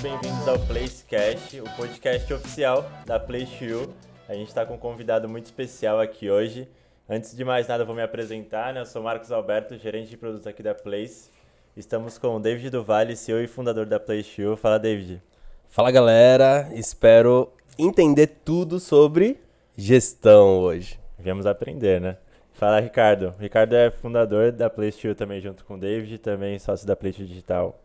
bem-vindos ao Placecast, o podcast oficial da PlayShield. A gente está com um convidado muito especial aqui hoje. Antes de mais nada, eu vou me apresentar, né? Eu sou Marcos Alberto, gerente de produtos aqui da Place. Estamos com o David Duvalle, CEO e fundador da PlayShield. Fala, David. Fala, galera. Espero entender tudo sobre gestão hoje. Viemos aprender, né? Fala, Ricardo. Ricardo é fundador da PlayShield também, junto com o David, também sócio da PlayShield Digital.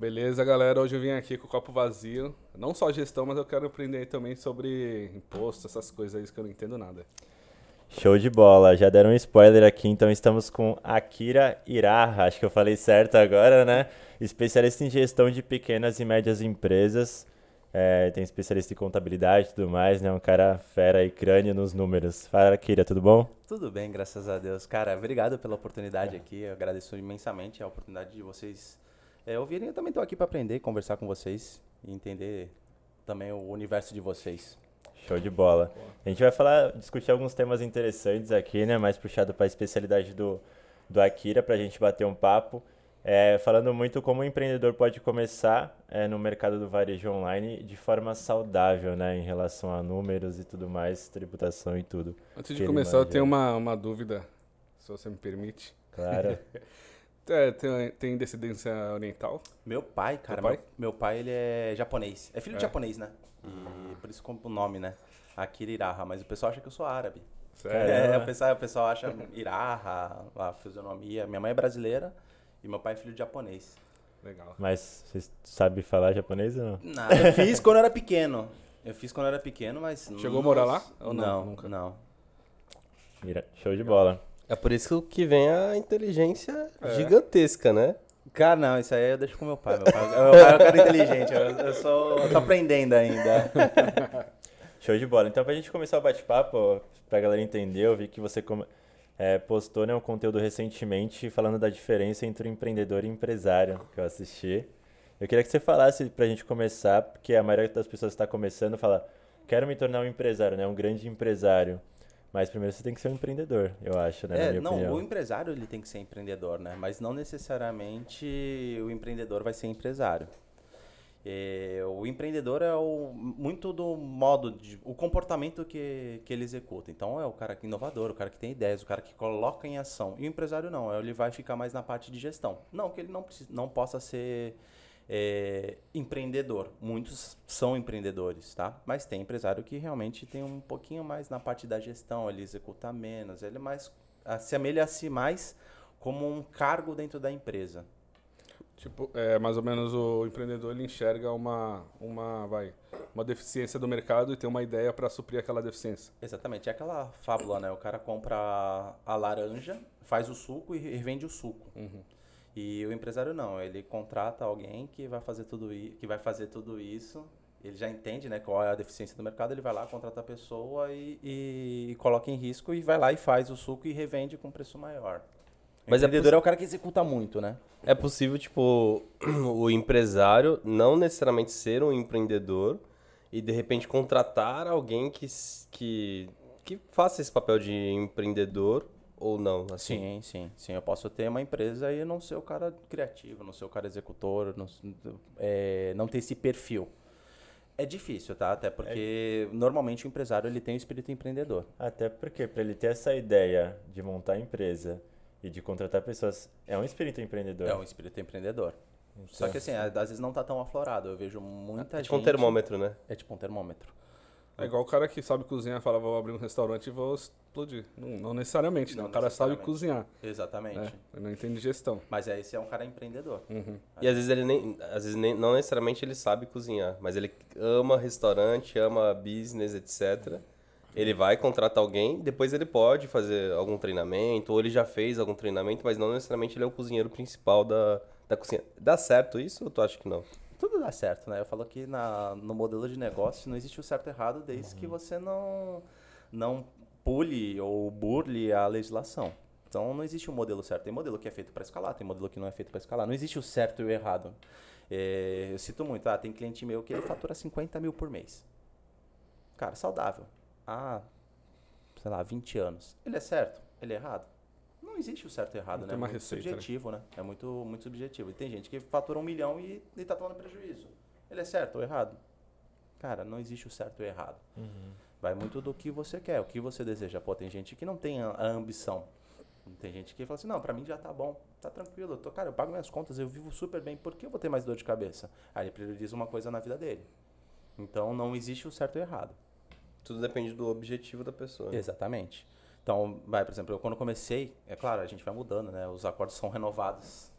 Beleza, galera. Hoje eu vim aqui com o copo vazio. Não só gestão, mas eu quero aprender também sobre imposto, essas coisas aí que eu não entendo nada. Show de bola. Já deram um spoiler aqui, então estamos com Akira Iraha. Acho que eu falei certo agora, né? Especialista em gestão de pequenas e médias empresas. É, tem especialista em contabilidade e tudo mais, né? Um cara fera e crânio nos números. Fala, Kira, tudo bom? Tudo bem, graças a Deus. Cara, obrigado pela oportunidade aqui. Eu agradeço imensamente a oportunidade de vocês é. Eu também estou aqui para aprender, conversar com vocês e entender também o universo de vocês. Show de bola. A gente vai falar, discutir alguns temas interessantes aqui, né? Mais puxado para a especialidade do, do Akira, para a gente bater um papo. É, falando muito como o empreendedor pode começar é, no mercado do varejo online de forma saudável, né, em relação a números e tudo mais, tributação e tudo. Antes de começar, eu tenho uma, uma dúvida, se você me permite. Claro. é, tem, tem descendência oriental? Meu pai, cara, meu pai, meu, meu pai ele é japonês. É filho é. de japonês, né? E por isso como o nome, né? Akira Iraha, mas o pessoal acha que eu sou árabe. Sério? É, o pessoal, o pessoal acha Iraha, a fisionomia. Minha mãe é brasileira. E meu pai é filho de japonês. Legal. Mas você sabe falar japonês ou não? Não, eu fiz quando eu era pequeno. Eu fiz quando eu era pequeno, mas. Chegou a morar lá? Ou não, não, nunca. Não. Mira, show de bola. É por isso que vem a inteligência é. gigantesca, né? Cara, não, isso aí eu deixo com meu pai. Meu pai, meu pai é um cara inteligente, eu, eu, sou, eu tô aprendendo ainda. Show de bola. Então, pra gente começar o bate-papo, pra galera entender, eu vi que você. Come é, postou né, um conteúdo recentemente falando da diferença entre o empreendedor e o empresário, que eu assisti. Eu queria que você falasse para a gente começar, porque a maioria das pessoas está começando a falar, quero me tornar um empresário, né, um grande empresário. Mas primeiro você tem que ser um empreendedor, eu acho, né? É, não, opinião. o empresário ele tem que ser empreendedor, né? Mas não necessariamente o empreendedor vai ser empresário. É, o empreendedor é o, muito do modo, de, o comportamento que, que ele executa. Então é o cara que é inovador, o cara que tem ideias, o cara que coloca em ação. E o empresário não, ele vai ficar mais na parte de gestão. Não que ele não, precisa, não possa ser é, empreendedor. Muitos são empreendedores, tá? Mas tem empresário que realmente tem um pouquinho mais na parte da gestão, ele executa menos, ele mais se amelha-se mais como um cargo dentro da empresa. Tipo, é, mais ou menos o empreendedor ele enxerga uma, uma, vai, uma deficiência do mercado e tem uma ideia para suprir aquela deficiência. Exatamente, é aquela fábula, né? O cara compra a laranja, faz o suco e vende o suco. Uhum. E o empresário não, ele contrata alguém que vai fazer tudo, que vai fazer tudo isso. Ele já entende né, qual é a deficiência do mercado, ele vai lá, contrata a pessoa e, e, e coloca em risco e vai lá e faz o suco e revende com preço maior. Mas o empreendedor é, é o cara que executa muito, né? É possível, tipo, o empresário não necessariamente ser um empreendedor e de repente contratar alguém que, que, que faça esse papel de empreendedor ou não? Assim? Sim, sim, sim. Eu posso ter uma empresa e não ser o cara criativo, não ser o cara executor, não, é, não ter esse perfil. É difícil, tá? Até porque é... normalmente o empresário ele tem o espírito empreendedor. Até porque para ele ter essa ideia de montar a empresa e de contratar pessoas. É um espírito empreendedor. É um espírito empreendedor. Então, Só que assim, às vezes não tá tão aflorado. Eu vejo muita é tipo gente... um termômetro, né? É tipo um termômetro. É igual o cara que sabe cozinhar fala, vou abrir um restaurante e vou explodir. Não, não necessariamente, não né? O cara sabe cozinhar. Exatamente. É, ele não entende gestão. Mas é, esse é um cara empreendedor. Uhum. E às vezes ele nem. Às vezes nem, não necessariamente ele sabe cozinhar, mas ele ama restaurante, ama business, etc. Uhum. Ele vai contratar alguém, depois ele pode fazer algum treinamento, ou ele já fez algum treinamento, mas não necessariamente ele é o cozinheiro principal da, da cozinha. Dá certo isso ou tu acha que não? Tudo dá certo, né? Eu falo que na, no modelo de negócio não existe o certo e errado desde uhum. que você não, não pule ou burle a legislação. Então não existe um modelo certo. Tem modelo que é feito para escalar, tem modelo que não é feito para escalar. Não existe o certo e o errado. É, eu cito muito, ah, tem cliente meu que ele fatura 50 mil por mês. Cara, saudável há, sei lá, 20 anos. Ele é certo? Ele é errado? Não existe o certo e errado, Não né? é muito receita, né? subjetivo, né? né? É muito, muito subjetivo. E tem gente que fatura um milhão e, está tomando prejuízo. Ele é certo ou errado? Cara, não existe o certo ou errado. Vai muito do que você quer, o que você deseja. Pô, tem gente que não tem a, a ambição. Tem gente que fala assim, não, pra mim já tá bom, tá tranquilo. Eu tô, cara, eu pago minhas contas, eu vivo super bem, por que eu vou ter mais dor de cabeça? Aí ele prioriza uma coisa na vida dele. Então não existe o certo ou errado. Tudo depende do objetivo da pessoa. Exatamente. Então, vai, por exemplo, eu quando comecei, é claro, a gente vai mudando, né? Os acordos são renovados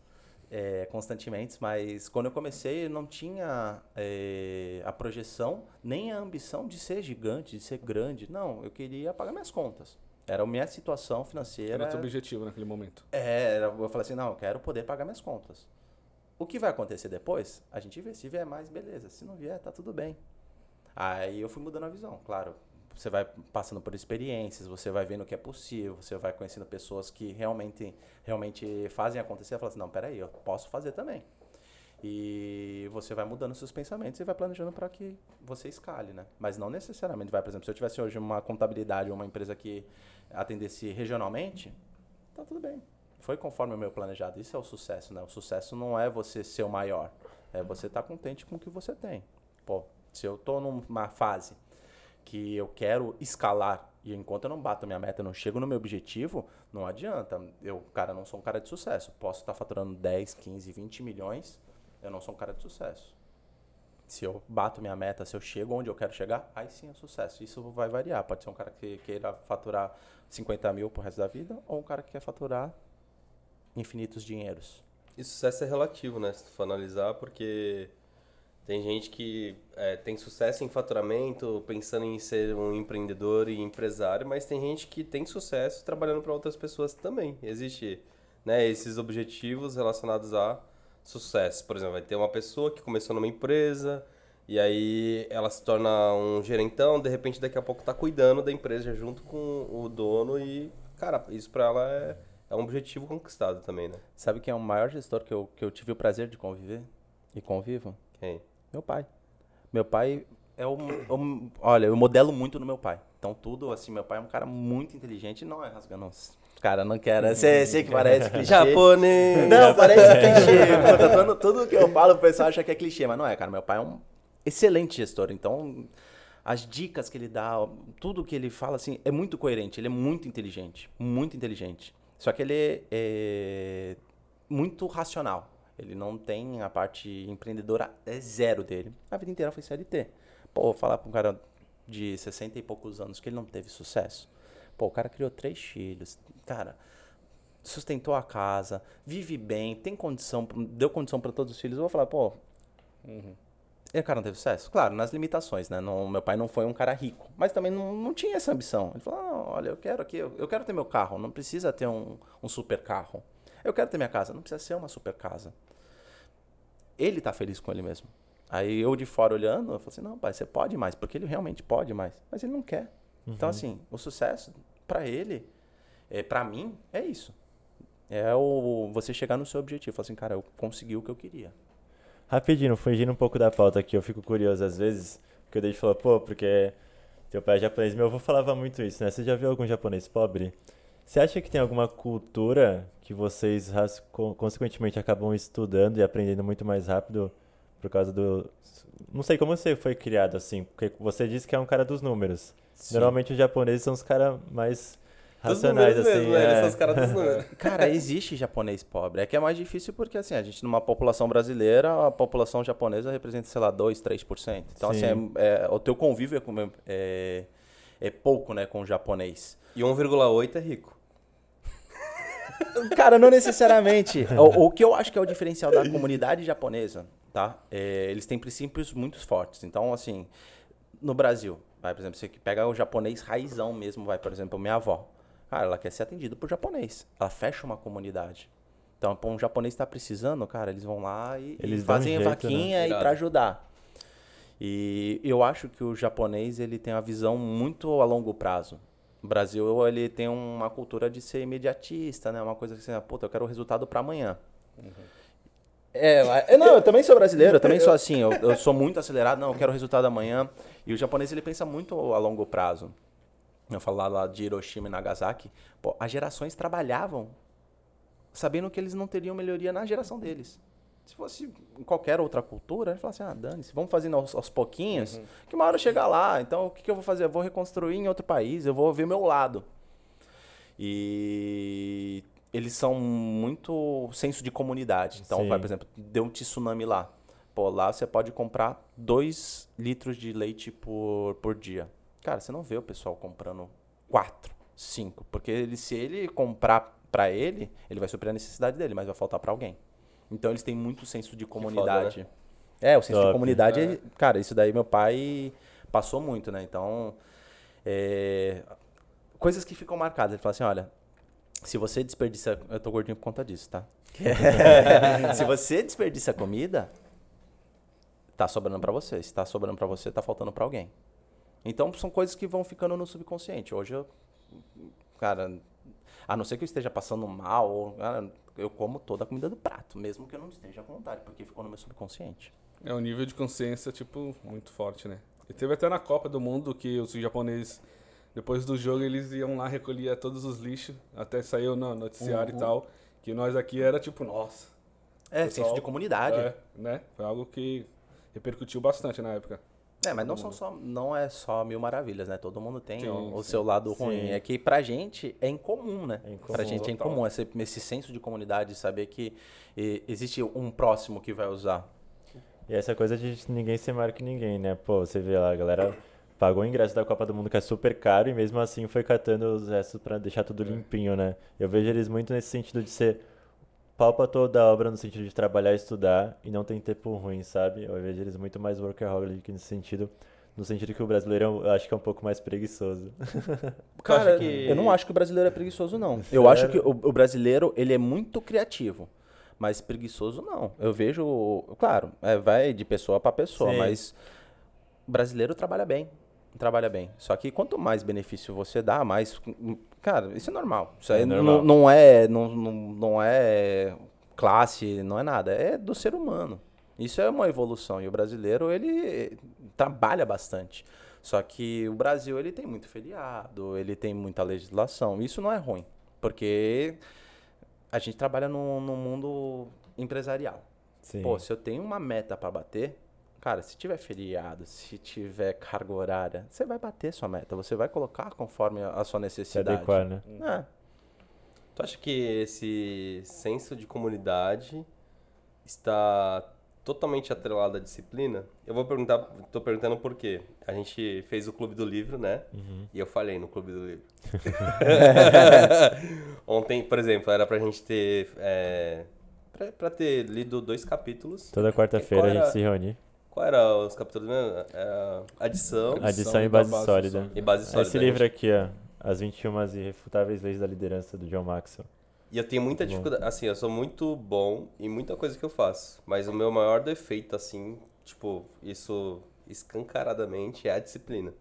é, constantemente, mas quando eu comecei, eu não tinha é, a projeção nem a ambição de ser gigante, de ser grande. Não, eu queria pagar minhas contas. Era a minha situação financeira. Era teu objetivo naquele momento. É, era- eu falei assim, não, eu quero poder pagar minhas contas. O que vai acontecer depois, a gente vê. Se vier mais, beleza. Se não vier, tá tudo bem. Aí eu fui mudando a visão, claro. Você vai passando por experiências, você vai vendo o que é possível, você vai conhecendo pessoas que realmente, realmente fazem acontecer. Fala assim, não, peraí, eu posso fazer também. E você vai mudando seus pensamentos e vai planejando para que você escale, né? Mas não necessariamente vai, por exemplo, se eu tivesse hoje uma contabilidade ou uma empresa que atendesse regionalmente, tá tudo bem. Foi conforme o meu planejado. Isso é o sucesso, né? O sucesso não é você ser o maior, é você estar contente com o que você tem. Pô, se eu tô numa fase que eu quero escalar e enquanto eu não bato minha meta, não chego no meu objetivo, não adianta. Eu, cara, não sou um cara de sucesso. Posso estar faturando 10, 15, 20 milhões, eu não sou um cara de sucesso. Se eu bato minha meta, se eu chego onde eu quero chegar, aí sim é sucesso. Isso vai variar. Pode ser um cara que queira faturar 50 mil pro resto da vida, ou um cara que quer faturar infinitos dinheiros. E sucesso é relativo, né? Se tu for analisar, porque tem gente que é, tem sucesso em faturamento, pensando em ser um empreendedor e empresário, mas tem gente que tem sucesso trabalhando para outras pessoas também. Existe né, esses objetivos relacionados a sucesso. Por exemplo, vai ter uma pessoa que começou numa empresa e aí ela se torna um gerentão, de repente daqui a pouco tá cuidando da empresa junto com o dono e, cara, isso para ela é, é um objetivo conquistado também, né? Sabe quem é o maior gestor que eu, que eu tive o prazer de conviver e convivo? Quem? Meu pai. Meu pai é o, o- Olha, eu modelo muito no meu pai. Então, tudo assim, meu pai é um cara muito inteligente. Não é rasgando os. Cara, não quero. Sei, sei que parece clichê. Japonês! Não, parece clichê. Falando tudo que eu falo, o pessoal acha que é clichê, mas não é, cara. Meu pai é um excelente gestor. Então, as dicas que ele dá, tudo que ele fala, assim, é muito coerente. Ele é muito inteligente. Muito inteligente. Só que ele é muito racional. Ele não tem a parte empreendedora, é zero dele. A vida inteira foi CLT. Pô, falar pra um cara de 60 e poucos anos que ele não teve sucesso. Pô, o cara criou três filhos. Cara, sustentou a casa, vive bem, tem condição, deu condição para todos os filhos. Eu vou falar, pô. E o cara não teve sucesso? Claro, nas limitações, né? Não, meu pai não foi um cara rico, mas também não, não tinha essa ambição. Ele falou: não, olha, eu quero aqui, eu, eu quero ter meu carro, não precisa ter um, um super carro. Eu quero ter minha casa, não precisa ser uma super casa. Ele tá feliz com ele mesmo. Aí eu de fora olhando, eu falei assim: não, pai, você pode mais, porque ele realmente pode mais, mas ele não quer. Então, assim, o sucesso para ele, é, para mim, é isso. É o você chegar no seu objetivo. Falar assim, cara, eu consegui o que eu queria. Rapidinho, fugindo um pouco da pauta aqui, eu fico curioso às vezes, porque o David falou, pô, porque teu pai é japonês, meu avô falava muito isso, né? Você já viu algum japonês pobre? Você acha que tem alguma cultura que vocês, consequentemente, acabam estudando e aprendendo muito mais rápido por causa do... Não sei como você foi criado assim, porque você disse que é um cara dos números. Normalmente os japoneses são os caras mais racionais, assim. mesmo, né? Eles é. são os caras dos números. Cara, existe japonês pobre. É que é mais difícil porque, assim, a gente, numa população brasileira, a população japonesa representa, sei lá, 2, 3%. Então, Sim. assim, é, é- o teu convívio é, é, é pouco, né, com o japonês. E 1,8 é rico. Cara, não necessariamente. o, o que eu acho que é o diferencial da comunidade japonesa, tá? É, eles têm princípios muito fortes. Então, assim, no Brasil, vai, por exemplo, você que pega o japonês raizão mesmo, vai, por exemplo, minha avó. Cara, ela quer ser atendida por japonês. Ela fecha uma comunidade. Então, um japonês está precisando, cara, eles vão lá e, Eles um fazem a jeito, né? vaquinha e Irado. para ajudar. E eu acho que o japonês ele tem uma visão muito a longo prazo. O Brasil ele tem uma cultura de ser imediatista, né? Uma coisa que ah, puta, eu quero o resultado para amanhã. É, mas- eu- não, eu também sou brasileiro, eu também sou assim, eu, eu sou muito acelerado, não, eu quero o resultado amanhã. E o japonês ele pensa muito a longo prazo. Eu falo lá, lá de Hiroshima e Nagasaki, pô, as gerações trabalhavam sabendo que eles não teriam melhoria na geração deles. Se fosse em qualquer outra cultura, ele fala assim, ah, dane-se, vamos fazendo aos, aos pouquinhos, que uma hora chegar lá. Então, o que, que eu vou fazer? Eu vou reconstruir em outro país, eu vou ver meu lado. E eles são muito senso de comunidade. Então, Sim. vai, por exemplo, deu um tsunami lá. Pô, lá você pode comprar 2 litros de leite por, por dia. Cara, você não vê o pessoal comprando 4, 5. Porque ele, se ele comprar pra ele, ele vai suprir a necessidade dele, mas vai faltar pra alguém. Então eles têm muito senso de comunidade. É, o senso Top. de comunidade, ele- cara, isso daí meu pai passou muito, né? Então, é, coisas que ficam marcadas. Ele fala assim, olha, se você desperdiça... Eu tô gordinho por conta disso, tá? se você desperdiça comida, tá sobrando pra você. Se tá sobrando pra você, tá faltando pra alguém. Então, são coisas que vão ficando no subconsciente. Hoje eu... Cara, a não ser que eu esteja passando mal, ou, cara, eu como toda a comida do prato, mesmo que eu não esteja com vontade, porque ficou no meu subconsciente. É um nível de consciência, tipo, muito forte, né? E teve até na Copa do Mundo que os japoneses, depois do jogo, eles iam lá recolher todos os lixos, até saiu no noticiário e tal, que nós aqui era tipo, nossa. É, Pessoal, senso de comunidade. É, né? Foi algo que repercutiu bastante na época. É, mas não, são só, não é só mil maravilhas, né? Todo mundo tem Sim, o, o sim. seu lado Sim. é que pra gente é incomum, né? É incomum, pra gente é incomum esse, esse senso de comunidade, saber que eh, existe um próximo que vai usar. E essa coisa de ninguém ser maior que ninguém, né? Pô, você vê lá, a galera pagou o ingresso da Copa do Mundo que é super caro e mesmo assim foi catando os restos pra deixar tudo limpinho, né? Eu vejo eles muito nesse sentido de ser pau pra toda obra no sentido de trabalhar e estudar e não tem tempo ruim, sabe? Eu vejo eles muito mais workaholic nesse sentido, no sentido que o brasileiro eu acho que é um pouco mais preguiçoso. Cara, que- eu não acho que o brasileiro é preguiçoso, não. Eu acho que o, o brasileiro, ele é muito criativo. Mas preguiçoso, não. Eu vejo, claro, é, vai de pessoa pra pessoa, Sim. mas o brasileiro trabalha bem. Trabalha bem. Só que quanto mais benefício você dá, mais. Cara, isso é normal. Isso aí É não, normal. não é. Não, não, não é classe, não é nada. É do ser humano. Isso é uma evolução. E o brasileiro, ele trabalha bastante. Só que o Brasil, ele tem muito feriado, ele tem muita legislação. Isso não é ruim. Porque a gente trabalha num, num mundo empresarial. Sim. Pô, se eu tenho uma meta pra bater, cara, se tiver feriado, se tiver carga horária, você vai bater sua meta. Você vai colocar conforme a sua se necessidade. adequar, né? É. Tu acha que esse senso de comunidade está totalmente atrelado à disciplina? Eu vou perguntar, tô perguntando por quê. A gente fez o Clube do Livro, né? E eu falei no Clube do Livro. Ontem, por exemplo, era pra gente ter. É, pra, pra ter lido dois capítulos. Toda quarta-feira a gente se reúne. Qual era os capítulos mesmo? É, adição Adição e da base base sólida. sólida. e base sólida. Esse livro aqui, ó. As 21 Irrefutáveis Leis da Liderança, do John Maxwell. E eu tenho muita dificuldade. Assim, eu sou muito bom em muita coisa que eu faço. Mas o meu maior defeito, assim, tipo, isso escancaradamente é a disciplina.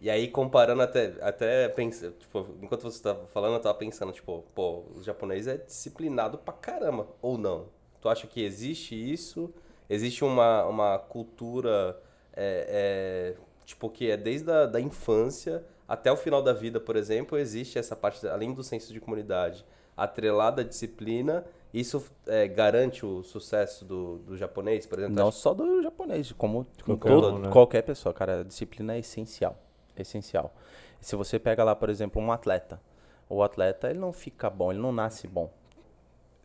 E aí, comparando até, até pensa, tipo, enquanto você tava falando, eu tava pensando, tipo, pô, o japonês é disciplinado pra caramba, ou não? Tu acha que existe isso? Existe uma, uma cultura, é, é, tipo, que é desde a da infância até o final da vida, por exemplo, existe essa parte, além do senso de comunidade, atrelada à disciplina, isso é, garante o sucesso do, do japonês, por exemplo? Não acha- só do japonês, como com Qualquer todo- um, né? qualquer pessoa, cara. A disciplina é essencial. Essencial. Se você pega lá, por exemplo, um atleta. O atleta, ele não fica bom, ele não nasce bom.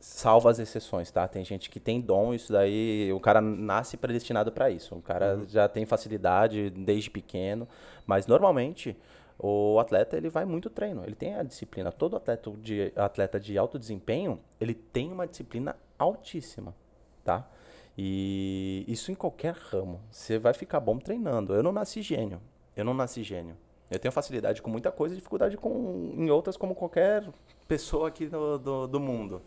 Salva as exceções, tá? Tem gente que tem dom, isso daí, o cara nasce predestinado para isso. O cara já tem facilidade desde pequeno, mas normalmente o atleta ele vai muito treino, ele tem a disciplina. Todo atleta de atleta de alto desempenho, ele tem uma disciplina altíssima, tá? E isso em qualquer ramo. Você vai ficar bom treinando. Eu não nasci gênio. Eu não nasci gênio. Eu tenho facilidade com muita coisa e dificuldade com, em outras, como qualquer pessoa aqui do, do, do mundo.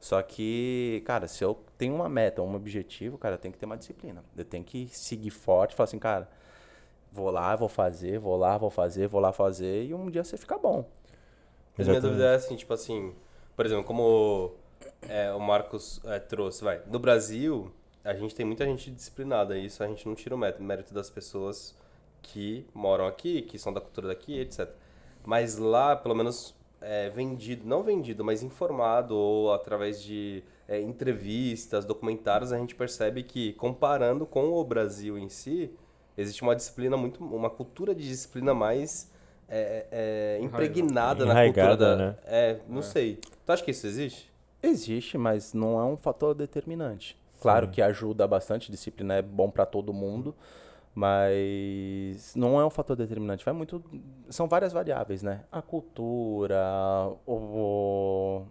Só que, cara, se eu tenho uma meta, um objetivo, cara, eu tenho que ter uma disciplina. Eu tenho que seguir forte, falar assim, cara, vou lá, vou fazer, vou lá, vou fazer, vou lá fazer, e um dia você fica bom. Mas minha dúvida é assim, tipo assim, por exemplo, como é, o Marcos é, trouxe, vai. No Brasil, a gente tem muita gente disciplinada, e isso a gente não tira o mérito, mérito das pessoas que moram aqui, que são da cultura daqui, etc. Mas lá, pelo menos é, vendido, não vendido, mas informado ou através de é, entrevistas, documentários, a gente percebe que comparando com o Brasil em si, existe uma disciplina muito, uma cultura de disciplina mais é, é, impregnada na Enraigada, cultura da, né? é, não sei. Tu acha que isso existe? Existe, mas não é um fator determinante. Claro Sim. que ajuda bastante, disciplina é bom para todo mundo, mas não é um fator determinante. Vai muito, são várias variáveis, né? A cultura, o,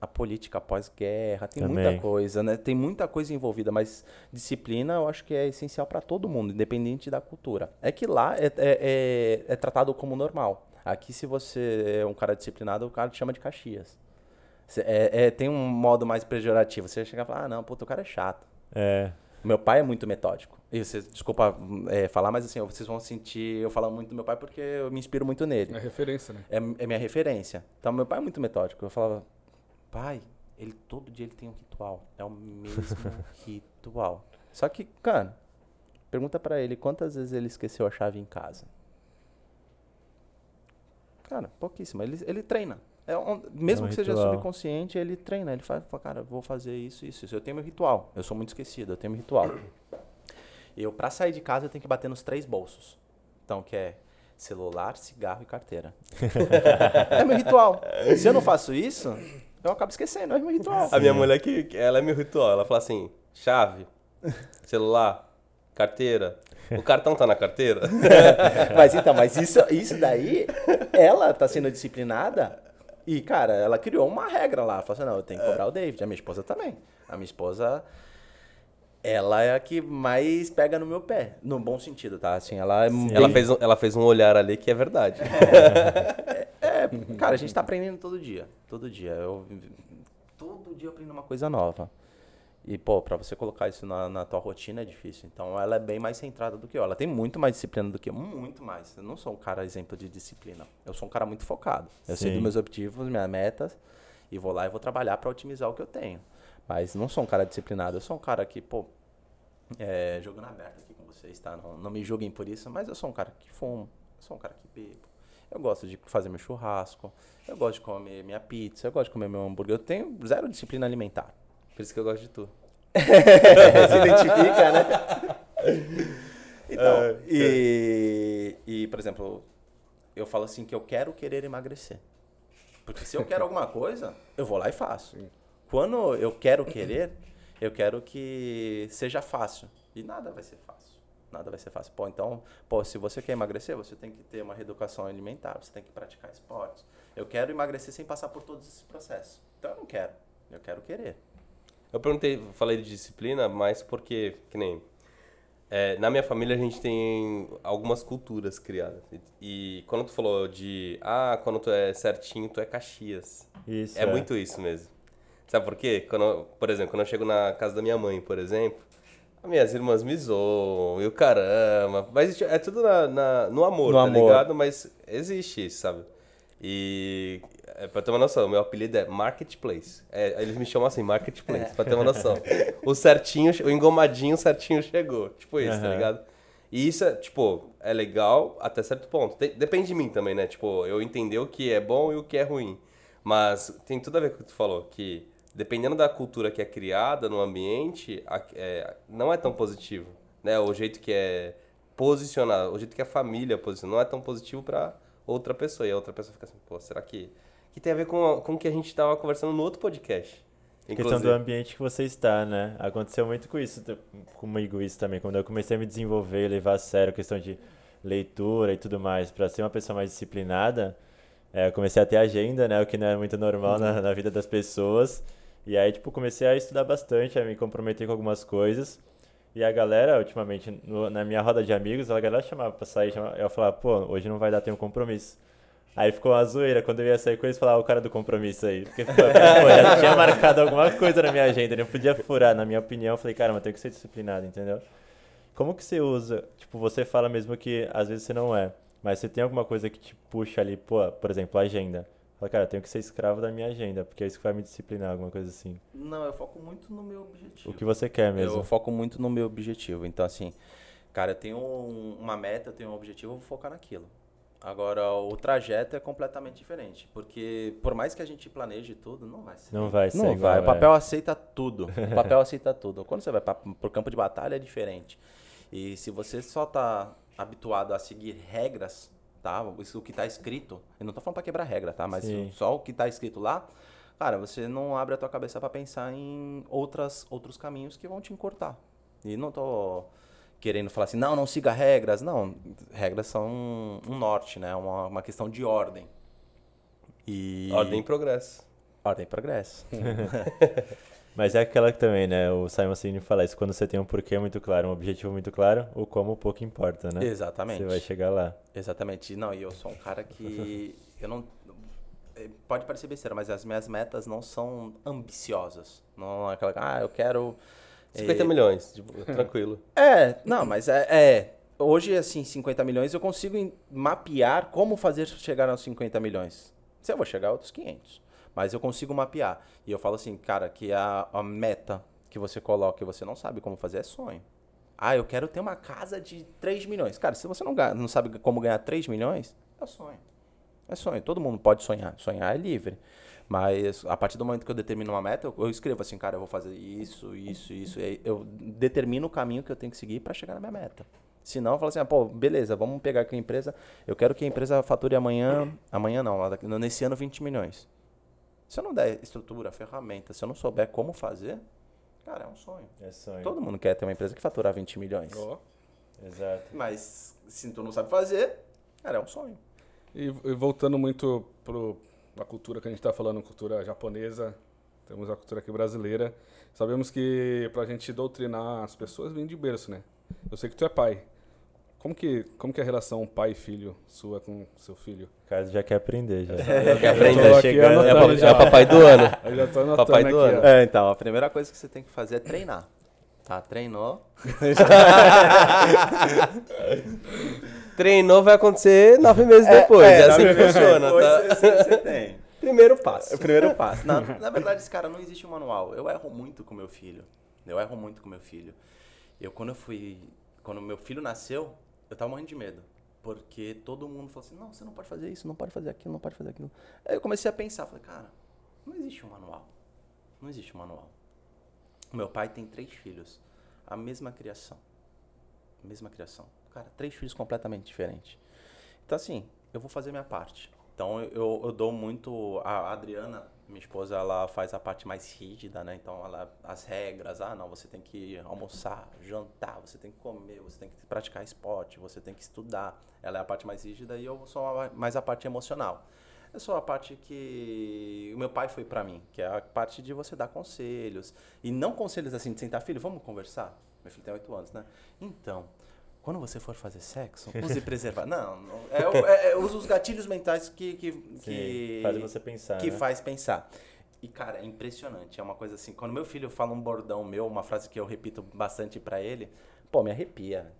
a política pós-guerra, tem muita Também. coisa, né? Tem muita coisa envolvida, mas disciplina eu acho que é essencial para todo mundo, independente da cultura. É que lá é, é, é, é tratado como normal. Aqui, se você é um cara disciplinado, o cara te chama de Caxias. Cê- É, é- tem um modo mais pejorativo. Você chega e fala, ah, não, puta, o cara é chato. É. Meu pai é muito metódico. E você, desculpa é, falar, mas assim, vocês vão sentir eu falando muito do meu pai porque eu me inspiro muito nele. É referência, né? É, é minha referência. Então, meu pai é muito metódico. Eu falava, pai, ele todo dia ele tem um ritual. É o mesmo ritual. Só que, cara, pergunta pra ele quantas vezes ele esqueceu a chave em casa. Cara, pouquíssimo. Ele, ele treina. É um- mesmo É um que seja ritual. subconsciente, ele treina. Ele fala, fala, cara, vou fazer isso, isso, isso. Eu tenho meu ritual. Eu sou muito esquecido, eu tenho meu ritual. Eu, pra sair de casa, eu tenho que bater nos três bolsos. Então, que é celular, cigarro e carteira. é meu ritual. Se eu não faço isso, eu acabo esquecendo. É meu ritual. A minha mulher, que ela é meu ritual. Ela fala assim: chave, celular, carteira. O cartão tá na carteira? mas então, mas isso, isso daí, ela tá sendo disciplinada e, cara, ela criou uma regra lá. Ela falou assim, não, eu tenho que cobrar o David. A minha esposa também. A minha esposa, ela é a que mais pega no meu pé. No bom sentido, tá? Assim, ela é ela, fez um, ela fez um olhar ali que é verdade. É, cara, a gente tá aprendendo todo dia. Todo dia. Eu, todo dia eu aprendo uma coisa nova. E, pô, pra você colocar isso na, na tua rotina é difícil. Então, ela é bem mais centrada do que eu. Ela tem muito mais disciplina do que eu. Muito mais. Eu não sou um cara exemplo de disciplina. Eu sou um cara muito focado. Eu sei Sim. dos meus objetivos, minhas metas. E vou lá e vou trabalhar pra otimizar o que eu tenho. Mas não sou um cara disciplinado. Eu sou um cara que, pô, é, jogando aberto aqui com vocês, tá? Não, não me julguem por isso, mas eu sou um cara que fumo. Eu sou um cara que bebo. Eu gosto de fazer meu churrasco. Eu gosto de comer minha pizza. Eu gosto de comer meu hambúrguer. Eu tenho zero disciplina alimentar. Por isso que eu gosto de tu. Se identifica, né? Então, e, e, por exemplo, eu falo assim que eu quero querer emagrecer. Porque se eu quero alguma coisa, eu vou lá e faço. Quando eu quero querer, eu quero que seja fácil. E nada vai ser fácil. Nada vai ser fácil. Pô, então, pô, se você quer emagrecer, você tem que ter uma reeducação alimentar, você tem que praticar esportes. Eu quero emagrecer sem passar por todos esses processos. Então eu não quero. Eu quero querer. Eu perguntei, falei de disciplina, mas porque, que nem. é, na minha família a gente tem algumas culturas criadas. E, e quando tu falou de. Ah, quando tu é certinho, tu é Caxias. Isso. É muito isso mesmo. Sabe por quê? Quando, por exemplo, quando eu chego na casa da minha mãe, por exemplo, as minhas irmãs me zoam e o caramba. Mas é tudo na, na- no amor, No tá amor. ligado? Mas existe isso, sabe? E é, pra ter uma noção, meu apelido é Marketplace. É, eles me chamam assim, Marketplace, pra ter uma noção. O certinho, o engomadinho certinho chegou. Tipo isso, tá Aham. ligado? E isso, é, tipo, é legal até certo ponto. Tem- depende de mim também, né? Tipo, eu entender o que é bom e o que é ruim. Mas tem tudo a ver com o que tu falou, que dependendo da cultura que é criada no ambiente, a- é, não é tão positivo, né? O jeito que é posicionado, o jeito que a família posiciona, não é tão positivo pra outra pessoa. E a outra pessoa fica assim, pô, será que... Que tem a ver com, com o que a gente tava conversando no outro podcast. A questão do ambiente que você está, né? Aconteceu muito com isso, comigo isso também. Quando eu comecei a me desenvolver, levar a sério a questão de leitura e tudo mais, para ser uma pessoa mais disciplinada, é, eu comecei a ter agenda, né? O que não é muito normal na, na vida das pessoas. E aí, tipo, comecei a estudar bastante, a me comprometer com algumas coisas. E a galera, ultimamente, no- na minha roda de amigos, a galera chamava pra sair, chamava, eu falava, pô, hoje não vai dar, tem um compromisso. Aí ficou uma zoeira, quando eu ia sair com eles, falava "Ah, o cara do compromisso aí. Porque, pô, pô, já tinha marcado alguma coisa na minha agenda, não podia furar, na minha opinião. Eu falei, cara, mas tem que ser disciplinado, entendeu? Como que você usa, tipo, você fala mesmo que às vezes você não é, mas você tem alguma coisa que te puxa ali, pô, por exemplo, a agenda. Fala, cara, eu tenho que ser escravo da minha agenda, porque é isso que vai me disciplinar, alguma coisa assim. Não, eu foco muito no meu objetivo. O que você quer mesmo. Eu foco muito no meu objetivo. Então, assim, cara, eu tenho um- uma meta, eu tenho um objetivo, eu vou focar naquilo. Agora, o trajeto é completamente diferente. Porque, por mais que a gente planeje tudo, não vai ser. Não vai ser Não vai. é. O papel aceita tudo. O papel aceita tudo. Quando você vai para o campo de batalha, é diferente. E se você só tá habituado a seguir regras, tá? Isso o que tá escrito. Eu não tô falando para quebrar regra, tá? Mas Sim. só o que tá escrito lá, cara, você não abre a tua cabeça para pensar em outras, outros caminhos que vão te encurtar. E não tô querendo falar assim, não, não siga regras. Não, regras são um, um norte, né? Uma, uma questão de ordem. E... Ordem e progresso. Ordem e progresso. Mas é aquela que também, né? O Simon Sinek fala isso. Quando você tem um porquê muito claro, um objetivo muito claro, o como pouco importa, né? Exatamente. Você vai chegar lá. Exatamente. Não, e eu sou um cara que eu não eh, pode parecer besteira, mas as minhas metas não são ambiciosas. Não é aquela, ah, eu quero 50 eh, milhões, tipo, tranquilo. É, não, mas é, é. Hoje, assim, 50 milhões, eu consigo mapear como fazer chegar aos 50 milhões. Se eu vou chegar a outros 500. Mas eu consigo mapear. E eu falo assim, cara, que a, a meta que você coloca e você não sabe como fazer é sonho. Ah, eu quero ter uma casa de 3 milhões. Cara, se você não, ganha- não sabe como ganhar 3 milhões, é sonho. É sonho. Todo mundo pode sonhar. Sonhar é livre. Mas a partir do momento que eu determino uma meta, eu, eu escrevo assim, cara, eu vou fazer isso, isso, isso. Eu determino o caminho que eu tenho que seguir para chegar na minha meta. Senão, eu falo assim, ah, pô, beleza, vamos pegar aqui a empresa. Eu quero que a empresa fature amanhã. Amanhã não, nesse ano 20 milhões. Se eu não der estrutura, ferramenta, se eu não souber como fazer, cara, é um sonho. É sonho. Todo mundo quer ter uma empresa que faturar 20 milhões. Ó. Exato. Mas se tu não sabe fazer, cara, é um sonho. E, e voltando muito pro a cultura que a gente está falando, cultura japonesa, temos a cultura aqui brasileira. Sabemos que pra gente doutrinar as pessoas vem de berço, né? Eu sei que tu é pai. Como que, como que é a relação pai e filho sua com seu filho? O Carlos já quer aprender, já. Eu quero tô aprender. aqui chegando. É, anotando pa- já. é papai do ano. Eu já tô anotando Papai aqui, do ó. ano. É, então, a primeira coisa que você tem que fazer é treinar. Tá? Treinou. Treinou vai acontecer nove meses depois. É, assim que funciona, tá? Você, você tem. Primeiro passo. É o primeiro passo. Na, na verdade, esse cara, não existe um manual. Eu erro muito com meu filho. Eu erro muito com meu filho. Eu, quando eu fui... Quando meu filho nasceu, eu tava morrendo de medo. Porque todo mundo falou assim, não, você não pode fazer isso, não pode fazer aquilo, não pode fazer aquilo. Aí eu comecei a pensar, falei, cara, não existe um manual. Não existe um manual. O meu pai tem três filhos. A mesma criação. Mesma criação. Cara, três filhos completamente diferentes. Então, assim, eu vou fazer minha parte. Então, eu, eu dou muito. A Adriana, minha esposa, ela faz a parte mais rígida, né? Então, ela, as regras. Ah, não, você tem que almoçar, jantar, você tem que comer, você tem que praticar esporte, você tem que estudar. Ela é a parte mais rígida e eu sou mais a parte emocional. Eu sou a parte que o meu pai foi pra mim, que é a parte de você dar conselhos. E não conselhos assim, de sentar, filho, vamos conversar? Meu filho tem oito anos, né? Então, quando você for fazer sexo, use preservar. Não, não é, é, é, usa os gatilhos mentais que, que, que Sim, faz você pensar, que né? faz pensar. E, cara, é impressionante. É uma coisa assim. Quando meu filho fala um bordão meu, uma frase que eu repito bastante pra ele, pô, me arrepia.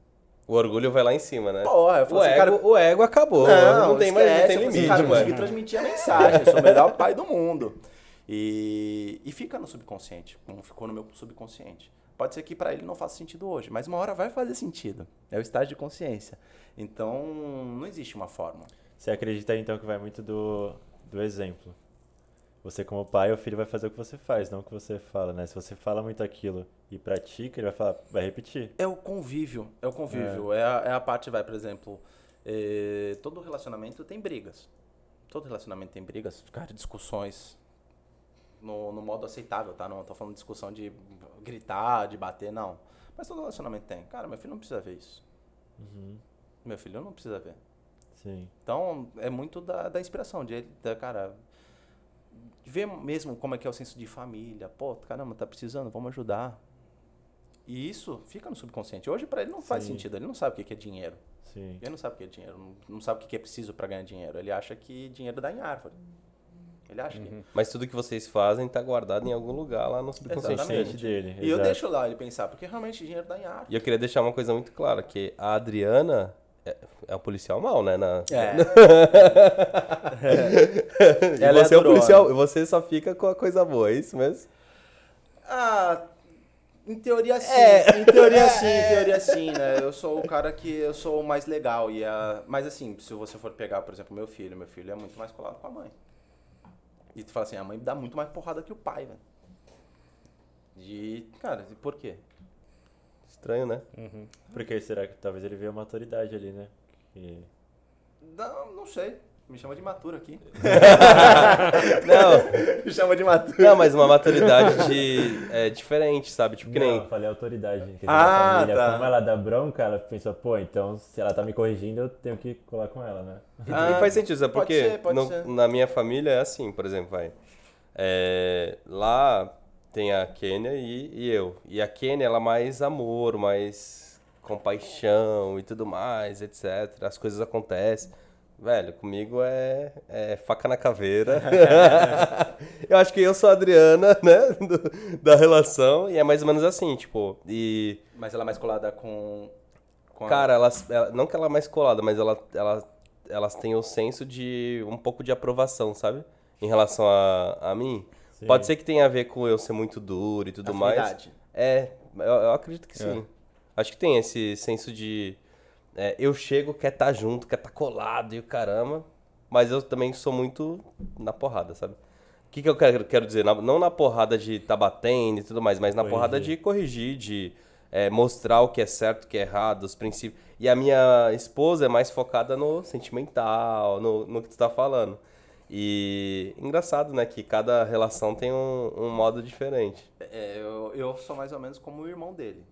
O orgulho vai lá em cima, né? Pô, eu falo o, assim, ego, cara- o ego acabou. Não, tem mais não tem assim, limite, cara, eu consegui transmitir a mensagem. Eu sou o melhor pai do mundo. E, e fica no subconsciente, como ficou no meu subconsciente. Pode ser que pra ele não faça sentido hoje, mas uma hora vai fazer sentido. É o estágio de consciência. Então, não existe uma forma. Você acredita então que vai muito do, do exemplo. Você como pai, o filho vai fazer o que você faz, não o que você fala, né? Se você fala muito aquilo e pratica, ele vai falar, vai repetir. É o convívio, é o convívio. É, a, é a parte, vai, por exemplo, eh, todo relacionamento tem brigas. Todo relacionamento tem brigas, cara, discussões no, no modo aceitável, tá? Não tô falando de discussão de gritar, de bater, não. Mas todo relacionamento tem. Cara, meu filho não precisa ver isso. Meu filho não precisa ver. Sim. Então, é muito da, da inspiração, de ele, da, cara, ver mesmo como é que é o senso de família. Pô, caramba, tá precisando, vamos ajudar. E isso fica no subconsciente. Hoje, pra ele, não faz Sim. sentido. Ele não sabe o que é dinheiro. Sim. Ele não sabe o que é dinheiro. Não, sabe o que é preciso pra ganhar dinheiro. Ele acha que dinheiro dá em árvore. Ele acha que... Mas tudo que vocês fazem tá guardado em algum lugar lá no subconsciente dele. dele. E eu exato. deixo lá ele pensar, porque realmente dinheiro dá em árvore. E eu queria deixar uma coisa muito clara, que a Adriana é, é o policial mal, né? Na... É. E Ela é você é, o durona. policial, você só fica com a coisa boa, é isso mesmo? Ah, Em teoria sim, É. em teoria sim, em teoria sim, né? Eu sou o cara que eu sou o mais legal e a... mas assim, se você for pegar, por exemplo, meu filho, meu filho é muito mais colado com a mãe. E tu fala assim, a mãe dá muito mais porrada que o pai, velho. E, cara, e por quê? Estranho, né? Por que será que talvez ele veja maturidade ali, né? E- Não, não sei. Me chama de imaturo aqui. Não, Me chama de imaturo. não, mas uma maturidade de, é, diferente, sabe? Tipo, que Não, nem. eu falei autoridade. Quer dizer, Ah, família, tá. como ela dá bronca, ela pensou, pô, então se ela tá me corrigindo, eu tenho que colar com ela, né? E, Ah, e faz sentido, sabe? pode Porque ser, pode no- ser. na minha família é assim, por exemplo, vai. É, lá tem a Kênia e, e eu. E a Kênia, ela é mais amor, mais compaixão e tudo mais, etc. As coisas acontecem. Velho, comigo é, é faca na caveira. eu acho que eu sou a Adriana, né? do- da relação. E é mais ou menos assim, tipo. E. Mas ela é mais colada com. com a- Cara, elas, ela- não que ela é mais colada, mas ela, ela, elas têm o senso de um pouco de aprovação, sabe? Em relação a, a mim. Sim. Pode ser que tenha a ver com eu ser muito duro e tudo mais. afinidade. É, eu, eu acredito que sim. Acho que tem esse senso de. É, eu chego, quer estar junto, quer estar colado e o caramba. Mas eu também sou muito na porrada, sabe? O que, que eu quero, quero dizer? Na- não na porrada de estar batendo e tudo mais, mas na Corrigir. porrada de corrigir, de é, mostrar o que é certo, o que é errado, os princípios. E a minha esposa é mais focada no sentimental, no, no que tu tá falando. E engraçado, né? Que cada relação tem um, um modo diferente. É, eu, eu sou mais ou menos como o irmão dele.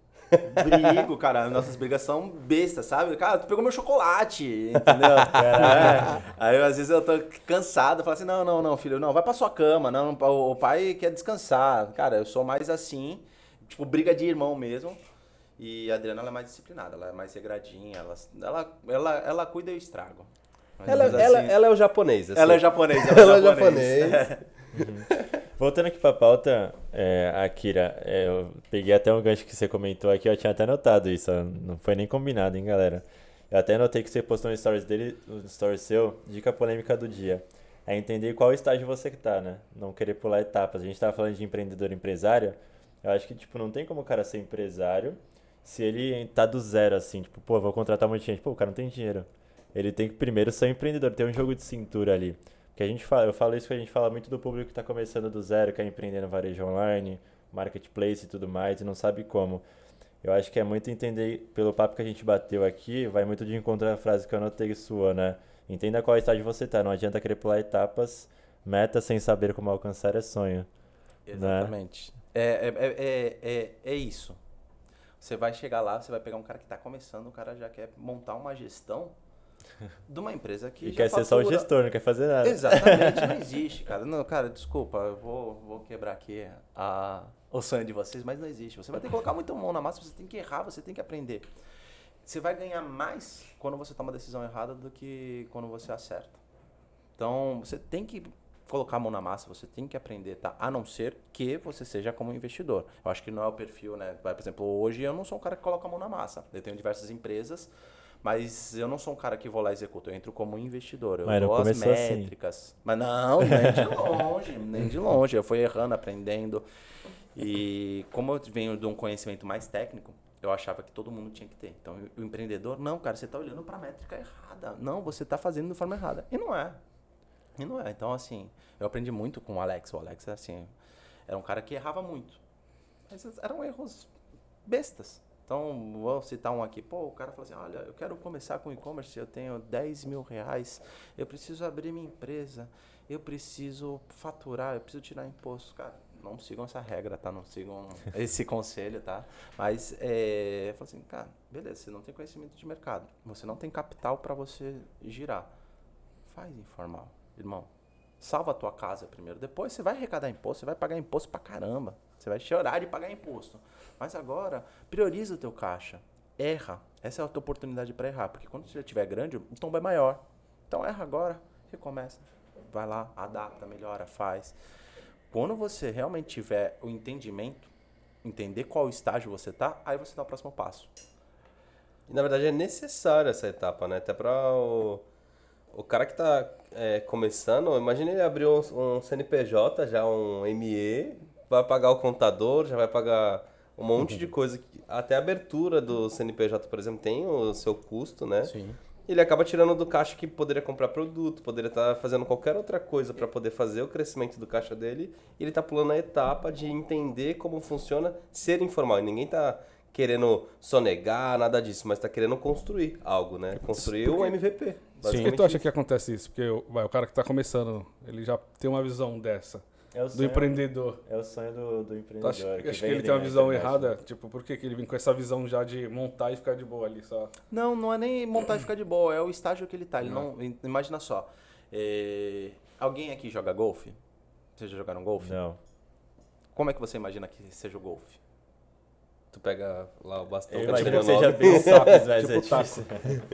Brigo, cara. Nossas brigas são bestas, sabe? Cara, tu pegou meu chocolate, entendeu? É. Aí às vezes eu tô cansado, falo assim: não, não, não, filho, não, vai pra sua cama. Não, o pai quer descansar. Cara, eu sou mais assim, tipo, briga de irmão mesmo. E a Adriana ela é mais disciplinada, ela é mais regradinha, ela, ela, ela, ela cuida e eu estrago. Ela, menos ela, assim. ela é o japonês. assim. Ela é japonesa, Ela é japonês. japonês. Voltando aqui pra pauta, é, Akira, é, eu peguei até um gancho que você comentou aqui, eu tinha até notado isso, não foi nem combinado, hein, galera. Eu até notei que você postou no stories dele, no stories seu, dica polêmica do dia. É entender qual estágio você que tá, né? Não querer pular etapas. A gente tava falando de empreendedor empresário, eu acho que, tipo, não tem como o cara ser empresário se ele tá do zero, assim, tipo, pô, vou contratar um monte de gente. Pô, o cara não tem dinheiro. Ele tem que primeiro ser um empreendedor, ter um jogo de cintura ali. Porque a gente fala, eu falo isso que a gente fala muito do público que está começando do zero, quer empreender no varejo online, marketplace e tudo mais, e não sabe como. Eu acho que é muito entender, pelo papo que a gente bateu aqui, vai muito de encontrar a frase que eu anotei sua, né? Entenda qual estágio você tá, não adianta querer pular etapas, meta sem saber como alcançar é sonho. Exatamente. É, é, é, é, é, é isso. Você vai chegar lá, você vai pegar um cara que está começando, o cara já quer montar uma gestão de uma empresa que E quer ser só o fatura- gestor, não quer fazer nada. Exatamente, não existe, cara. Não, cara, desculpa, eu vou, vou quebrar aqui a, o sonho de vocês, mas não existe. Você vai ter que colocar muita mão na massa, você tem que errar, você tem que aprender. Você vai ganhar mais quando você toma a decisão errada do que quando você acerta. Então, você tem que colocar a mão na massa, você tem que aprender, tá? A não ser que você seja como investidor. Eu acho que não é o perfil, né? Por exemplo, hoje eu não sou um cara que coloca a mão na massa. Eu tenho diversas empresas, mas eu não sou um cara que vou lá e executo. Eu entro como investidor. Eu Mas dou as assim. métricas. Mas não, nem de longe, nem de longe. Eu fui errando, aprendendo. E como eu venho de um conhecimento mais técnico, eu achava que todo mundo tinha que ter. Então, o empreendedor, não, cara, você está olhando para a métrica errada. Não, você está fazendo de forma errada. E não é. E não é. Então, assim, eu aprendi muito com o Alex. O Alex, assim, era um cara que errava muito. Mas eram erros bestas. Então, vou citar um aqui. Pô, o cara falou assim, olha, eu quero começar com e-commerce, eu tenho 10 mil reais, eu preciso abrir minha empresa, eu preciso faturar, eu preciso tirar imposto. Cara, não sigam essa regra, tá? Não sigam esse conselho, tá? Mas, é, eu falei assim, cara, beleza, você não tem conhecimento de mercado, você não tem capital para você girar. Faz informal, irmão. Salva a tua casa primeiro. Depois você vai arrecadar imposto, você vai pagar imposto pra caramba. Você vai chorar de pagar imposto. Mas agora, prioriza o teu caixa. Erra. Essa é a tua oportunidade para errar. Porque quando você estiver grande, o tombo é maior. Então erra agora, recomeça. Vai lá, adapta, melhora, faz. Quando você realmente tiver o entendimento, entender qual estágio você tá, aí você dá o próximo passo. E na verdade é necessário essa etapa, né? Até para o, o cara que tá é, começando, imagina ele abrir um, um CNPJ, já um ME, vai pagar o contador, já vai pagar Um monte de coisa. Que, até a abertura do CNPJ, por exemplo, tem o seu custo, né? Sim. Ele acaba tirando do caixa que poderia comprar produto, poderia estar fazendo qualquer outra coisa para poder fazer o crescimento do caixa dele. E ele está pulando a etapa de entender como funciona ser informal. E ninguém está querendo sonegar, nada disso, mas está querendo construir algo, né? Construir um MVP. Por que tu acha que acontece isso? Porque vai, o cara que está começando, ele já tem uma visão dessa. É o do sonho, empreendedor. É o sonho do, do empreendedor. acho que vende ele tem uma visão internet, errada? né? Tipo, por que, que ele vem com essa visão já de montar e ficar de boa ali só? Não, não é nem montar e ficar de boa, é o estágio que ele tá. Ele não, imagina só. é, alguém aqui joga golfe? Vocês já jogaram golfe? Não. Como é que você imagina que seja o golfe? Tu pega lá o bastão Eu que imagino eu que seja bem simples, mas Tipo é difícil.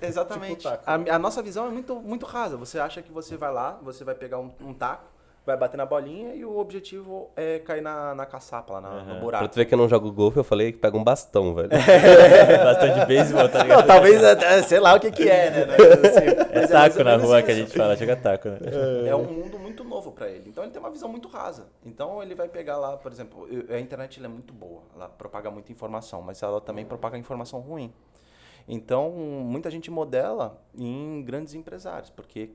Exatamente. Tipo a, a nossa visão é muito, muito rasa. Você acha que você vai lá, você vai pegar um, um taco, vai bater na bolinha e o objetivo é cair na, na caçapa, lá na- no Aham. Pra buraco. tu ver que eu não jogo golfe, eu falei que pega um bastão, velho. Bastante beisebol, tá ligado? Não, talvez, sei lá o que que é, né? Assim, É mais taco ou na rua que a isso. gente fala, joga taco, né? É um mundo muito novo para ele. Então ele tem uma visão muito rasa. Então ele vai pegar lá, por exemplo, a internet ela é muito boa, ela propaga muita informação, mas ela também propaga informação ruim. Então muita gente modela em grandes empresários, porque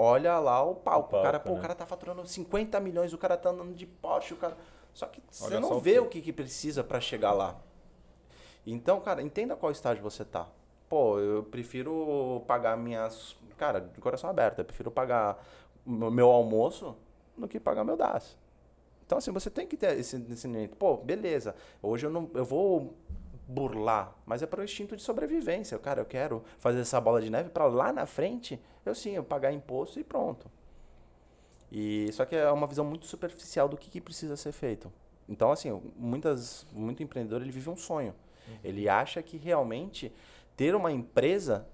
olha lá o palco. O, cara, palco, pô, né? o cara tá faturando 50 milhões, o cara tá andando de Porsche, o cara. Só que você Olha não o vê o que, que precisa para chegar lá. Então, cara, entenda qual estágio você tá. Pô, eu prefiro pagar minhas. Cara, de coração aberto, eu prefiro pagar o meu almoço do que pagar meu DAS. Então, assim, você tem que ter esse discernimento. Pô, beleza, hoje eu não eu vou burlar, mas é para o instinto de sobrevivência. Cara, eu quero fazer essa bola de neve para lá na frente, eu sim, eu pagar imposto e pronto. E só que é uma visão muito superficial do que, que precisa ser feito. Então, assim, muitas, muito empreendedor ele vive um sonho. Ele acha que realmente ter uma empresa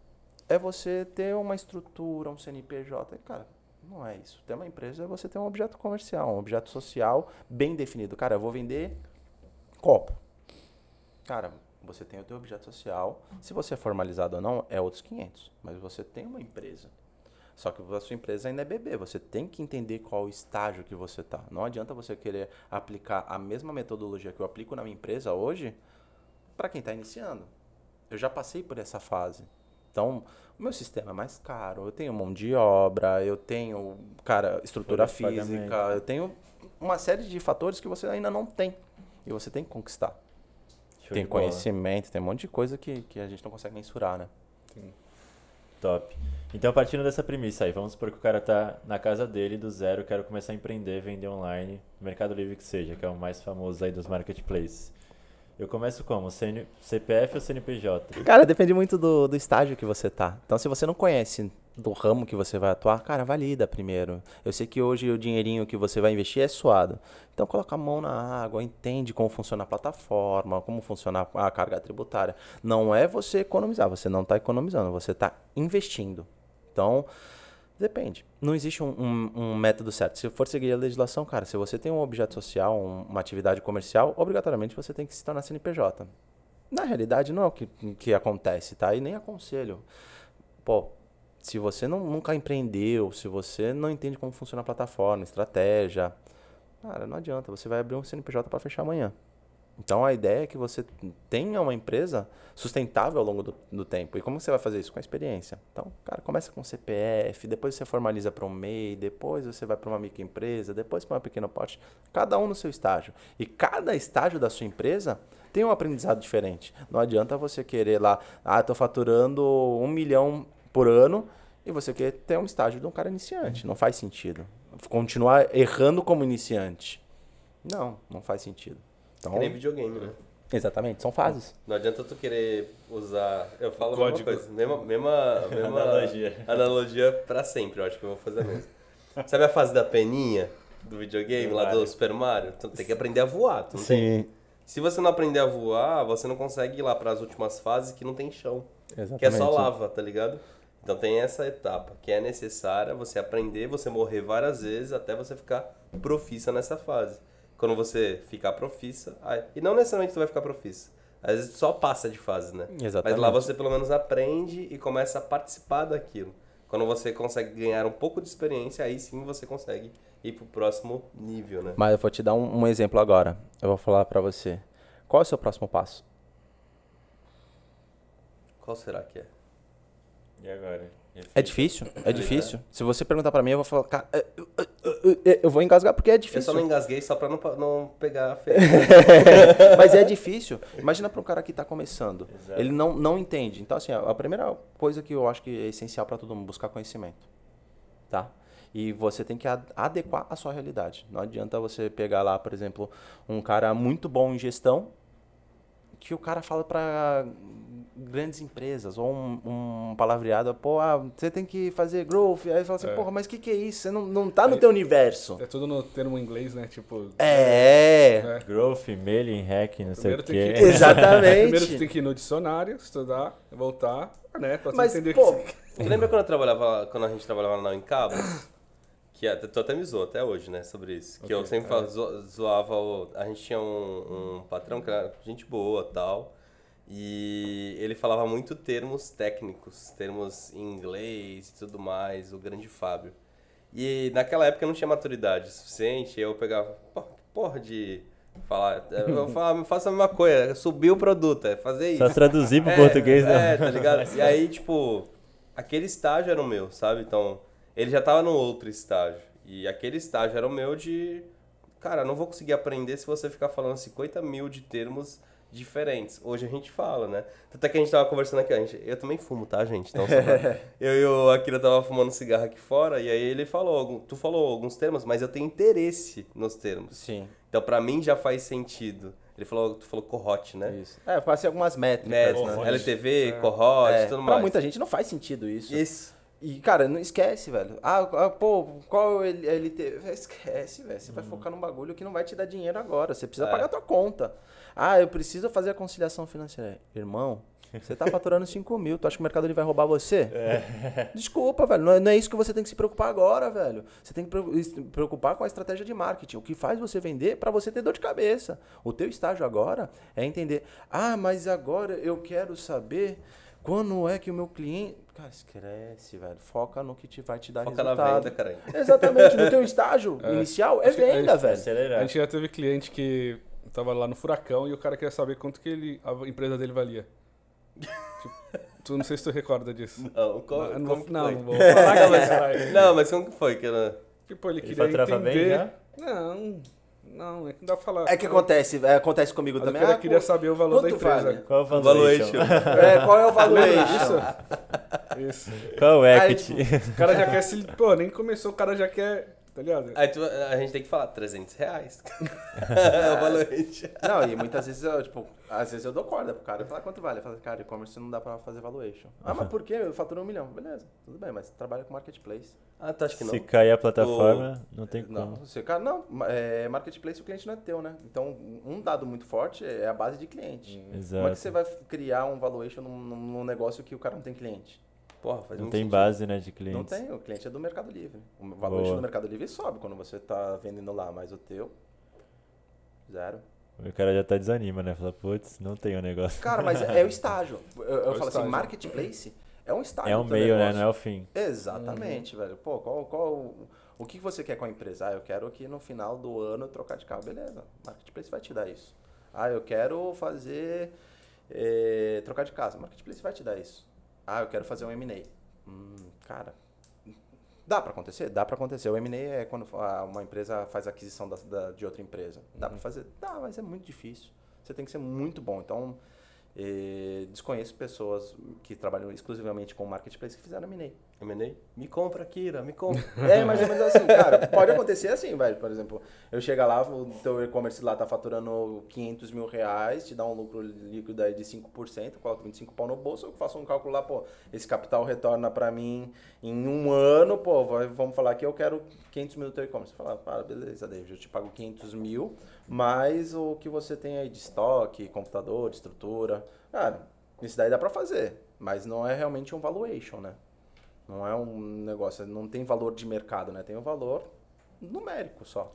é você ter uma estrutura, um CNPJ. Cara, não é isso. Ter uma empresa é você ter um objeto comercial, um objeto social bem definido. Cara, eu vou vender copo. Cara, você tem o teu objeto social. Se você é formalizado ou não, é outros 500. Mas você tem uma empresa. Só que a sua empresa ainda é bebê. Você tem que entender qual o estágio que você está. Não adianta você querer aplicar a mesma metodologia que eu aplico na minha empresa hoje para quem está iniciando. Eu já passei por essa fase. Então, o meu sistema é mais caro, eu tenho mão de obra, eu tenho, cara, estrutura física, pagamento. eu tenho uma série de fatores que você ainda não tem. E você tem que conquistar. Show tem conhecimento, tem um monte de coisa que, que a gente não consegue mensurar, né? Top. Então, partindo dessa premissa aí, vamos supor que o cara tá na casa dele, do zero, quero começar a empreender, vender online, Mercado Livre que seja, que é o mais famoso aí dos marketplaces. Eu começo como? CN CPF ou CNPJ? Cara, depende muito do, do estágio que você tá. Então, se você não conhece do ramo que você vai atuar, cara, valida primeiro. Eu sei que hoje o dinheirinho que você vai investir é suado. Então, coloca a mão na água, entende como funciona a plataforma, como funciona a carga tributária. Não é você economizar, você não está economizando, você está investindo. Então, depende. Não existe um, um- um método certo. Se for seguir a legislação, cara, se você tem um objeto social, um- uma atividade comercial, obrigatoriamente você tem que se tornar CNPJ. Na realidade, não é o que, que acontece, tá? E nem aconselho. Pô, se você não, nunca empreendeu, se você não entende como funciona a plataforma, estratégia, cara, não adianta. Você vai abrir um CNPJ para fechar amanhã. Então, a ideia é que você tenha uma empresa sustentável ao longo do, do tempo. E como você vai fazer isso? Com a experiência. Então, cara, começa com CPF, depois você formaliza para um MEI, depois você vai para uma microempresa, depois para uma pequena porte. Cada um no seu estágio. E cada estágio da sua empresa tem um aprendizado diferente. Não adianta você querer lá, ah, estou faturando um milhão por ano e você quer ter um estágio de um cara iniciante. Não faz sentido. Continuar errando como iniciante. Não, não faz sentido. Então, Que nem videogame, né? exatamente, são fases. Não adianta tu querer usar. Eu falo a Código. mesma coisa. Mesma, mesma, mesma Analogia. analogia pra sempre, eu acho que eu vou fazer mesmo. Sabe a fase da peninha do videogame, lá do. Super Mario? Tu tem que aprender a voar. Tu não tem- Se você não aprender a voar, você não consegue ir lá pras últimas fases que não tem chão. Exatamente. Que é só lava, tá ligado? Então tem essa etapa que é necessária você aprender, você morrer várias vezes até você ficar profissa nessa fase. Quando você ficar profissa, aí- e não necessariamente tu vai ficar profissa. Às vezes só passa de fase, né? Exatamente. Mas lá você pelo menos aprende e começa a participar daquilo. Quando você consegue ganhar um pouco de experiência, aí sim você consegue ir pro próximo nível, né? Mas eu vou te dar um, um exemplo agora. Eu vou falar pra você. Qual é o seu próximo passo? Qual será que é? E agora? É difícil? É difícil? Se você perguntar pra mim, eu vou falar, cara, eu, eu- eu- eu- eu vou engasgar porque é Eu difícil. só não engasguei só pra não, não pegar a feia. Mas é difícil. Imagina para um cara que está começando. Exato. Ele não, não entende. Então, assim, a primeira coisa que eu acho que é essencial para todo mundo, buscar conhecimento. Tá? E você tem que adequar a sua realidade. Não adianta você pegar lá, por exemplo, um cara muito bom em gestão, que o cara fala para grandes empresas, ou um, um palavreado, pô, ah, você tem que fazer growth. Aí fala assim, É. porra, mas o que, que é isso? Você não, não tá no teu universo. É tudo no termo inglês, né? Tipo. É, É. Growth, mailing, hack, não sei Primeiro o tem quê. que- exatamente. Primeiro tu tem que ir no dicionário, estudar, voltar, né? Pra Mas, entender pô, o que você Lembra quando eu trabalhava, quando a gente trabalhava na Encabos? Que até, tu até me zoou até hoje, né, sobre isso. Que eu sempre zo- zoava o... A gente tinha um, um patrão que era gente boa tal. E ele falava muito termos técnicos, termos em inglês e tudo mais, o grande Fábio. E naquela época eu não tinha maturidade suficiente, eu pegava, pô, que porra de falar. Eu falava, faça a mesma coisa, subir o produto, é fazer isso. Só traduzir pro É, português, É, né? tá ligado? E aí, tipo, aquele estágio era o meu, sabe? Então, ele já tava no outro estágio. E aquele estágio era o meu de. Cara, não vou conseguir aprender se você ficar falando 50 mil de termos diferentes. Hoje a gente fala, né? Tanto é que a gente tava conversando aqui, a gente, eu também fumo, tá, gente? Então, pra- eu e o Akira tava fumando cigarro aqui fora, e aí ele falou, tu falou alguns termos, mas eu tenho interesse nos termos. Sim, Então, pra mim já faz sentido. Ele falou, tu falou corrote, né? isso. É, eu passei algumas métricas, Métrica, né? LTV, É. corrote, É, tudo pra mais. muita gente não faz sentido isso. Isso. E, cara, não esquece, velho. Ah, ah, pô, qual ele, ele teve? Esquece, velho. Você vai focar num bagulho que não vai te dar dinheiro agora. Você precisa É. pagar a tua conta. Ah, eu preciso fazer a conciliação financeira. Irmão, você tá faturando 5 mil. Tu acha que o mercado ele vai roubar você? Desculpa, velho. Não é, não é isso que você tem que se preocupar agora, velho. Você tem que se preocupar com a estratégia de marketing. O que faz você vender para você ter dor de cabeça. O teu estágio agora é entender. Ah, mas agora eu quero saber quando é que o meu cliente. Cara, esquece, velho. Foca no que te vai te dar Foca na resultado. venda, cara. Exatamente, no teu estágio inicial é Acho é venda, velho. A Acelerar. gente já teve cliente que tava lá no furacão e o cara queria saber quanto que ele, a empresa dele valia. Tipo, tu não sei se tu recorda disso. Não, como, não, não, como vou, que não, foi? não vou falar, mas. Não, mas como que foi? Que era... Tipo, ele Ele queria faturava bem entender. já? Não, não, é que não dá pra falar. É que acontece, é, acontece comigo o também. cara Ah, queria saber o valor da empresa. vale? Qual o Valuation. É, qual é o valuation? disso? Isso. Qual o Aí, equity? O cara já quer se. Pô, nem começou, o cara já quer. Tá ligado? Aí tu- a gente tem que falar 300 reais. é o valorante. Não, e muitas vezes eu, tipo, às vezes eu dou corda pro cara. Eu falo, quanto vale? Eu falo, cara, e-commerce não dá pra fazer valuation. Ah, mas por quê? Eu faturo um milhão. Beleza, tudo bem, mas trabalha com marketplace. Ah, tu acha que não? Se cair a plataforma, não tem Não, como. você, cara, não, ma- é, marketplace o cliente não é teu, né? Então, um dado muito forte é a base de cliente. Como é que Exato. você vai criar um valuation num- num negócio que o cara não tem cliente? Porra, faz Não tem sentido. base, né, de Não clientes. tem, o cliente é do Mercado Livre. O Boa. do Mercado Livre sobe quando você tá vendendo lá, mas o teu, zero. O cara já tá desanima, né? Fala, putz, não tem o negócio. Cara, mas é, é o estágio. Eu, eu o falo assim, estágio. marketplace é um estágio É um meio, né? Não é o fim. Exatamente, velho. Pô, qual, qual, o que você quer com a empresa? Ah, eu quero que no final do ano eu trocar de carro. Beleza, Marketplace vai te dar isso. Ah, eu quero fazer, eh, trocar de casa. Marketplace vai te dar isso. Ah, eu quero fazer um M&A. Hum, cara, dá pra acontecer? Dá pra acontecer. O M&A é quando a- uma empresa faz aquisição da, da- de outra empresa. Dá pra fazer? Dá, mas é muito difícil. Você tem que ser muito bom. Então, eh, desconheço pessoas que trabalham exclusivamente com marketplace que fizeram M&A. M&A? Me compra, Kira, me compra. É, mais ou menos assim, cara. Pode acontecer assim, velho. Por exemplo, eu chegar lá, o teu e-commerce lá tá faturando 500 mil reais, te dá um lucro líquido aí de 5%, eu coloco 25 pau no bolso, eu faço um cálculo lá, pô, esse capital retorna pra mim em um ano, pô, vamos falar que eu quero 500 mil no teu e-commerce. Falar, para, beleza, David, eu te pago 500 mil, mais o que você tem aí de estoque, computador, estrutura. Cara, isso daí dá pra fazer, mas não é realmente um valuation, né? Não é um negócio, não tem valor de mercado, né? Tem um valor numérico só.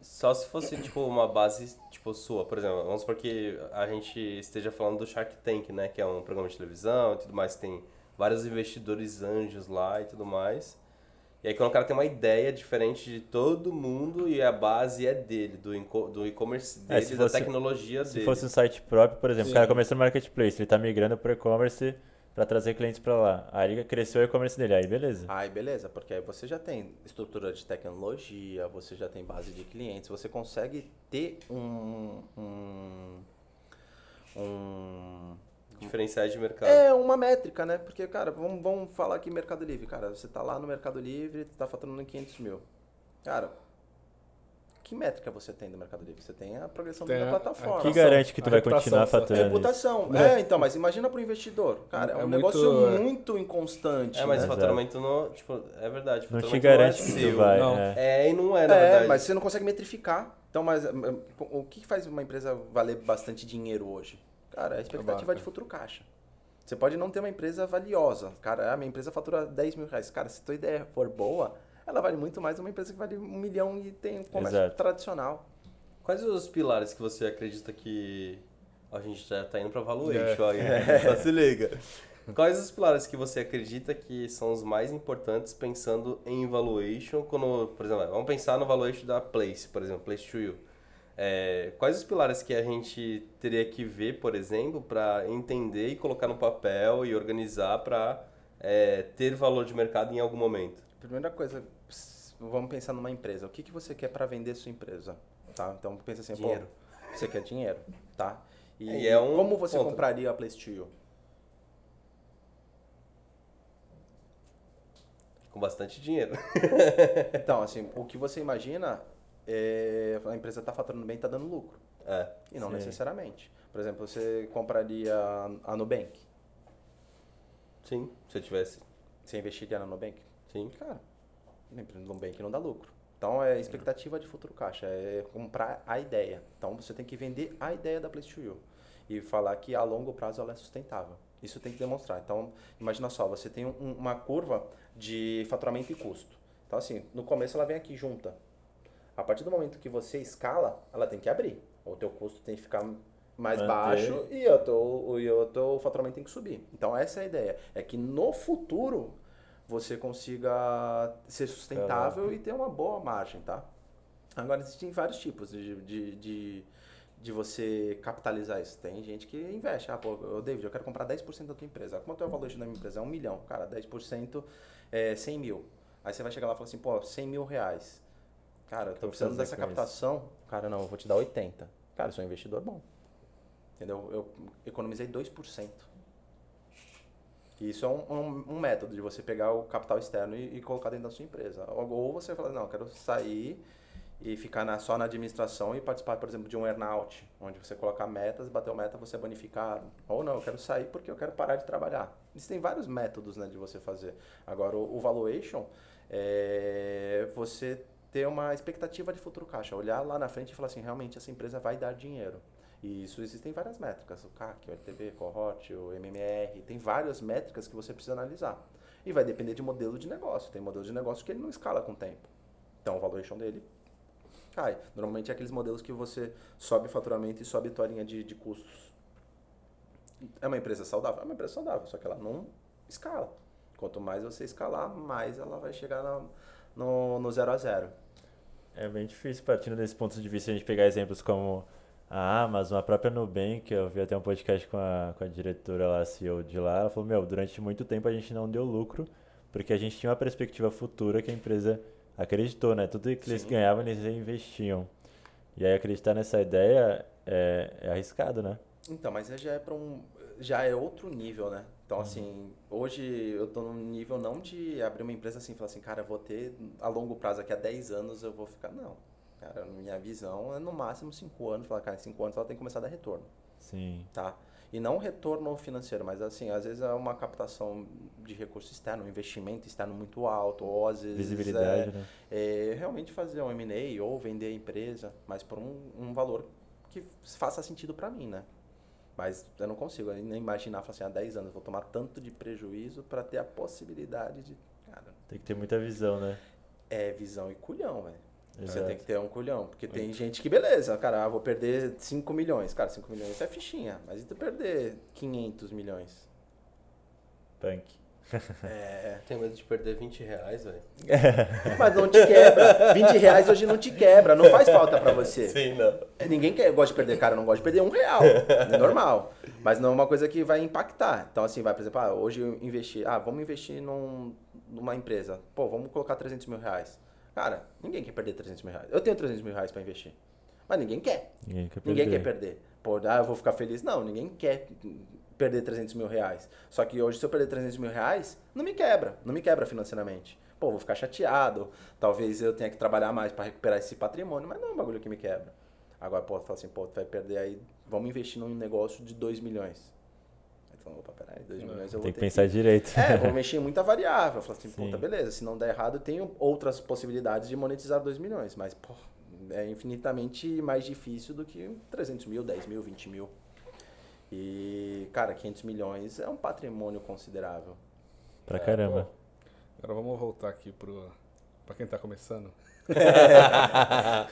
Só se fosse, tipo, uma base, tipo, sua, por exemplo. Vamos supor que a gente esteja falando do Shark Tank, né? Que é um programa de televisão e tudo mais. Tem vários investidores anjos lá e tudo mais. E aí quando o cara tem uma ideia diferente de todo mundo e a base é dele, do e-commerce É, dele, se da fosse- tecnologia Se dele. fosse um site próprio, por exemplo, o Sim. cara começou no marketplace, ele tá migrando pro e-commerce para trazer clientes para lá. Aí cresceu o e-commerce dele, aí beleza. Aí beleza, porque aí você já tem estrutura de tecnologia, você já tem base de clientes, você consegue ter um. um, um Diferenciais de mercado. é uma métrica, né? Porque, cara, vamos, vamos falar aqui Mercado Livre. Cara, você tá lá no Mercado Livre, tá faturando 500 mil. Cara, que métrica você tem do Mercado Livre? Você tem a progressão Tem da a- plataforma. Que reputação. garante que tu A vai continuar faturando isso? Reputação. É, então, mas imagina pro investidor. Cara, é, É um muito- negócio é. muito inconstante. É, mas né? o faturamento não, tipo, é verdade. Não te garante é que tu vai. Não. é. É, e não é, na É, verdade. mas você não consegue metrificar. Então, mas hum, hum, o que faz uma empresa valer bastante dinheiro hoje? Cara, é a expectativa de futuro caixa. Você pode não ter uma empresa valiosa. Cara, a minha empresa fatura 10 mil reais. Cara, se tua ideia for boa, ela vale muito mais uma empresa que vale um milhão e tem um comércio Exato. tradicional. Quais os pilares que você acredita que. A gente já tá indo pra É. valuation aí, só se liga. Quais os pilares que você acredita que são os mais importantes pensando em valuation? Quando, por exemplo, vamos pensar no valuation da Place, por exemplo, Place to You. É, quais os pilares que a gente teria que ver, por exemplo, para entender e colocar no papel e organizar para ter valor de mercado em algum momento? Primeira coisa, vamos pensar numa empresa. O que, que você quer para vender sua empresa? Tá? Então pensa assim, Dinheiro. pô, você quer dinheiro, tá? E, E é um como você ponto. compraria a You? Com bastante dinheiro. Então, assim, o que você imagina é a empresa está faturando bem, está dando lucro. É. E não Sim. necessariamente. Por exemplo, você compraria a Nubank. Sim, se eu tivesse. Você investiria na Nubank? Sim. Cara, a empresa Nubank não dá lucro. Então, é expectativa de futuro caixa, é comprar a ideia. Então, você tem que vender a ideia da Place to You. E falar que a longo prazo ela é sustentável. Isso tem que demonstrar. Então, imagina só, você tem um- uma curva de faturamento e custo. Então, assim, no começo ela vem aqui junta. A partir do momento que você escala, ela tem que abrir. O teu custo tem que ficar mais Manter. baixo e o, teu, e o teu faturamento tem que subir. Então, essa é a ideia. É que no futuro você consiga ser sustentável e ter uma boa margem, tá? Agora, existem vários tipos de, de, de, de você capitalizar isso. Tem gente que investe. Ah, pô, David, eu quero comprar 10% da tua empresa. Quanto é o valor da minha empresa? É um milhão. Cara, 10% é 100 mil. Aí você vai chegar lá e falar assim, pô, 100 mil reais. Cara, eu tô precisando dessa com isso? captação. Cara, não, eu vou te dar 80. Cara, eu sou um investidor bom. Entendeu? Eu economizei 2%. E isso é um, um, um método de você pegar o capital externo e, e colocar dentro da sua empresa. Ou, ou você fala, não, eu quero sair e ficar na, só na administração e participar, por exemplo, de um earnout, onde você coloca metas, bateu meta, você é bonificado. Ou não, eu quero sair porque eu quero parar de trabalhar. Existem vários métodos né, de você fazer. Agora, o, o valuation é você ter uma expectativa de futuro caixa, olhar lá na frente e falar assim, realmente essa empresa vai dar dinheiro. E isso existem várias métricas, o CAC, o LTV, cohort, o MMR, tem várias métricas que você precisa analisar. E vai depender de modelo de negócio. Tem modelo de negócio que ele não escala com o tempo. Então o valuation dele cai. Normalmente é aqueles modelos que você sobe faturamento e sobe tua linha de, de custos. É uma empresa saudável? É uma empresa saudável, só que ela não escala. Quanto mais você escalar, mais ela vai chegar na- no, no zero a zero. É bem difícil, partindo desse ponto de vista, a gente pegar exemplos como a Amazon, a própria Nubank, eu vi até um podcast com a, com a diretora lá, CEO de lá, ela falou, meu, durante muito tempo a gente não deu lucro, porque a gente tinha uma perspectiva futura que a empresa acreditou, né? Tudo que eles Sim. ganhavam, eles reinvestiam. E aí acreditar nessa ideia é, é arriscado, né? Então, mas já é para um já é outro nível, né? Então, assim, hoje eu tô num nível não de abrir uma empresa assim, e falar assim, cara, eu vou ter a longo prazo, daqui a 10 anos eu vou ficar. Não. Cara, minha visão é no máximo 5 anos. Falar, cara, em 5 anos ela tem que começar a dar retorno, Sim. tá? E não retorno financeiro, mas assim, às vezes é uma captação de recurso externo, um investimento externo muito alto, ou às vezes. Visibilidade, é, né? é, realmente fazer um M&A ou vender a empresa, mas por um, um valor que faça sentido para mim, né? Mas eu não consigo nem imaginar, falar assim, há 10 anos eu vou tomar tanto de prejuízo para ter a possibilidade de... Cara, Tem que ter muita visão, né? é visão e culhão, velho. Você Exato. tem que ter um culhão, porque tem gente que, beleza, cara, ah, vou perder 5 milhões. Cara, 5 milhões é fichinha, mas e tu perder 500 milhões? Punk. É. Tenho medo de perder 20 reais, velho. Mas não te quebra. 20 reais hoje não te quebra, não faz falta pra você. Sim, não. Ninguém quer, gosta de perder, cara, não gosta de perder um real. É normal. Mas não é uma coisa que vai impactar. Então, assim, vai, por exemplo, ah, hoje eu investi. Ah, vamos investir num, numa empresa. Pô, vamos colocar 300 mil reais. Cara, ninguém quer perder 300 mil reais. Eu tenho 300 mil reais pra investir. Mas ninguém quer. Ninguém quer Ninguém perder. quer perder. Pô, ah, eu vou ficar feliz. Não, ninguém quer perder 300 mil reais. Só que hoje, se eu perder 300 mil reais, não me quebra. Não me quebra financeiramente. Pô, vou ficar chateado. Talvez eu tenha que trabalhar mais para recuperar esse patrimônio, mas não é um bagulho que me quebra. Agora, pô, fala assim, pô, tu vai perder aí, vamos investir num negócio de 2 milhões. Fala, opa, peraí, 2 milhões eu vou Tem que ter pensar direito. é, vou mexer em muita variável. Eu falo assim, Sim. puta, beleza, se não der errado, eu tenho outras possibilidades de monetizar 2 milhões. Mas, pô, é infinitamente mais difícil do que 300 mil, 10 mil, 20 mil. E, cara, 500 milhões é um patrimônio considerável. Pra caramba. Agora vamos voltar aqui pro. Pra quem tá começando. A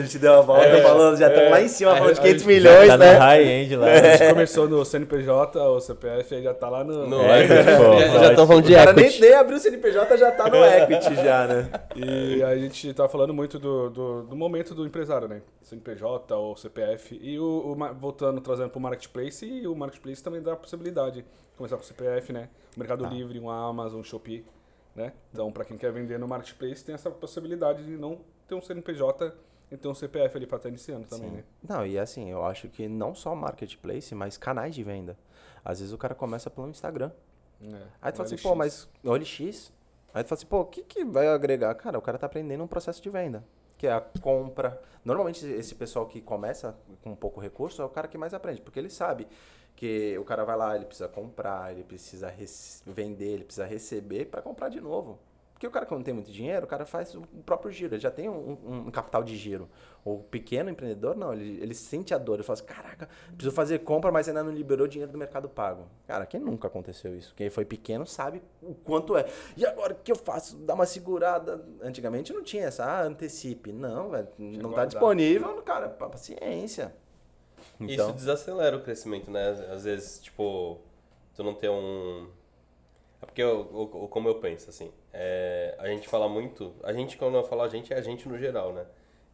gente deu uma volta falando, já estamos lá em cima falando de a 500 gente milhões, tá né? no high-end lá. A gente começou no CNPJ, o CPF aí já tá lá no. No É, equity, pô, já- estão falando O de cara nem, equity. nem abriu o CNPJ, já tá no equity já, né? E a gente tá falando muito do, do, do momento do empresário, né? CNPJ ou CPF. E o, o voltando, trazendo pro Marketplace, e o Marketplace também dá a possibilidade de começar com o CPF, né? O Mercado Livre, um Amazon, um Shopee, né? Então, pra quem quer vender no Marketplace, tem essa possibilidade de não ter um CNPJ e ter um CPF ali pra estar iniciando também, né? Não, e assim, eu acho que não só marketplace, mas canais de venda. Às vezes o cara começa pelo Instagram. É, Aí tu fala assim, pô, mas OLX? Aí tu fala assim, pô, o que, que vai agregar? Cara, o cara tá aprendendo um processo de venda, que é a compra. Normalmente esse pessoal que começa com pouco recurso é o cara que mais aprende, porque ele sabe que o cara vai lá, ele precisa comprar, ele precisa vender, ele precisa receber para comprar de novo. Porque o cara que não tem muito dinheiro, o cara faz o próprio giro, ele já tem um, um- capital de giro. O pequeno empreendedor, não, ele, ele sente a dor, ele fala assim, caraca, preciso fazer compra, mas ainda não liberou dinheiro do mercado pago. Cara, quem nunca aconteceu isso? Quem foi pequeno sabe o quanto é. E agora o que eu faço? Dá uma segurada. Antigamente não tinha essa, ah, antecipe. Não, velho, não tá guardar. disponível, cara, pa- paciência. Isso Então, desacelera o crescimento, né? Às vezes, tipo, tu não tem um. É porque, eu, eu- como eu penso, assim, é, a gente fala muito. A gente, quando eu falo a gente, é a gente no geral, né?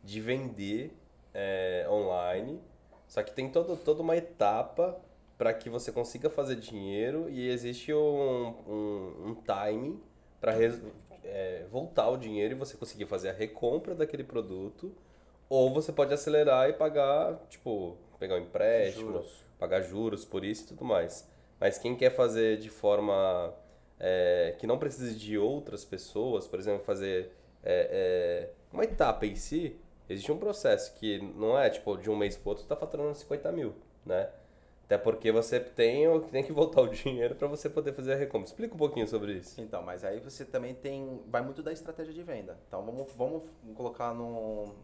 De vender é, online. Só que tem todo, toda uma etapa para que você consiga fazer dinheiro e existe um, um, um timing para voltar o dinheiro e você conseguir fazer a recompra daquele produto. Ou você pode acelerar e pagar, tipo, pegar um empréstimo, Juros. pagar juros por isso e tudo mais. Mas quem quer fazer de forma é, que não precise de outras pessoas, por exemplo, fazer é, é, uma etapa em si, existe um processo que não é tipo de um mês pro outro tu tá faturando 50 mil, né? Até porque você tem, tem que voltar o dinheiro para você poder fazer a recompra. Explica um pouquinho sobre isso. Então, mas aí você também tem. Vai muito da estratégia de venda. Então vamos, vamos colocar no.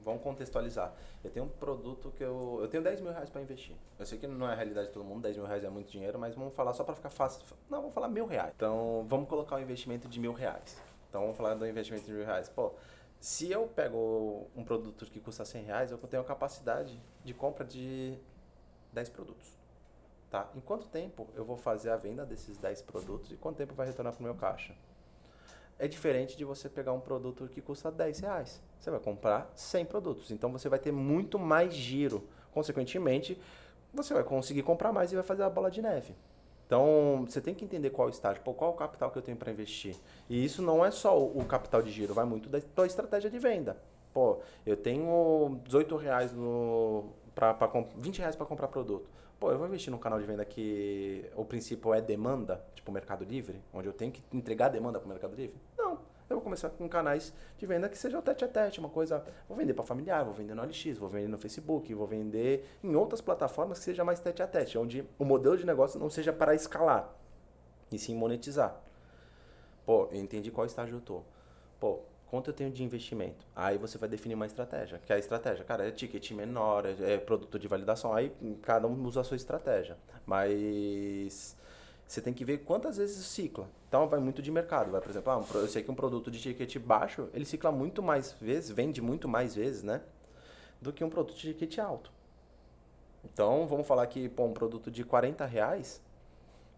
Vamos contextualizar. Eu tenho um produto que eu. Eu tenho 10 mil reais para investir. Eu sei que não é a realidade de todo mundo, 10 mil reais é muito dinheiro, mas vamos falar só para ficar fácil. Não, vamos falar mil reais. Então vamos colocar um investimento de mil reais. Então vamos falar do investimento de mil reais. Pô, se eu pego um produto que custa 100 reais, eu tenho a capacidade de compra de 10 produtos. Tá? Em quanto tempo eu vou fazer a venda desses 10 produtos e quanto tempo vai retornar para o meu caixa? É diferente de você pegar um produto que custa 10 reais. Você vai comprar 100 produtos. Então você vai ter muito mais giro. Consequentemente, você vai conseguir comprar mais e vai fazer a bola de neve. Então, você tem que entender qual estágio, qual o capital que eu tenho para investir. E isso não é só o capital de giro, vai muito da tua estratégia de venda. Pô, eu tenho 18 reais no, pra, pra, comp- 20 reais para comprar produto. Pô, eu vou investir num canal de venda que o princípio é demanda, tipo Mercado Livre, onde eu tenho que entregar demanda para o Mercado Livre? Não. Eu vou começar com canais de venda que seja o tete a tete, uma coisa. Vou vender para familiar, vou vender no OLX, vou vender no Facebook, vou vender em outras plataformas que seja mais tete a tete, onde o modelo de negócio não seja para escalar, e sim monetizar. Pô, eu entendi qual estágio eu tô. Pô, quanto eu tenho de investimento? Aí você vai definir uma estratégia. Que é a estratégia, cara, é ticket menor, é, é produto de validação. Aí cada um usa a sua estratégia. Mas você tem que ver quantas vezes cicla. Então vai muito de mercado. Vai, por exemplo, ah, eu sei que um produto de ticket baixo, ele cicla muito mais vezes, vende muito mais vezes, né? Do que um produto de ticket alto. Então, vamos falar que pô, um produto de 40 reais,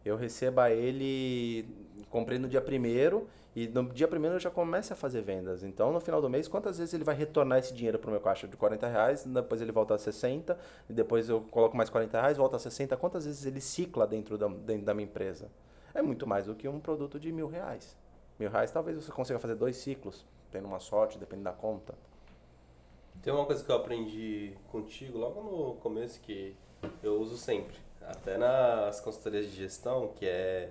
eu receba ele, comprei no dia primeiro e no dia primeiro eu já começo a fazer vendas. Então, no final do mês, quantas vezes ele vai retornar esse dinheiro para o meu caixa de 40 reais, depois ele volta a 60, e depois eu coloco mais 40 reais, volta a 60. Quantas vezes ele cicla dentro da, dentro da minha empresa? É muito mais do que um produto de mil reais. Mil reais talvez você consiga fazer dois ciclos, tendo uma sorte, dependendo da conta. Tem uma coisa que eu aprendi contigo logo no começo que eu uso sempre, até nas consultorias de gestão, que é,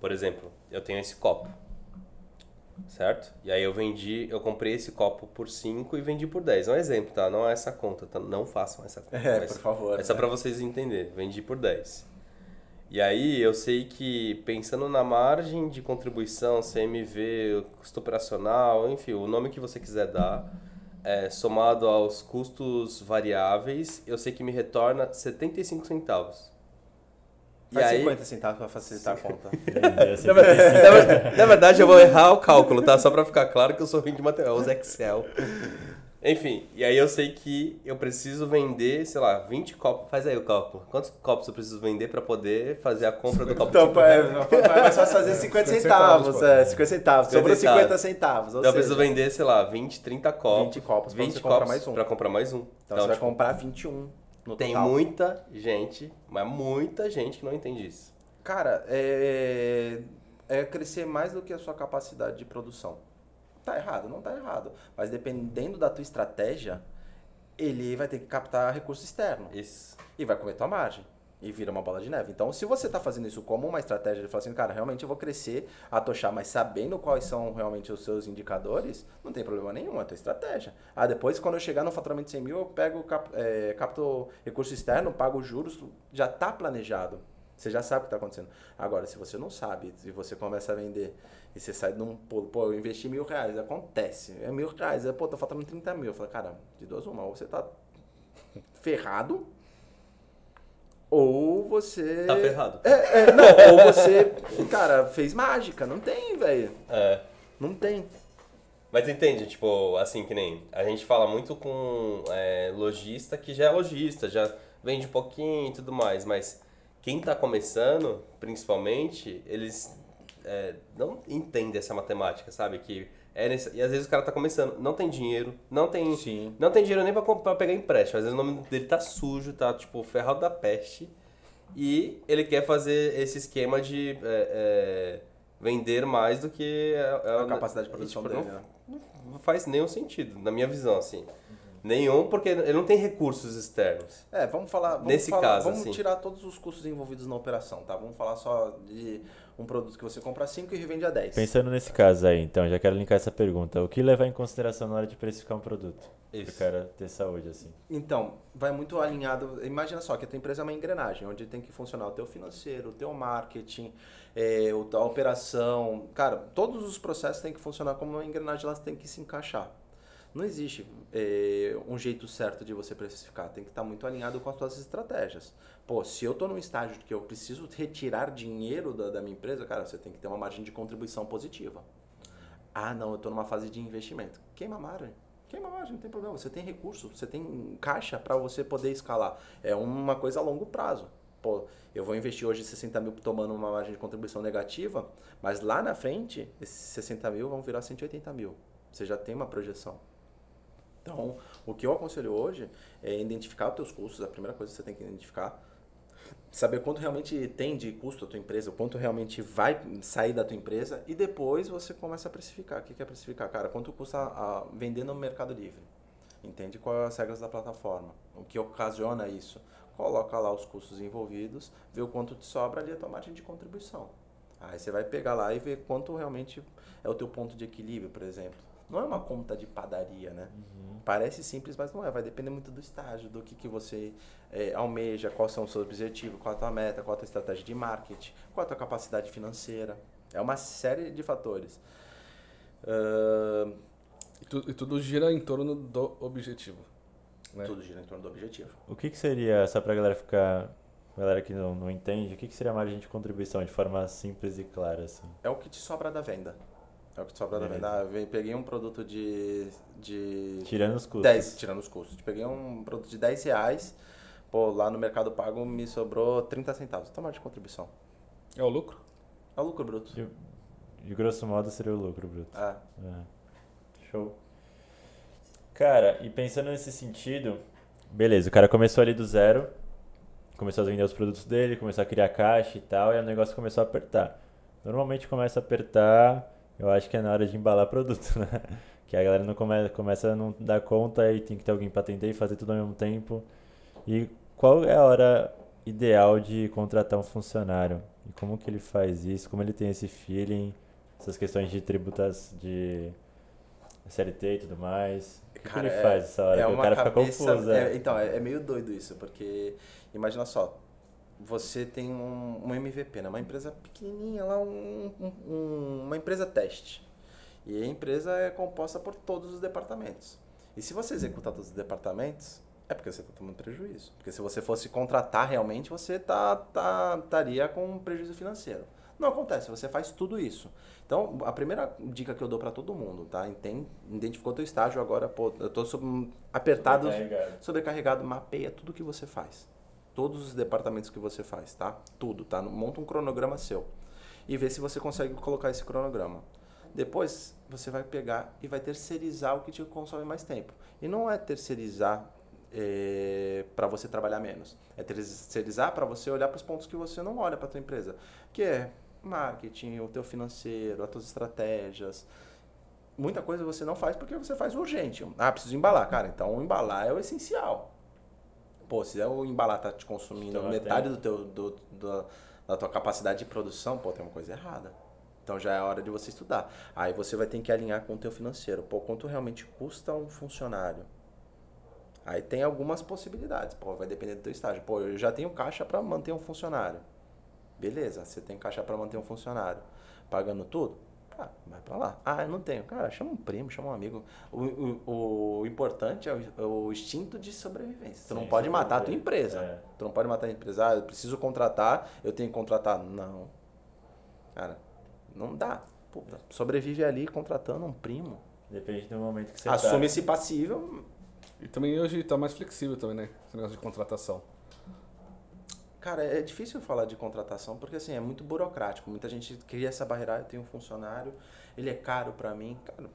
por exemplo, eu tenho esse copo, certo? E aí eu vendi, eu comprei esse copo por 5 e vendi por 10. É um exemplo, tá? Não é essa conta, tá? Não façam essa conta. É, por favor. É só né? pra vocês entenderem. Vendi por 10. E aí eu sei que pensando na margem de contribuição, CMV, custo operacional, enfim, o nome que você quiser dar, é, somado aos custos variáveis, eu sei que me retorna 75 centavos. E Faz aí, 50 centavos para facilitar a conta. Na, verdade, na verdade- eu vou errar o cálculo, tá? Só pra ficar claro que eu sou ruim de material, eu uso Excel. Enfim, e aí eu sei que eu preciso vender, sei lá, 20 copos. Faz aí o cálculo. Quantos copos eu preciso vender pra poder fazer a compra do copo Então, de 5 é, é mais fácil fazer 50 50 centavos, é, pô. 50 centavos. 50 Sobrou 50 centavos. Então eu preciso seja, vender, sei lá, 20, 30 copos. 20 copos pra 20 você comprar copos mais um. pra comprar mais um. Então, você vai tipo, comprar 21 no tem total. muita gente, mas muita gente que não entende isso. Cara, é, é crescer mais do que a sua capacidade de produção. Tá errado? Não tá errado. Mas dependendo da tua estratégia, ele vai ter que captar recurso externo. Isso. E vai comer tua margem. E vira uma bola de neve. Então, se você está fazendo isso como uma estratégia de falar assim, cara, realmente eu vou crescer, atochar, mas sabendo quais são realmente os seus indicadores, não tem problema nenhum, é a tua estratégia. Ah, depois, quando eu chegar no faturamento de 100 mil, eu pego, cap, é, capto recurso externo, pago juros, já está planejado. Você já sabe o que está acontecendo. Agora, se você não sabe, se você começa a vender e você sai num pulo, pô, eu investi mil reais, acontece, é mil reais, é, pô, tô faturando 30 mil. Eu falo, cara, de duas uma, ou você tá ferrado, ou você. Tá ferrado. É, é, não, ou você, cara, fez mágica. Não tem, velho. É. Não tem. Mas entende, tipo, assim, que nem a gente fala muito com é, lojista que já é lojista, já vende um pouquinho e tudo mais, mas quem tá começando, principalmente, eles é, não entendem essa matemática, sabe? Que é nesse- e às vezes o cara tá começando, não tem dinheiro, não tem, Sim. não tem dinheiro nem pra, pra pegar empréstimo, às vezes o nome dele tá sujo, tá tipo ferrado da peste, e ele quer fazer esse esquema de é, é, vender mais do que é, é A capacidade de produção tipo, dele, não- né? não faz nenhum sentido, na minha visão, assim. Nenhum, porque ele não tem recursos externos. É, vamos falar. Vamos Nesse falar- caso, vamos assim. tirar todos os custos envolvidos na operação, tá? Vamos falar só de um produto que você compra a 5 e revende a 10. Pensando nesse caso aí, então, já quero linkar essa pergunta. O que levar em consideração na hora de precificar um produto? Isso. Pro cara ter saúde, assim. Então, vai muito alinhado. Imagina só que a tua empresa é uma engrenagem, onde tem que funcionar o teu financeiro, o teu marketing, é, o- a operação. Cara, todos os processos têm que funcionar como uma engrenagem, elas têm que se encaixar. Não existe é, um jeito certo de você precificar, tem que estar muito alinhado com as suas estratégias. Pô, se eu estou num estágio que eu preciso retirar dinheiro da, da minha empresa, cara, você tem que ter uma margem de contribuição positiva. Ah, não, eu estou numa fase de investimento. Queima a margem. Queima a margem, não tem problema. Você tem recurso, você tem caixa para você poder escalar. É uma coisa a longo prazo. Pô, eu vou investir hoje 60 mil tomando uma margem de contribuição negativa, mas lá na frente, esses 60 mil vão virar 180 mil. Você já tem uma projeção. Então, o que eu aconselho hoje é identificar os teus custos. A primeira coisa que você tem que identificar saber quanto realmente tem de custo a tua empresa, quanto realmente vai sair da tua empresa e depois você começa a precificar. O que é precificar? Cara, quanto custa a vender no Mercado Livre? Entende quais são as regras da plataforma? O que ocasiona isso? Coloca lá os custos envolvidos, vê o quanto te sobra ali a tua margem de contribuição. Aí você vai pegar lá e ver quanto realmente é o teu ponto de equilíbrio, por exemplo. Não é uma conta de padaria, né? Parece simples, mas não é. Vai depender muito do estágio, do que, que você eh, almeja, quais são os seus objetivos, qual a tua meta, qual a tua estratégia de marketing, qual a tua capacidade financeira. É uma série de fatores. Ahn, E, tu- e tudo gira em torno do objetivo. né? tudo gira em torno do objetivo. O que, que seria, só pra galera ficar. Galera que não, não entende, o que, que seria a margem de contribuição de forma simples e clara, assim? É o que te sobra da venda. É o que sobra Beleza. da venda. Ah, eu peguei um produto de. de Tirando os custos. 10, tirando os custos. Peguei um produto de 10 reais, pô, lá no Mercado Pago me sobrou 30 centavos. Tomar de contribuição. É o lucro? É o lucro bruto. De, de grosso modo seria o lucro bruto. É. É. Show. Cara, e pensando nesse sentido, beleza, o cara começou ali do zero, começou a vender os produtos dele, começou a criar caixa e tal, e o negócio começou a apertar. Normalmente começa a apertar, eu acho que é na hora de embalar produto, né? Que a galera não come, começa a não dar conta e tem que ter alguém para atender e fazer tudo ao mesmo tempo. E qual é a hora ideal de contratar um funcionário? E como que ele faz isso? Como ele tem esse feeling? Essas questões de tributas, de CLT e tudo mais. O que, que ele faz nessa hora? É o cara cabeça, fica confuso. é. é, então, é, é meio doido isso, porque imagina só, você tem um, um MVP, né? uma empresa pequenininha lá, um, um- um- uma empresa teste. E a empresa é composta por todos os departamentos. E se você executar todos os departamentos, é porque você está tomando prejuízo. Porque se você fosse contratar realmente, você tá, tá, estaria com um prejuízo financeiro. Não acontece, você faz tudo isso. Então, a primeira dica que eu dou para todo mundo, tá? Entende, identificou teu estágio agora, pô, eu tô sob- apertado, Sobrecarregado. sobrecarregado, mapeia tudo que você faz. Todos os departamentos que você faz, tá? Tudo, tá? Monta um cronograma seu. E vê se você consegue colocar esse cronograma. Depois, você vai pegar e vai terceirizar o que te consome mais tempo. E não é terceirizar para você trabalhar menos. É terceirizar para você olhar para os pontos que você não olha para tua empresa. Que é marketing, o teu financeiro, as tuas estratégias. Muita coisa você não faz porque você faz urgente. Ah, preciso embalar. Cara, então embalar é o essencial. Pô, se o embalar tá te consumindo Então, metade tem- do teu, do, do- da tua capacidade de produção, pô, tem uma coisa errada. Então já é hora de você estudar. Aí você vai ter que alinhar com o teu financeiro. Pô, quanto realmente custa um funcionário? Aí tem algumas possibilidades. Pô, vai depender do teu estágio. Pô, eu já tenho caixa para manter um funcionário. Beleza, você tem caixa para manter um funcionário. Pagando tudo? Cara, vai para lá. Ah, eu não tenho. Cara, chama um primo, chama um amigo. O, o, o importante é o, o instinto de sobrevivência. Tu não Sim, pode matar a tua empresa. É. Tu não pode matar a empresa. Ah, eu preciso contratar, eu tenho que contratar. Não. Cara, não dá. Puta, sobrevive ali contratando um primo. Depende do momento que você Assume tá. esse passível. E também hoje tá mais flexível também, né? Esse negócio de contratação. Cara, é difícil falar de contratação porque assim, é muito burocrático. Muita gente cria essa barreira, "Ah, eu tenho um funcionário, ele é caro para mim. Cara,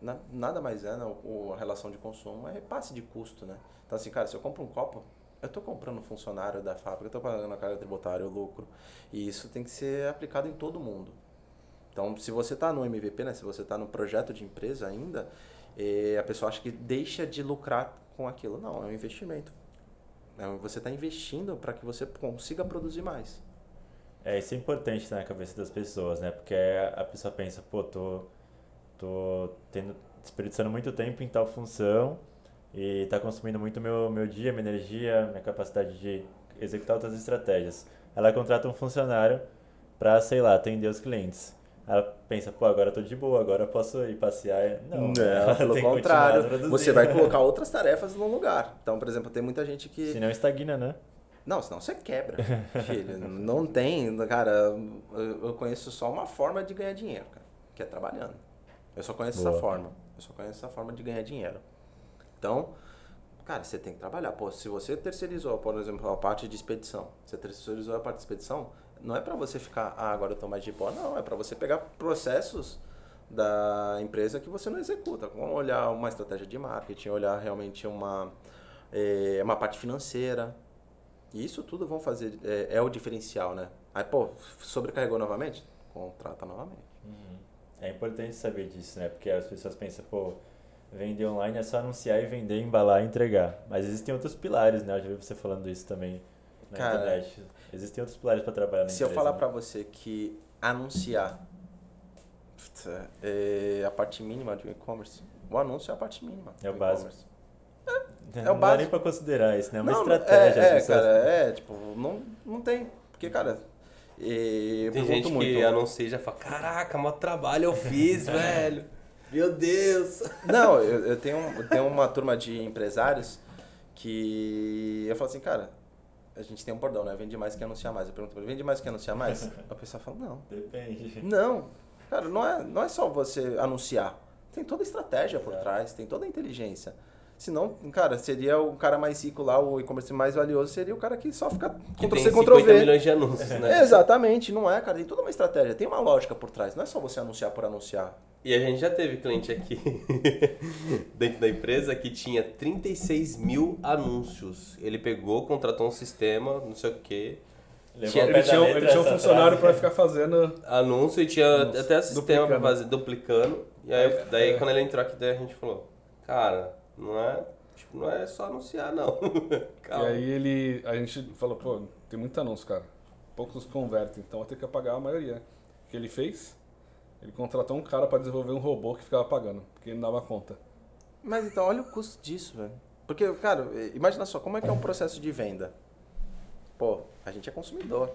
na- nada mais é, né? O, a relação de consumo é repasse de custo, né? Então assim, cara, se eu compro um copo, eu tô comprando um funcionário da fábrica, eu tô pagando a carga tributária, o lucro. E isso tem que ser aplicado em todo mundo. Então, se você está no MVP, né, se você está no projeto de empresa ainda, eh, a pessoa acha que deixa de lucrar com aquilo. Não, é um investimento. É, Você está investindo para que você consiga produzir mais. É, isso é importante na cabeça das pessoas, né? Porque a pessoa pensa, pô, tô, tô tendo, desperdiçando muito tempo em tal função e tá consumindo muito meu, meu dia, minha energia, minha capacidade de executar outras estratégias. Ela contrata um funcionário para, sei lá, atender os clientes. Ela pensa, pô, agora eu tô de boa, agora eu posso ir passear. Não, ela pelo contrário, você vai colocar outras tarefas no lugar. Então, por exemplo, tem muita gente que Senão estagna, né? Não, senão você quebra. filho. Não tem, cara. Eu conheço só uma forma de ganhar dinheiro, cara, que é trabalhando. Eu só conheço essa Boa. forma. Eu só conheço essa forma de ganhar dinheiro. Então, cara, você tem que trabalhar. Pô, se você terceirizou, por exemplo, a parte de expedição, você terceirizou a parte de expedição, não é para você ficar, ah, agora eu tô mais de boa. Não, é para você pegar processos da empresa que você não executa. Como olhar uma estratégia de marketing, olhar realmente uma, eh, uma parte financeira. E isso tudo vão fazer, é, é o diferencial, né? Aí, pô, sobrecarregou novamente? Contrata novamente. É importante saber disso, né? Porque as pessoas pensam, pô, vender online é só anunciar e vender, embalar e entregar. Mas existem outros pilares, né? Eu já vi você falando isso também na Cara, internet. Existem outros pilares para trabalhar na Se eu empresa, falar né? pra você que anunciar é a parte mínima de um e-commerce, o anúncio é a parte mínima. É o básico. Não é o dá nem básico. pra considerar isso, né? É uma Não, estratégia. É, é pessoas- cara, é, tipo, não, não tem. Porque, cara, e eu Tem pergunto gente muito. que anuncia e já fala, caraca, mó trabalho eu fiz, velho. Meu Deus. Não, eu, eu tenho, eu tenho uma turma de empresários que eu falo assim, cara, a gente tem um bordão, né? Vende mais que anunciar mais. Eu pergunto pra ele, vende mais que anunciar mais? A pessoa fala, não. Depende. Não. Cara, não é, não é só você anunciar. Tem toda a estratégia por trás, tem toda a inteligência. Senão, cara, seria o cara mais rico lá, o e-commerce mais valioso seria o cara que só fica Que Ctrl tem C, 50 Ctrl V. milhões de anúncios, né? Exatamente, não é, cara. Tem toda uma estratégia, tem uma lógica por trás. Não é só você anunciar por anunciar. E a gente já teve cliente aqui dentro da empresa que tinha 36 mil anúncios. Ele pegou, contratou um sistema, não sei o quê. Tinha- Ele tinha, um- ele tinha um funcionário pra ficar fazendo. Anúncio e tinha Nossa, até sistema pra duplicando. fazer, duplicando. E aí, daí é. quando ele entrou aqui, daí a gente falou, cara, não é, tipo, não é só anunciar, não. Calma. E aí ele. A gente falou, pô, tem muito anúncio, cara. Poucos convertem, então vai ter que apagar a maioria. O que ele fez? Ele contratou um cara pra desenvolver um robô que ficava pagando, porque ele não dava conta. Mas então, olha o custo disso, velho. Porque, cara, imagina só, como é que é um processo de venda? Pô, a gente é consumidor.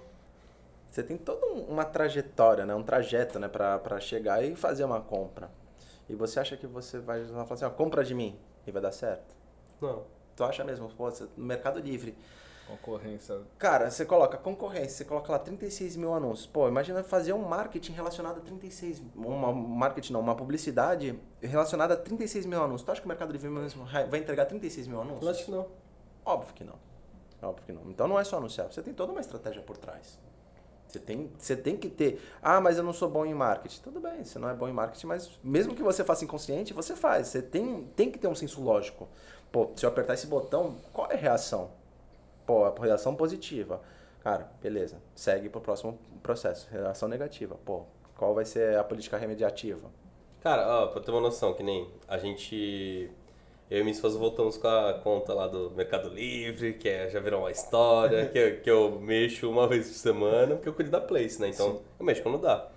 Você tem toda um- uma trajetória, né? Um trajeto, né? Pra, pra chegar e fazer uma compra. E você acha que você vai lá falar assim, ó, compra de mim e vai dar certo? Não. Tu acha mesmo, pô, você- no Mercado Livre, Concorrência. Cara, você coloca concorrência, você coloca lá 36 mil anúncios. Pô, imagina fazer um marketing relacionado a 36 uma marketing não, uma publicidade relacionada a 36 mil anúncios. Tu acha que o Mercado Livre mesmo vai entregar 36 mil anúncios? Eu acho que não. Óbvio que não. Óbvio que não. Então não é só anunciar, você tem toda uma estratégia por trás. Você tem, você tem que ter. Ah, mas eu não sou bom em marketing. Tudo bem, você não é bom em marketing, mas mesmo que você faça inconsciente, você faz. Você tem, tem que ter um senso lógico. Pô, se eu apertar esse botão, qual é a reação? Pô, a reação positiva. Cara, beleza. Segue pro próximo processo. Reação negativa. Pô, qual vai ser a política remediativa? Cara, ó, pra ter uma noção, que nem a gente. Eu e minha esposa voltamos com a conta lá do Mercado Livre, que é, já virou uma história, que, eu- que eu mexo uma vez por semana, porque eu cuido da Place, né? Então eu mexo quando dá.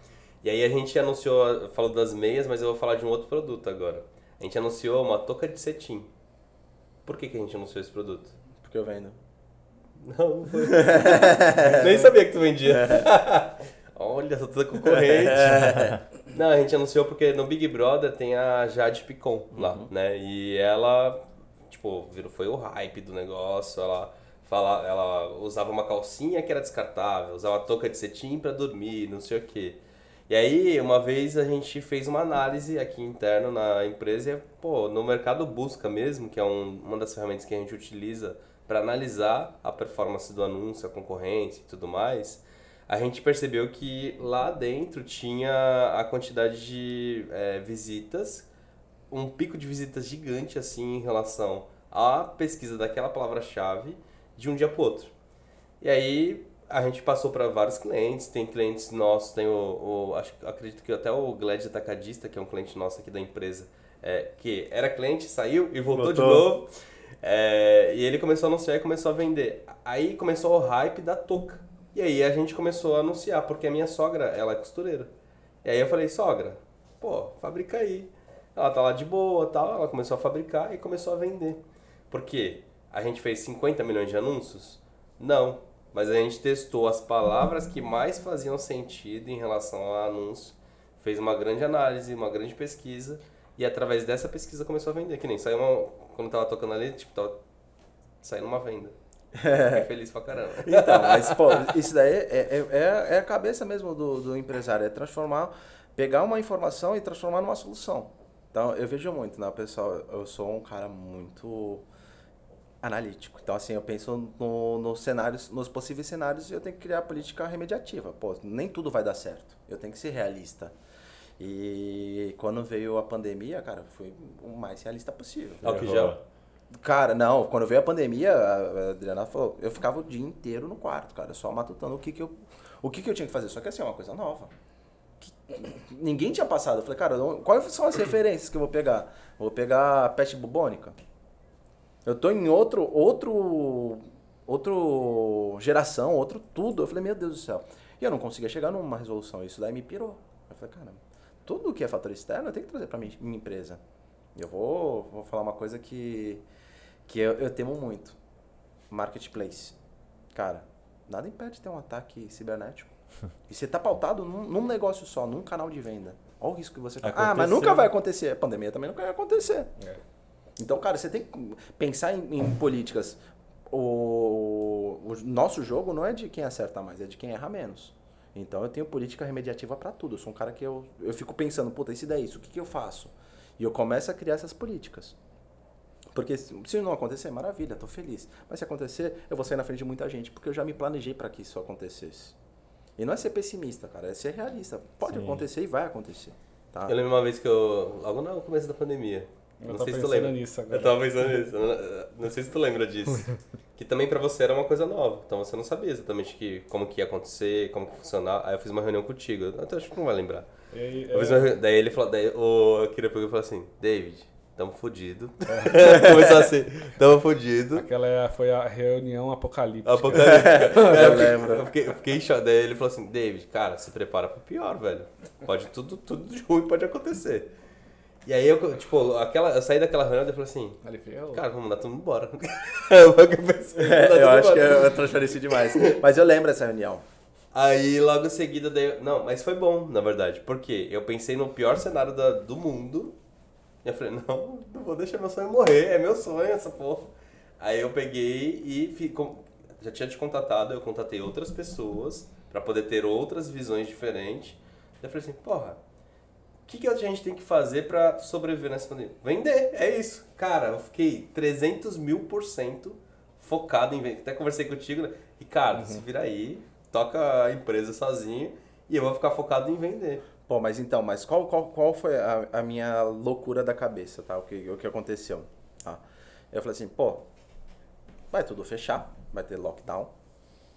E aí a gente anunciou, falou das meias, mas eu vou falar de um outro produto agora. A gente anunciou uma touca de cetim. Por que, que a gente anunciou esse produto? Porque eu vendo. Não, não foi. Nem sabia que tu vendia. Olha, sou toda concorrente. Não, a gente anunciou porque no Big Brother tem a Jade Picon lá, né? E ela, tipo, virou, foi o hype do negócio. Ela, fala, ela usava uma calcinha que era descartável, usava touca de cetim pra dormir, não sei o quê. E aí, uma vez a gente fez uma análise aqui interno na empresa e, pô, no mercado busca mesmo, que é um, uma das ferramentas que a gente utiliza para analisar a performance do anúncio, a concorrência e tudo mais, a gente percebeu que lá dentro tinha a quantidade de eh, visitas, um pico de visitas gigante assim em relação à pesquisa daquela palavra-chave de um dia para outro. E aí a gente passou para vários clientes, tem clientes nossos, tem o, o acho, acredito que até o Glad Atacadista, que é um cliente nosso aqui da empresa, é, que era cliente, saiu e voltou, de Voltou. novo. É, e ele começou a anunciar e começou a vender. Aí começou o hype da touca. E aí a gente começou a anunciar, porque a minha sogra, ela é costureira. E aí eu falei, sogra, pô, fabrica aí. Ela tá lá de boa tal, ela começou a fabricar e começou a vender. Por quê? A gente fez 50 milhões de anúncios? Não. Mas a gente testou as palavras que mais faziam sentido em relação ao anúncio. Fez uma grande análise, uma grande pesquisa. E através dessa pesquisa começou a vender. Que nem saiu uma. Quando tava tocando ali, tipo, tava saindo uma venda. Fiquei feliz pra caramba. Então, mas, pô, isso daí é, é, é- é a cabeça mesmo do, do empresário, é transformar, pegar uma informação e transformar numa solução. Então, eu vejo muito, né, pessoal? Eu sou um cara muito analítico. Então, assim, eu penso no, nos cenários, nos possíveis cenários e eu tenho que criar política remediativa. Pô, nem tudo vai dar certo. Eu tenho que ser realista. E quando veio a pandemia, cara, fui o mais realista possível. Álcool gel. Cara, não, quando veio a pandemia, a Adriana falou, eu ficava o dia inteiro no quarto, cara, só matutando o que que eu, o que que eu tinha que fazer. Só que assim, é uma coisa nova. Que ninguém tinha passado. Eu falei, cara, quais são as referências que eu vou pegar? Vou pegar a peste bubônica? Eu tô em outro, outro, outro geração, outro tudo. Eu falei, meu Deus do céu. E eu não conseguia chegar numa resolução. Isso daí me pirou. Eu falei, cara, tudo que é fator externo eu tenho que trazer para minha, minha empresa. Eu vou, vou falar uma coisa que, que eu, eu temo muito. Marketplace. Cara, nada impede de ter um ataque cibernético. E você tá pautado num, num negócio só, num canal de venda. Olha o risco que você... Ah, mas Aconteceu. nunca vai acontecer. A pandemia também nunca vai acontecer. É. Então, cara, você tem que pensar em, em políticas. O, o nosso jogo não é de quem acerta mais, é de quem erra menos. Então eu tenho política remediativa para tudo. Eu sou um cara que eu, eu fico pensando, puta, e se der isso, o que, que eu faço? E eu começo a criar essas políticas. Porque se não acontecer, maravilha, tô feliz. Mas se acontecer, eu vou sair na frente de muita gente, porque eu já me planejei para que isso acontecesse. E não é ser pessimista, cara, é ser realista. Pode Sim. acontecer e vai acontecer. Tá? Eu lembro uma vez que eu. Logo no começo da pandemia. Eu não sei se tu pensando lembra. nisso agora. Eu tava pensando nisso. eu Não, não sei se tu lembra disso. que também pra você era uma coisa nova. Então você não sabia exatamente que, como que ia acontecer, como que ia funcionar. Aí eu fiz uma reunião contigo. Eu até acho que não vai lembrar. E aí, Eu é, uma reunião- daí ele falou, daí o Akira pegou e falou assim, David, tamo fudido. É. Começou assim, tamo fudido. Aquela é- foi a reunião apocalíptica. Apocalíptica. Eu eu, lembro. eu, fiquei, eu fiquei em choque. Daí ele falou assim, David, cara, se prepara pro pior, velho. Pode tudo, tudo de ruim pode acontecer. E aí eu, tipo, aquela, eu saí daquela reunião e falei assim, Aí ele falou, cara, vamos mandar todo mundo embora. Que eu pensei, É, eu acho que embora. eu, eu transfereci demais. Mas eu lembro dessa reunião. Aí logo em seguida, daí, não, mas foi bom, na verdade. Porque eu pensei no pior cenário da- do mundo. Eu falei, não, não vou deixar meu sonho morrer, é meu sonho essa porra. Aí eu peguei e fico, já tinha te contatado, eu contatei outras pessoas pra poder ter outras visões diferentes. Eu falei assim, porra, o que, que a gente tem que fazer pra sobreviver nessa pandemia? Vender, é isso. Cara, eu fiquei 300 mil por cento focado em vender. Até conversei contigo, né? Ricardo, se vira aí, toca a empresa sozinho e eu vou ficar focado em vender. Pô, mas então, mas qual, qual, qual foi a, a minha loucura da cabeça, tá? O que, o que aconteceu? Tá? Eu falei assim, pô, vai tudo fechar, vai ter lockdown.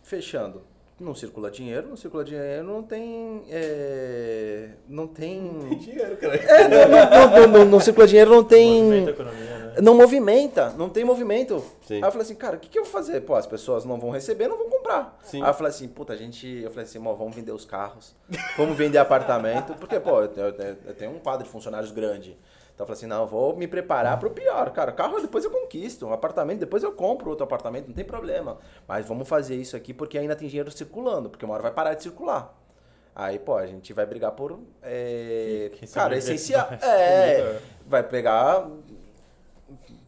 Fechando, não circula dinheiro, não circula dinheiro, não tem. é, não tem. Dinheiro, cara. É, não, não, não, não, não, não circula dinheiro, não tem. Movimenta a economia, né? Não movimenta, não tem movimento. Sim. Aí eu falei assim, cara, o que, que eu vou fazer? Pô, as pessoas não vão receber, não vão comprar. Sim. Aí eu falei assim, puta, a gente. Eu falei assim, "Mó, vamos vender os carros, vamos vender apartamento, porque, pô, eu, eu- eu tenho um quadro de funcionários grande. Então eu falei assim, não, eu vou me preparar pro pior, cara. Carro depois eu conquisto, um apartamento depois eu compro outro apartamento, não tem problema. Mas vamos fazer isso aqui porque ainda tem dinheiro circulando, porque uma hora vai parar de circular. Aí, pô, a gente vai brigar por. é, Que- que cara, essencial. É, vai pegar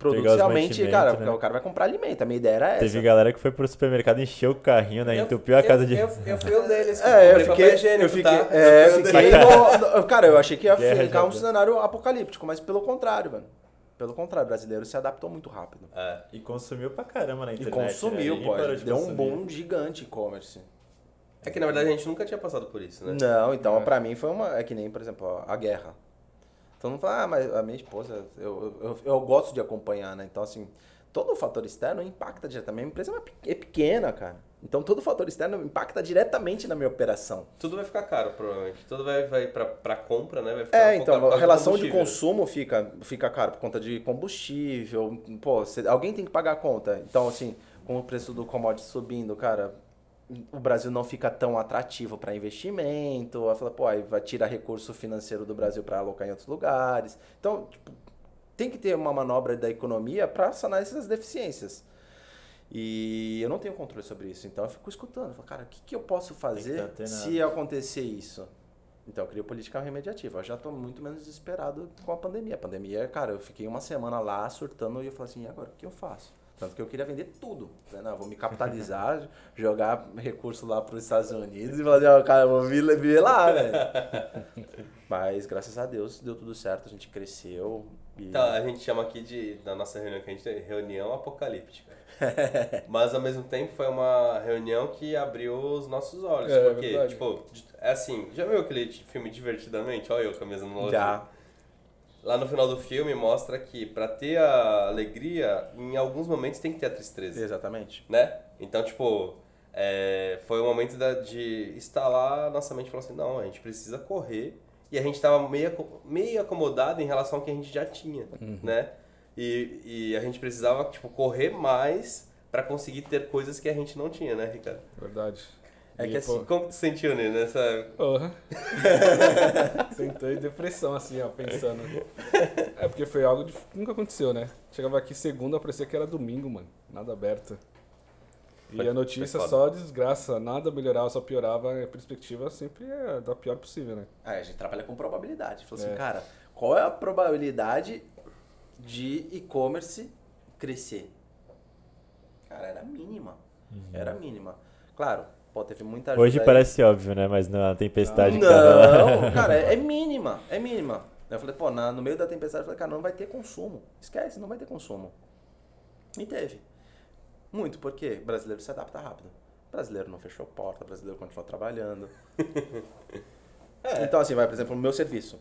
producialmente, mantimentos, cara, né? o cara vai comprar alimento. A minha ideia era essa. Teve galera que foi pro supermercado e encheu o carrinho, né? Eu- Entupiu a casa eu, de. Eu, eu fui um deles. É, eu fiquei, higiênico, eu fiquei, tá? é, eu um fiquei no, no- cara, eu achei que ia Guerra ficar um cenário apocalíptico, mas pelo contrário, mano. Pelo contrário, o brasileiro se adaptou muito rápido. É. E consumiu pra caramba na E internet. consumiu, né? Pô. de Deu um consumir. boom gigante e-commerce. É que na verdade a gente nunca tinha passado por isso, né? Não, então É. pra mim foi uma. É que nem, por exemplo, ó, a guerra. Todo mundo fala, ah, mas a minha esposa, eu, eu, eu gosto de acompanhar, né? Então, assim, todo o fator externo impacta diretamente. A minha empresa é é pequena, cara. Então, todo o fator externo impacta diretamente na minha operação. Tudo vai ficar caro, provavelmente. Tudo vai, vai pra compra, né? Vai ficar É, então, a relação de consumo fica, fica caro por conta de combustível. Pô, cê- alguém tem que pagar a conta. Então, assim, com o preço do commodity subindo, cara, o Brasil não fica tão atrativo para investimento. Aí fala, pô, aí vai tirar recurso financeiro do Brasil para alocar em outros lugares. Então, tipo, tem que ter uma manobra da economia para sanar essas deficiências. E eu não tenho controle sobre isso. Então, eu fico escutando. Eu falo, cara, o que, que eu posso fazer tá se acontecer isso? Então, eu crio política remediativa. Eu já estou muito menos desesperado com a pandemia. A pandemia, cara, eu fiquei uma semana lá surtando e eu falei assim, e agora, o que eu faço? Tanto que eu queria vender tudo. Falei, não, eu vou me capitalizar, jogar recurso lá para os Estados Unidos e falar, assim, ó, cara, eu vou vi- viver lá, velho. Mas, graças a Deus, deu tudo certo, a gente cresceu. E... Tá, a gente chama aqui de, da nossa reunião que a gente tem, reunião apocalíptica. Mas ao mesmo tempo foi uma reunião que abriu os nossos olhos. É, porque, verdade. tipo, é assim, já viu aquele filme Divertidamente? Olha eu com a mesma analogia. Já. Lá no final do filme mostra que pra ter a alegria, em alguns momentos tem que ter a tristeza. Exatamente. né? Então, tipo, é, foi o momento da- de instalar a nossa mente e falar assim, não, a gente precisa correr. E a gente tava meio, meio acomodado em relação ao que a gente já tinha, né? E, e a gente precisava, tipo, correr mais pra conseguir ter coisas que a gente não tinha, né, Ricardo? Verdade. É E, que assim, pô, Como tu se sentiu, né, nessa... Porra. Sentou em depressão, assim, ó, pensando. É porque foi algo de... que nunca aconteceu, né? Chegava aqui segunda, parecia que era domingo, mano. Nada aberto. E Foi- a notícia só desgraça, nada melhorava, só piorava. A perspectiva sempre é da pior possível, né? É, a gente trabalha com probabilidade. Falou assim, É. cara, qual é a probabilidade de e-commerce crescer? Cara, era mínima. Era mínima. Claro, pô, teve muita ajuda Hoje aí. parece óbvio, né? Mas na tempestade que tava lá. Não, cara, é mínima, é mínima. Eu falei, pô, na- no meio da tempestade, eu falei, cara, não vai ter consumo. Esquece, não vai ter consumo. E teve. Muito, porque brasileiro se adapta rápido. Brasileiro não fechou porta, brasileiro continuou trabalhando. Então, assim, vai, por exemplo, no meu serviço.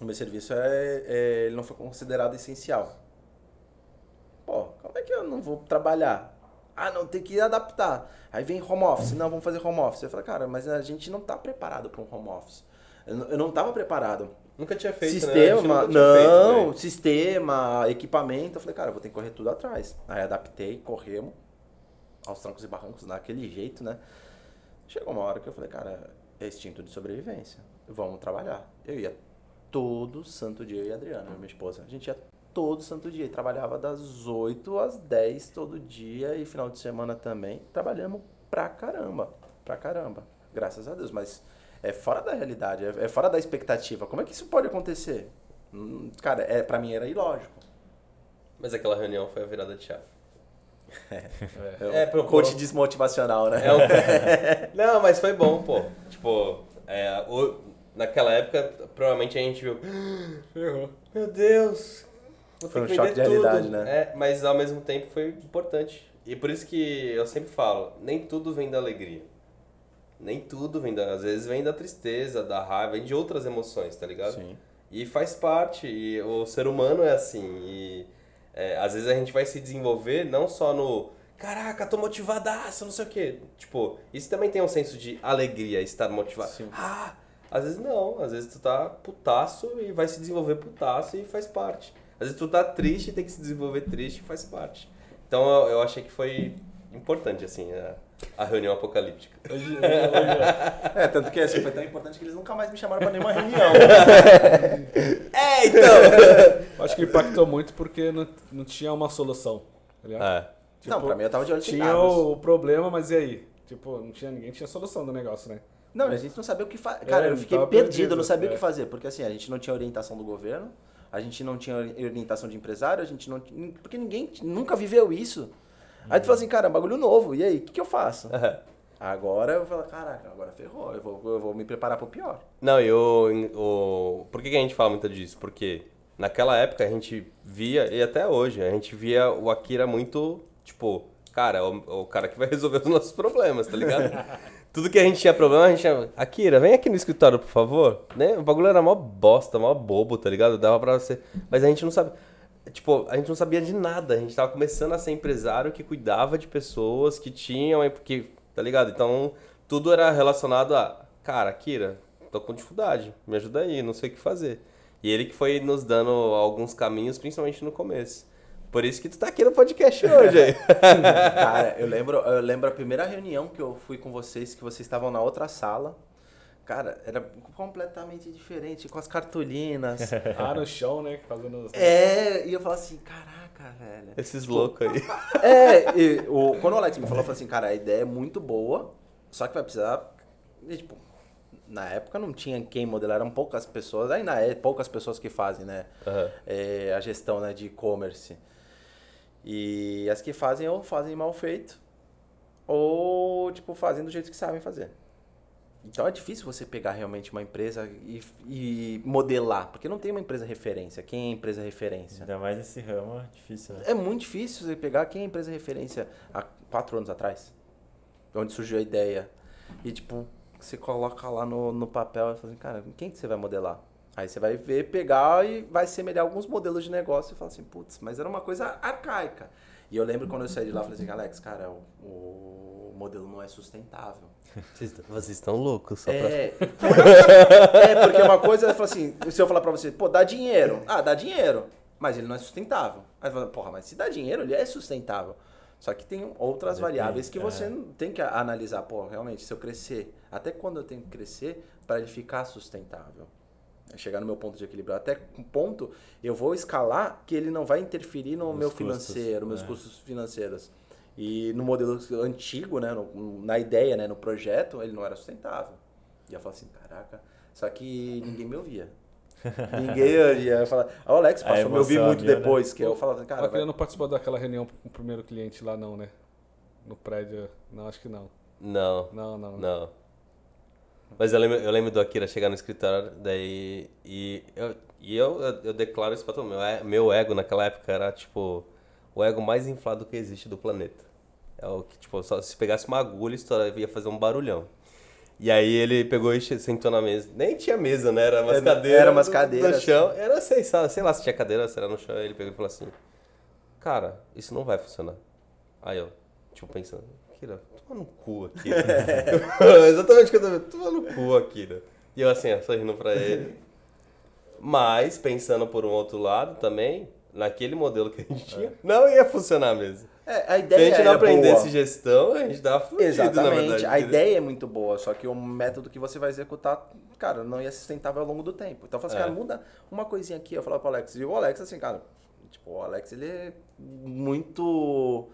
O meu serviço é, é- ele não foi considerado essencial. Pô, como é que eu não vou trabalhar? Ah, não, tem que adaptar. Aí vem home office. Não, vamos fazer home office. Eu falei, cara, mas a gente não tá preparado para um home office. Eu não- não tava preparado. Nunca tinha feito, né? Sistema, nunca tinha feito, não, velho. sistema, equipamento. Eu falei, cara, eu vou ter que correr tudo atrás. Aí adaptei, corremos aos trancos e barrancos, daquele jeito, né? Chegou uma hora que eu falei, cara, é instinto de sobrevivência. Vamos trabalhar. Eu ia todo santo dia, eu e a Adriana, minha esposa. A gente ia todo santo dia. E trabalhava das 8 às 10 todo dia e final de semana também. Trabalhamos pra caramba. Pra caramba. Graças a Deus. Mas é fora da realidade, é, é fora da expectativa. Como é que isso pode acontecer? Hum, Cara, é, pra mim era ilógico. Mas aquela reunião foi a virada de chave. É, pro- coach desmotivacional, né? É um- Não, mas foi bom, pô. Tipo, é, o- naquela época, provavelmente a gente viu. Ferrou. Meu Deus! Vou Foi um que choque de realidade, tudo." né? É, mas ao mesmo tempo foi importante. E por isso que eu sempre falo, nem tudo vem da alegria. Nem tudo vem da. Às vezes vem da tristeza, da raiva, vem de outras emoções, tá ligado? Sim. E faz parte, e o ser humano é assim. E é, às vezes a gente vai se desenvolver não só no caraca, tô motivadaço, não sei o quê. Tipo, isso também tem um senso de alegria, estar motivado. Sim. Ah, às vezes não, às vezes tu tá putaço e vai se desenvolver putaço e faz parte. Às vezes tu tá triste e tem que se desenvolver triste e faz parte. Então eu, eu achei que foi importante, assim, a, a reunião apocalíptica. Hoje, hoje, hoje, É, tanto que assim, foi tão importante que eles nunca mais me chamaram pra nenhuma reunião. É, então! acho que impactou muito porque não, não tinha uma solução. Tá ligado? é. Tipo, não, pra mim eu tava de olhos Tinha fechados. o problema, mas e aí? Tipo, não tinha ninguém tinha solução do negócio, né? Não, a gente não sabia o que fazer. Cara, É, eu fiquei perdido, perdido, eu não sabia o é. que fazer. Porque assim, a gente não tinha orientação do governo, a gente não tinha ori- orientação de empresário, a gente não tinha. Porque ninguém nunca viveu isso. Aí tu fala assim, cara, é um bagulho novo. E aí, o que, que eu faço? Agora eu falo, caraca, agora ferrou, eu vou, eu vou me preparar pro pior. Não, e o, o. Por que, que a gente fala muito disso? Porque naquela época a gente via, e até hoje, a gente via o Akira muito, tipo, cara, o, o cara que vai resolver os nossos problemas, tá ligado? Tudo que a gente tinha problema, a gente tinha. Akira, vem aqui no escritório, por favor. Né? O bagulho era mó bosta, mó bobo, tá ligado? Dava pra você. Mas a gente não sabe. Tipo, a gente não sabia de nada. A gente tava começando a ser empresário que cuidava de pessoas que tinham. Que, tá ligado? Então, tudo era relacionado a. Cara, Akira, tô com dificuldade. Me ajuda aí, não sei o que fazer. E ele que foi nos dando alguns caminhos, principalmente no começo. Por isso que tu tá aqui no podcast hoje aí. Cara, eu lembro, eu lembro a primeira reunião que eu fui com vocês, que vocês estavam na outra sala. Cara, era completamente diferente, com as cartolinas. Ah, no chão, né? Fazendo. é, e eu falava assim, caraca, velho. Esses loucos aí. É, e o, quando o Alex me falou, eu falei assim, cara, a ideia é muito boa, só que vai precisar. e, tipo, na época não tinha quem modelar, eram poucas pessoas, ainda é poucas pessoas que fazem, né? Aham. é, a gestão né, de e-commerce. E as que fazem ou fazem mal feito, ou tipo, fazem do jeito que sabem fazer. Então é difícil você pegar realmente uma empresa e, e modelar, porque não tem uma empresa referência. Quem é a empresa referência? Ainda mais nesse ramo, é difícil, né? É muito difícil você pegar quem é a empresa referência há quatro anos atrás, onde surgiu a ideia. E tipo, você coloca lá no, no papel e fala assim, cara, quem que você vai modelar? Aí você vai ver, pegar e vai semelhar alguns modelos de negócio e falar assim, putz, mas era uma coisa arcaica. E eu lembro quando eu saí de lá, eu falei assim, Alex, cara, o, o modelo não é sustentável. Vocês, estão loucos, só pra... É, é, porque uma coisa é falar assim, se eu falar pra você, pô, dá dinheiro. Ah, dá dinheiro, mas ele não é sustentável. Aí você fala, porra, mas se dá dinheiro, ele é sustentável. Só que tem outras Depende, variáveis que você é. tem que analisar, pô, realmente, se eu crescer, até quando eu tenho que crescer para ele ficar sustentável? É Chegar no meu ponto de equilíbrio. Até um ponto eu vou escalar que ele não vai interferir no Nos meu custos, financeiro, meus é. custos financeiros. E no modelo antigo, né, no- na ideia, né, no projeto, ele não era sustentável. E eu falava assim, caraca, só que ninguém me ouvia. ninguém ouvia. Eu falava, o Alex passou a me ouvir muito abriu, né? depois, que eu falava, cara, Cara, vai- não participou daquela reunião com o primeiro cliente lá, não, né? No prédio. Não, acho que não. Não, Não, não. não. Mas eu lembro, eu lembro do Akira chegar no escritório, daí. E eu, e eu, eu, declaro isso pra todo mundo. Meu, e- meu ego naquela época era, tipo, o ego mais inflado que existe do planeta. É o que, tipo, só se pegasse uma agulha, estourava, ia fazer um barulhão. E aí ele pegou e sentou na mesa. Nem tinha mesa, né? Era umas Era- cadeiras. era umas cadeiras. No chão. Era, sei, sei lá se tinha cadeira, se era no chão. Aí ele pegou e falou assim: Cara, isso não vai funcionar. Aí eu, tipo, pensando, Akira, toma no cu, Akira. Exatamente o que eu tô vendo, toma no cu, Akira. E eu assim, ó, sorrindo pra ele. Mas, pensando por um outro lado também, naquele modelo que a gente tinha, não ia funcionar mesmo. É, a Se a ideia gente não é aprendesse boa. gestão, a gente tava fudido, na Exatamente. verdade. a ideia é muito boa, só que o método que você vai executar, cara, não ia sustentável ao longo do tempo. Então eu falo assim, É. cara, muda uma coisinha aqui. Eu falava pro Alex, e o Alex, assim, cara, tipo, o Alex, ele é muito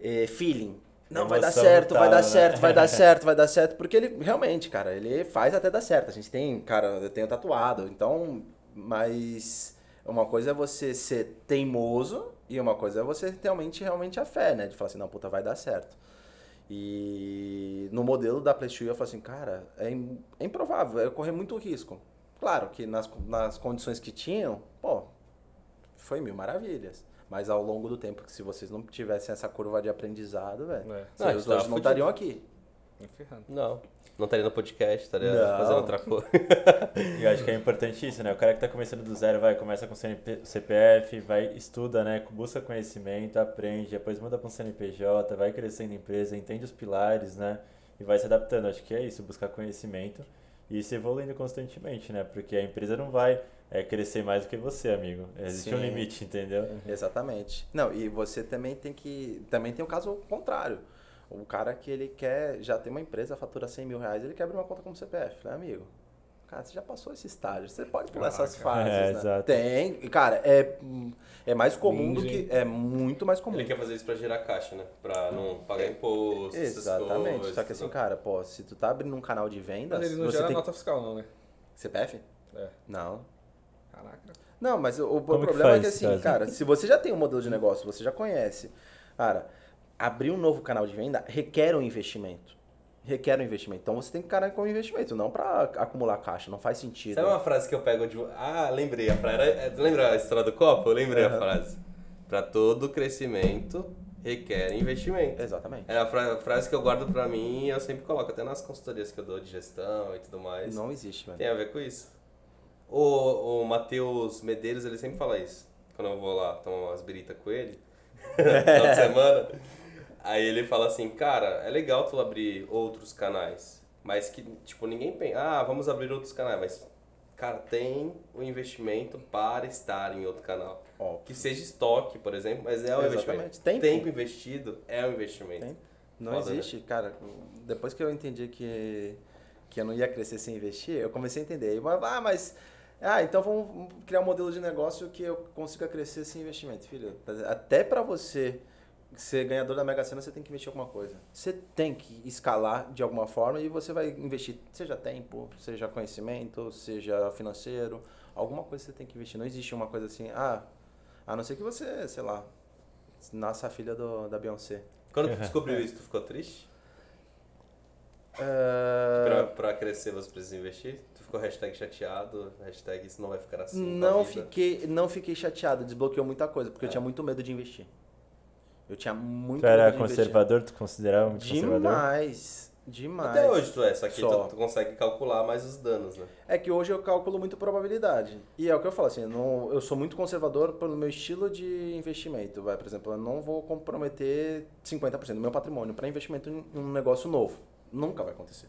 é, feeling. Não, vai dar certo, vai dar né? certo, vai dar certo, vai dar certo. Porque ele, realmente, cara, ele faz até dar certo. A gente tem, cara, eu tenho tatuado, então, mas uma coisa é você ser teimoso e uma coisa é você realmente, realmente a fé, né? De falar assim, não, puta, vai dar certo. E no modelo da PlayStation eu falo assim, cara, é, é improvável, é correr muito risco. Claro que nas, nas condições que tinham, pô, foi mil maravilhas. Mas ao longo do tempo, que se vocês não tivessem essa curva de aprendizado, velho, É. Não, vocês gente tava hoje não fudido. estariam aqui. Não, não estaria no podcast, estaria Não. fazendo outra coisa. E eu acho que é importante isso, né? O cara que tá começando do zero, vai, começa com CNP, CPF, vai, estuda, né? Busca conhecimento, aprende, depois muda pra um CNPJ, vai crescendo a empresa, entende os pilares, né? E vai se adaptando. Acho que é isso, buscar conhecimento e se evoluindo constantemente, né? Porque a empresa não vai é, crescer mais do que você, amigo. Existe um Sim. limite, entendeu? Exatamente. Não, e você também tem que. Também tem o caso contrário. O cara que ele quer, já tem uma empresa, fatura 100 mil reais, ele quer abrir uma conta como CPF, né, amigo? Cara, você já passou esse estágio, você pode pular essas fases, É, né? exato. Tem, e, cara, é, é mais comum do que. É muito mais comum. Ele quer fazer isso pra gerar caixa, né? Pra não pagar imposto, essas Exatamente. coisas, Só que assim, tudo. cara, pô, se tu tá abrindo um canal de vendas, Mas ele não você gera tem. nota fiscal, não, né? CPF? É. Não. Caraca. Não, mas o, o Como que problema é que assim, caso? cara, se você já tem um modelo de negócio, você já conhece, cara, abrir um novo canal de venda requer um investimento. Requer um investimento. Então você tem que encarar com um investimento, não pra acumular caixa, não faz sentido. Sabe uma frase que eu pego de. Ah, lembrei a frase. Era- Lembra a história do copo? Eu lembrei a Aham. frase. Pra todo crescimento requer investimento. Exatamente. É a fra- frase que eu guardo pra mim e eu sempre coloco até nas consultorias que eu dou de gestão e tudo mais. Não existe, mano. Tem a ver com isso. O, o Matheus Medeiros, ele sempre fala isso. Quando eu vou lá tomar umas biritas com ele, final de semana. Aí ele fala assim, cara, é legal tu abrir outros canais. Mas que, tipo, ninguém pensa, ah, vamos abrir outros canais. Mas, cara, tem o investimento para estar em outro canal. Ó, Que seja estoque, por exemplo, mas é um Exatamente. investimento. Tempo. Tempo investido é um investimento. Tem. Não Foda, né? existe, cara. Depois que eu entendi que, que eu não ia crescer sem investir, eu comecei a entender. Eu, Ah, mas. Ah, então vamos criar um modelo de negócio que eu consiga crescer sem investimento. Filho, até pra você ser ganhador da Mega Sena, você tem que investir em alguma coisa. Você tem que escalar de alguma forma e você vai investir, seja tempo, seja conhecimento, seja financeiro, alguma coisa você tem que investir. Não existe uma coisa assim, ah, a não ser que você, sei lá, nasça a filha do, da Beyoncé. Quando tu descobriu isso, tu ficou triste? Ah, pra crescer você precisa investir? Tu ficou hashtag chateado, hashtag isso não vai ficar assim não fiquei, não fiquei chateado, desbloqueou muita coisa, porque eu tinha muito medo de investir. Eu tinha muito Tu era medo de investir. conservador, tu considerava muito conservador? Demais, demais. Até hoje tu é, só que Só. tu, tu consegue calcular mais os danos, né? É que hoje eu calculo muito probabilidade. E é o que eu falo, assim, eu, não- eu sou muito conservador pelo meu estilo de investimento. Vai, por exemplo, eu não vou comprometer 50% do meu patrimônio para investimento em um negócio novo. Nunca vai acontecer.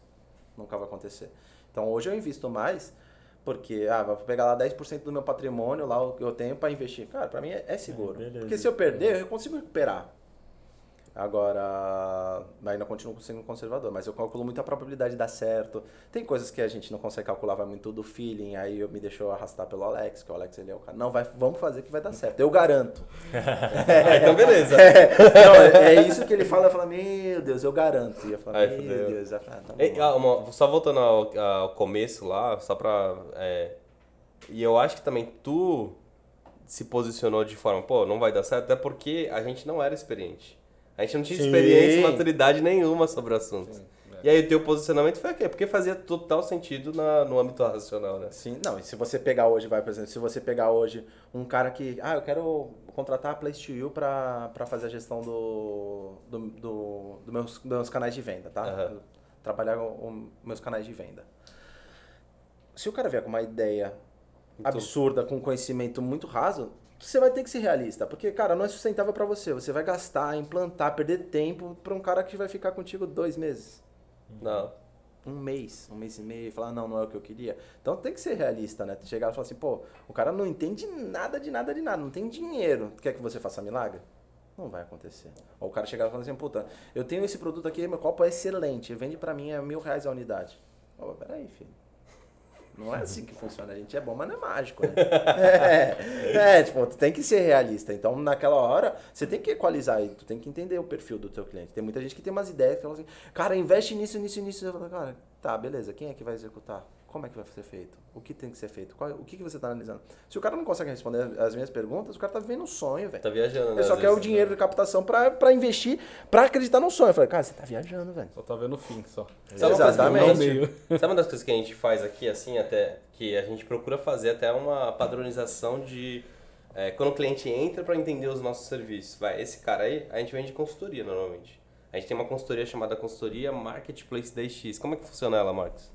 Nunca vai acontecer. Então hoje eu invisto mais porque, ah, vou pegar lá 10% do meu patrimônio, lá o que eu tenho para investir. Cara, para mim é, é seguro. beleza. porque se eu perder, eu consigo recuperar. Agora, ainda continuo sendo conservador, mas eu calculo muito a probabilidade de dar certo. Tem coisas que a gente não consegue calcular, vai muito do feeling, aí eu me deixou arrastar pelo Alex, que o Alex ele é o cara. Não, vai, vamos fazer que vai dar certo, eu garanto. Ah, então beleza. Não, é, é isso que ele fala, eu falo, meu Deus, eu garanto. E eu falo, Ai, meu fudeu. Deus, eu falo, ah, tá. Ei, ah, uma- só voltando ao, ao começo lá, só pra. é, e eu acho que também tu se posicionou de forma, pô, não vai dar certo, até porque a gente não era experiente. A gente não tinha Sim. experiência e maturidade nenhuma sobre o assunto. E aí o teu posicionamento foi aquele, porque fazia total sentido na, no âmbito racional, né? Sim, não, e se você pegar hoje, vai, por exemplo, se você pegar hoje um cara que, ah, eu quero contratar a Place to You pra, pra fazer a gestão do, do, do, do meus, dos meus canais de venda, tá? Aham. Trabalhar com os meus canais de venda. Se o cara vier com uma ideia Então- absurda, com conhecimento muito raso, você vai ter que ser realista, porque, cara, não é sustentável pra você. Você vai gastar, implantar, perder tempo pra um cara que vai ficar contigo dois meses Não. um mês, um mês e meio, e falar, não, não é o que eu queria. Então tem que ser realista, né? Chegar e falar assim, pô, o cara não entende nada de nada de nada, não tem dinheiro. Quer que você faça milagre? Não vai acontecer. Ou o cara chegar e falar assim, puta, eu tenho esse produto aqui, meu copo é excelente, vende pra mim é mil reais a unidade. Ô, peraí, filho. Não é assim que funciona. A gente é bom, mas não é mágico, né? é, é, tipo, tu tem que ser realista. Então, naquela hora, você tem que equalizar e tu tem que entender o perfil do teu cliente. Tem muita gente que tem umas ideias que falam assim, cara, investe nisso, nisso, nisso. Eu falo, cara, tá, beleza, quem é que vai executar? Como é que vai ser feito? O que tem que ser feito? Qual- o que, que você tá analisando? Se o cara não consegue responder as minhas perguntas, o cara tá vivendo um sonho, velho. Tá viajando, né? Ele só quer o dinheiro né? de captação pra, pra investir, pra acreditar num sonho. Eu falei, cara, você tá viajando, velho. Só tá vendo o fim, só. Sabe Exatamente. Sabe uma das coisas que a gente faz aqui, assim, até que a gente procura fazer até uma padronização de é, quando o cliente entra para entender os nossos serviços. Vai, esse cara aí, a gente vende consultoria normalmente. A gente tem uma consultoria chamada consultoria Marketplace 10X. Como é que funciona ela, Marcos?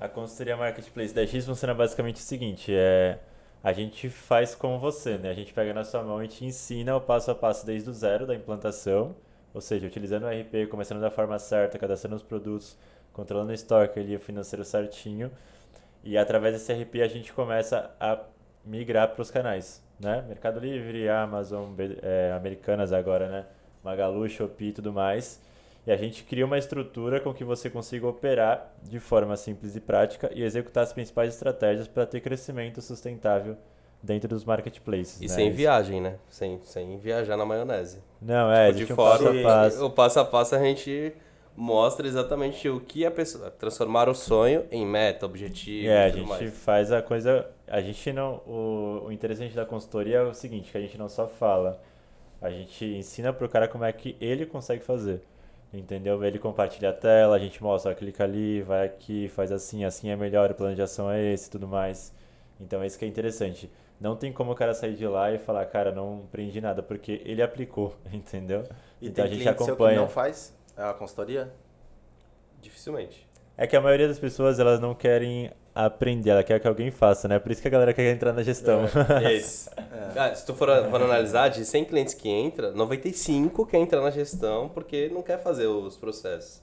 A consultoria Marketplace da X funciona basicamente o seguinte, é a gente faz como você, né? A gente pega na sua mão e te ensina o passo a passo desde o zero da implantação, ou seja, utilizando o RP, começando da forma certa, cadastrando os produtos, controlando o estoque ali, o financeiro certinho. E através desse RP a gente começa a migrar para os canais, né? Mercado Livre, Amazon, é, Americanas agora, né? Magalu, Shopee e tudo mais. E a gente cria uma estrutura com que você consiga operar de forma simples e prática e executar as principais estratégias para ter crescimento sustentável dentro dos marketplaces. E né? sem viagem, né? Sem, sem viajar na maionese. Não, é, Tipo, de um fora, passo a passo. o passo a passo a gente mostra exatamente o que a pessoa... Transformar o sonho em meta, objetivo É, a gente mais. faz a coisa. A gente não. O, o interessante da consultoria é o seguinte, que a gente não só fala, a gente ensina pro cara como é que ele consegue fazer. Entendeu? Ele compartilha a tela, a gente mostra, ó, clica ali, vai aqui, faz assim, assim é melhor, o plano de ação é esse e tudo mais. Então é isso que é interessante. Não tem como o cara sair de lá e falar, cara, não aprendi nada, porque ele aplicou, entendeu? E então a tem gente cliente seu que acompanha. não faz a consultoria? Dificilmente. É que a maioria das pessoas, elas não querem aprender, ela quer que alguém faça, né? Por isso que a galera quer entrar na gestão. Esse. Ah, se tu for, for analisar, de 100 clientes que entra, 95 quer entrar na gestão porque não quer fazer os processos.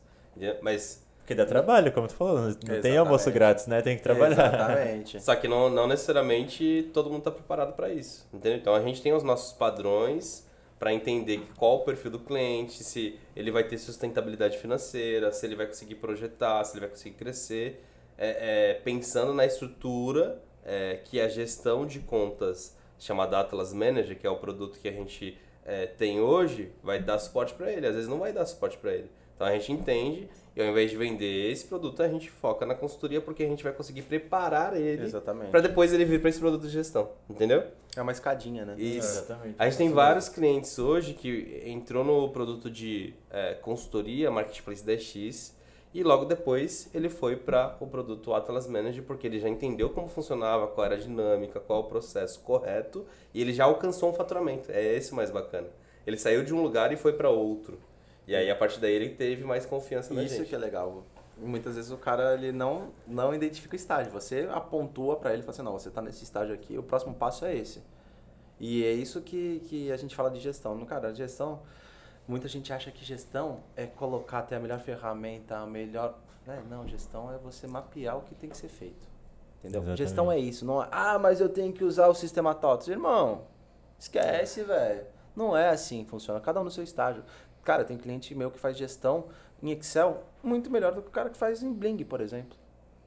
Mas Porque dá trabalho, como tu falou, não tem Exatamente. almoço grátis, né? Tem que trabalhar. Exatamente. Só que não, não necessariamente todo mundo está preparado para isso, entendeu? Então a gente tem os nossos padrões para entender qual o perfil do cliente, se ele vai ter sustentabilidade financeira, se ele vai conseguir projetar, se ele vai conseguir crescer, é, é, pensando na estrutura é, que a gestão de contas chamada Atlas Manager, que é o produto que a gente é, tem hoje, vai dar suporte para ele. Às vezes não vai dar suporte para ele. Então a gente entende e ao invés de vender esse produto, a gente foca na consultoria porque a gente vai conseguir preparar ele Exatamente. para depois ele vir para esse produto de gestão, entendeu? É uma escadinha, né? Isso. Exatamente. A gente tem vários clientes hoje que entrou no produto de é, consultoria, Marketplace 10x, e logo depois ele foi para o produto Atlas Manager porque ele já entendeu como funcionava, qual era a dinâmica, qual o processo correto, e ele já alcançou um faturamento. É esse mais bacana. Ele saiu de um lugar e foi para outro. E aí a partir daí ele teve mais confiança na Isso gente. que é legal. Muitas vezes o cara ele não, não identifica o estágio. Você apontua pra ele e fala assim, não, você tá nesse estágio aqui, o próximo passo é esse. E é isso que, que a gente fala de gestão. No cara, gestão, muita gente acha que gestão é colocar até a melhor ferramenta, a melhor. Né? Não, gestão é você mapear o que tem que ser feito. Entendeu? Exatamente. Gestão é isso, não é, ah, mas eu tenho que usar o sistema TOTS. Irmão, esquece, velho. Não é assim que funciona, cada um no seu estágio. Cara, tem cliente meu que faz gestão em Excel muito melhor do que o cara que faz em Bling, por exemplo.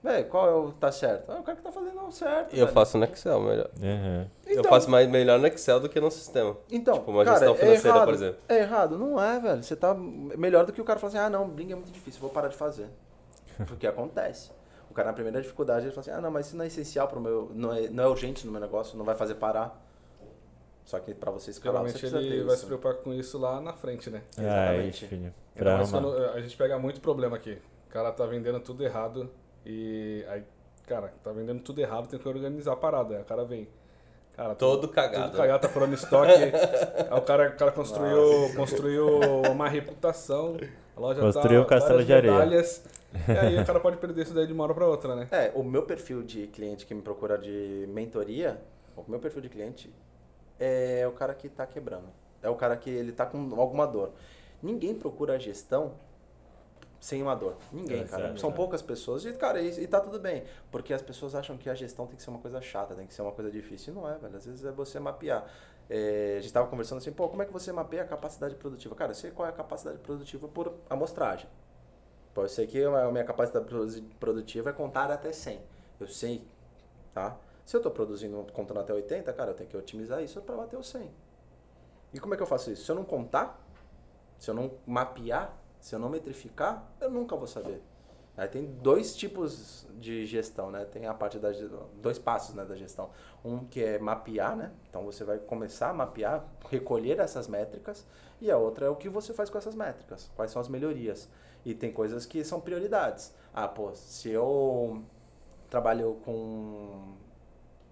Véi, qual é o tá certo? É o cara que tá fazendo o certo. Eu velho. faço no Excel melhor. Uhum. eu Então- faço mais, melhor no Excel do que no sistema. Então, Tipo, uma cara, gestão é financeira, errado, por exemplo. É errado. Não é, velho. Você tá melhor do que o cara falar assim, ah, não, Bling é muito difícil, vou parar de fazer. Porque acontece. O cara na primeira dificuldade, ele fala assim, ah, não, mas isso não é essencial pro meu... Não é, não é urgente no meu negócio, não vai fazer parar. Só que pra você escalar, você Geralmente precisa ele ter vai isso. se preocupar com isso lá na frente, né? Aí, Exatamente. filho. Ainda Pra mais arrumar. quando a gente pega muito problema aqui. O cara tá vendendo tudo errado e aí, cara, tá vendendo tudo errado, tem que organizar a parada. Aí o cara vem. Cara, Todo tudo- cagado, Tudo né? cagado, tá furando estoque. aí o cara, o cara construiu, construiu uma reputação. A loja Construiu um tá castelo várias de areia. medalhas, e aí o cara pode perder isso daí de uma hora pra outra, né? É, o meu perfil de cliente que me procura de mentoria, o meu perfil de cliente é o cara que tá quebrando. É o cara que ele tá com alguma dor. Ninguém procura a gestão sem uma dor. Ninguém, É, cara. sério, São né? poucas pessoas. E, cara, e, e tá tudo bem. Porque as pessoas acham que a gestão tem que ser uma coisa chata, tem que ser uma coisa difícil. E não é, velho. Às vezes é você mapear. É, a gente tava conversando assim, pô, como é que você mapeia a capacidade produtiva? Cara, eu sei qual é a capacidade produtiva por amostragem. Pô, eu sei que a minha capacidade produ- produtiva é contar até 100. Eu sei, tá? Se eu estou produzindo, contando até 80, cara, eu tenho que otimizar isso para bater o 100. E como é que eu faço isso? Se eu não contar, se eu não mapear, se eu não metrificar, eu nunca vou saber. Aí tem dois tipos de gestão, né? Tem a parte da dois passos, né, da gestão. Um que é mapear, né? Então você vai começar a mapear, recolher essas métricas, e a outra é o que você faz com essas métricas, quais são as melhorias. E tem coisas que são prioridades. Ah, pô, se eu trabalho com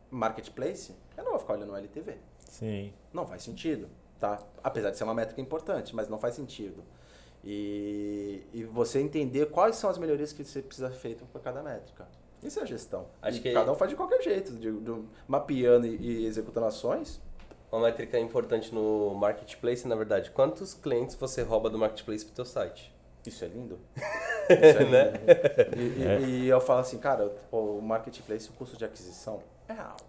marketplace, eu não vou ficar olhando o LTV. Sim. Não faz sentido, tá? Apesar de ser uma métrica importante, mas não faz sentido. E, e você entender quais são as melhorias que você precisa feito por cada métrica. Isso é gestão. Acho E que- cada um faz de qualquer jeito, de, de- mapeando e, e executando ações. Uma métrica importante no marketplace, na verdade, quantos clientes você rouba do marketplace pro teu site? Isso é lindo. Isso é lindo. Né? E, e- e eu falo assim, cara, o marketplace, o custo de aquisição é alto.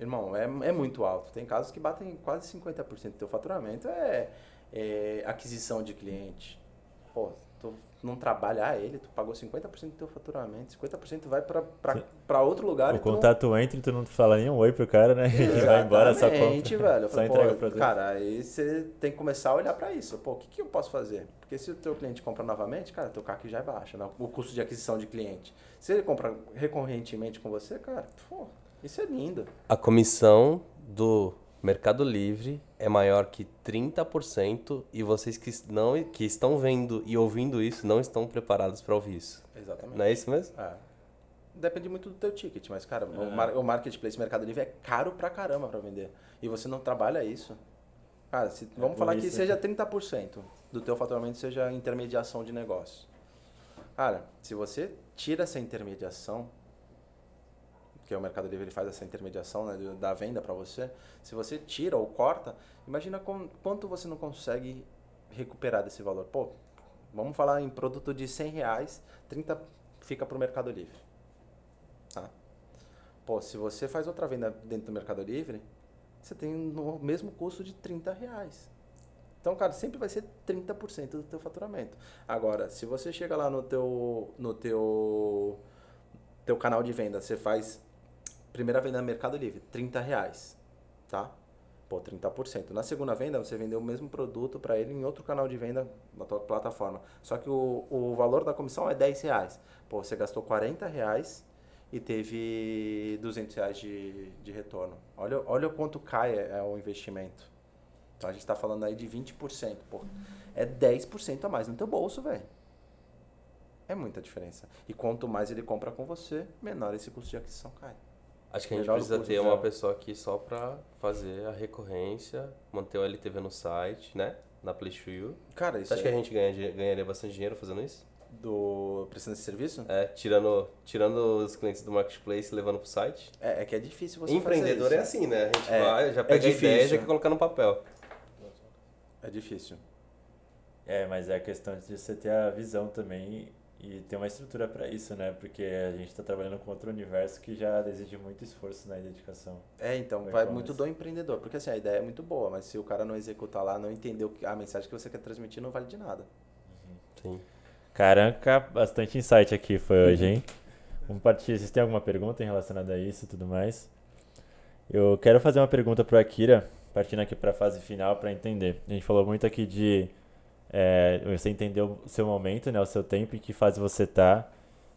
Irmão, é, é muito alto. Tem casos que batem quase 50% do teu faturamento é, é aquisição de cliente. Pô, tu não trabalha a ele, tu pagou 50% do teu faturamento, 50% vai para outro lugar O tu não- contato entra e tu não fala nem um oi pro cara, né? E vai embora só compra. velho. Eu Só falei, entrega o pô, produto. cara, aí você tem que começar a olhar pra isso. Pô, o que, que eu posso fazer? Porque se o teu cliente compra novamente, cara, teu CAC já é baixo, né? O custo de aquisição de cliente. Se ele compra recorrentemente com você, cara, pô, isso é lindo. A comissão do Mercado Livre é maior que 30% e vocês que, não, que estão vendo e ouvindo isso não estão preparados para ouvir isso. Exatamente. Não é isso mesmo? É. Depende muito do teu ticket, mas, cara, É. o, mar- o marketplace Mercado Livre é caro pra caramba pra vender. E você não trabalha isso. Cara, se- vamos por falar que seja 30% do teu faturamento seja intermediação de negócio. Cara, se você tira essa intermediação, que o Mercado Livre ele faz essa intermediação né, da venda para você, se você tira ou corta, imagina com- quanto você não consegue recuperar desse valor. Pô, vamos falar em produto de 100 reais, 30 fica para o Mercado Livre. Tá? Pô, se você faz outra venda dentro do Mercado Livre, você tem o mesmo custo de 30 reais. Então, cara, sempre vai ser 30% do teu faturamento. Agora, se você chega lá no teu, no teu, teu canal de venda, você faz primeira venda no Mercado Livre, 30 reais, tá? Pô, 30%. Na segunda venda, você vendeu o mesmo produto para ele em outro canal de venda na tua plataforma. Só que o, o valor da comissão é 10 reais. Pô, você gastou 40 reais e teve 200 reais de, de retorno. Olha, olha o quanto cai é, o investimento. Então a gente está falando aí de 20%. Pô, é 10% a mais no teu bolso, velho. É muita diferença. E quanto mais ele compra com você, menor esse custo de aquisição cai. Acho que a gente Melhor precisa ter uma pessoa aqui só para fazer a recorrência, manter o LTV no site, né? Na Play to You. Cara, Você isso acha que a é gente ganha, ganharia bastante dinheiro fazendo isso? do prestando esse serviço? É, tirando, tirando os clientes do marketplace e levando pro site. É, é que é difícil você Empreendedor fazer é assim, né? A gente É, vai, já é pega a ideia e já quer colocar no papel. É difícil. É, mas é a questão de você ter a visão também e ter uma estrutura para isso, né? Porque a gente está trabalhando com outro universo que já exige muito esforço né, e dedicação. É, então, Vai muito do empreendedor. Porque assim, a ideia é muito boa, mas se o cara não executar lá, não entender o que- a mensagem que você quer transmitir, não vale de nada. Sim. Caraca, bastante insight aqui foi hoje, hein? Vamos partir. Vocês têm alguma pergunta em relacionada a isso e tudo mais? Eu quero fazer uma pergunta pro Akira, partindo aqui para a fase final para entender. A gente falou muito aqui de é, você entender o seu momento, né, o seu tempo em que fase você tá.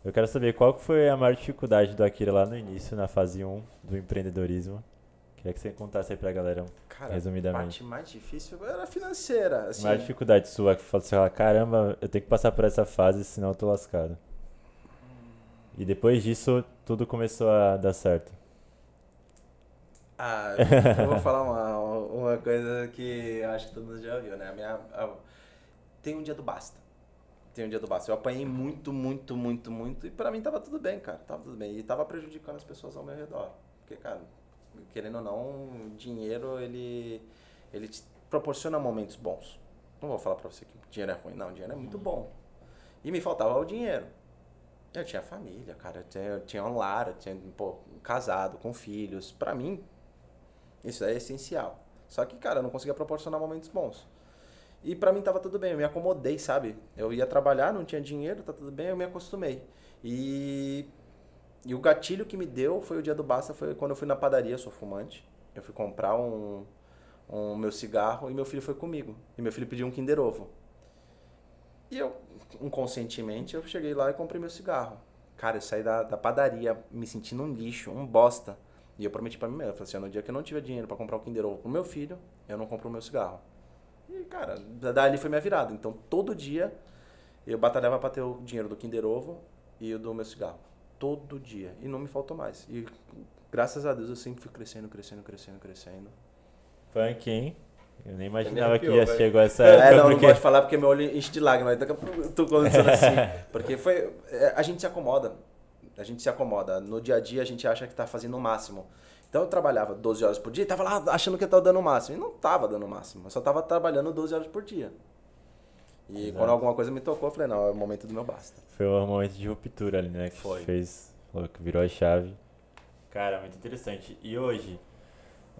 Eu quero saber qual foi a maior dificuldade do Akira lá no início, na fase 1 do empreendedorismo. Queria que você contasse aí pra galera, Cara, a resumidamente. parte mais difícil era financeira. Assim, Uma dificuldade sua que você fala, caramba, eu tenho que passar por essa fase, senão eu tô lascado. E depois disso, tudo começou a dar certo. Ah, eu vou falar uma, uma coisa que eu acho que todo mundo já viu, né? A minha, a- tem um dia do basta. Tem um dia do basta. Eu apanhei muito, muito, muito, muito. E pra mim tava tudo bem, cara. Tava tudo bem. E tava prejudicando as pessoas ao meu redor. Porque, cara, querendo ou não, dinheiro, ele, ele te proporciona momentos bons. Não vou falar pra você que dinheiro é ruim. Não, dinheiro é muito bom. E me faltava o dinheiro. Eu tinha família, cara. Eu tinha, eu tinha um lar, eu tinha, pô, casado, com filhos. Pra mim, isso é essencial. Só que, cara, eu não conseguia proporcionar momentos bons. E pra mim tava tudo bem, eu me acomodei, sabe? Eu ia trabalhar, não tinha dinheiro, tá tudo bem, eu me acostumei. E, e o gatilho que me deu foi o dia do basta, foi quando eu fui na padaria, sou fumante. Eu fui comprar um, um meu cigarro e meu filho foi comigo. E meu filho pediu um Kinder Ovo. E eu, inconscientemente, eu cheguei lá e comprei meu cigarro. Cara, eu saí da, da padaria me sentindo um lixo, um bosta. E eu prometi pra mim mesmo, eu falei assim, no dia que eu não tiver dinheiro pra comprar o Kinder Ovo pro meu filho, eu não compro o meu cigarro. E, cara, da- dali foi minha virada. Então, todo dia, eu batalhava pra ter o dinheiro do Kinder Ovo e o do meu cigarro. Todo dia. E não me faltou mais. E, graças a Deus, eu sempre fui crescendo, crescendo, crescendo, crescendo. Punk, hein? Eu nem imaginava que arrepiou, já chegou essa É, época, não, não porque... pode falar porque meu olho enche de lágrimas. Daqui a pouco eu tô começando assim. Porque foi. é, A gente se acomoda. A gente se acomoda. No dia a dia a gente acha que tá fazendo o máximo. Então eu trabalhava 12 horas por dia e tava lá achando que eu tava dando o máximo. E não tava dando o máximo. Eu só tava trabalhando 12 horas por dia. E Exato. quando alguma coisa me tocou, eu falei, não, é o momento do meu basta. Foi um momento de ruptura ali, né? Que Foi. fez, falou que virou a chave. Cara, muito interessante. E hoje?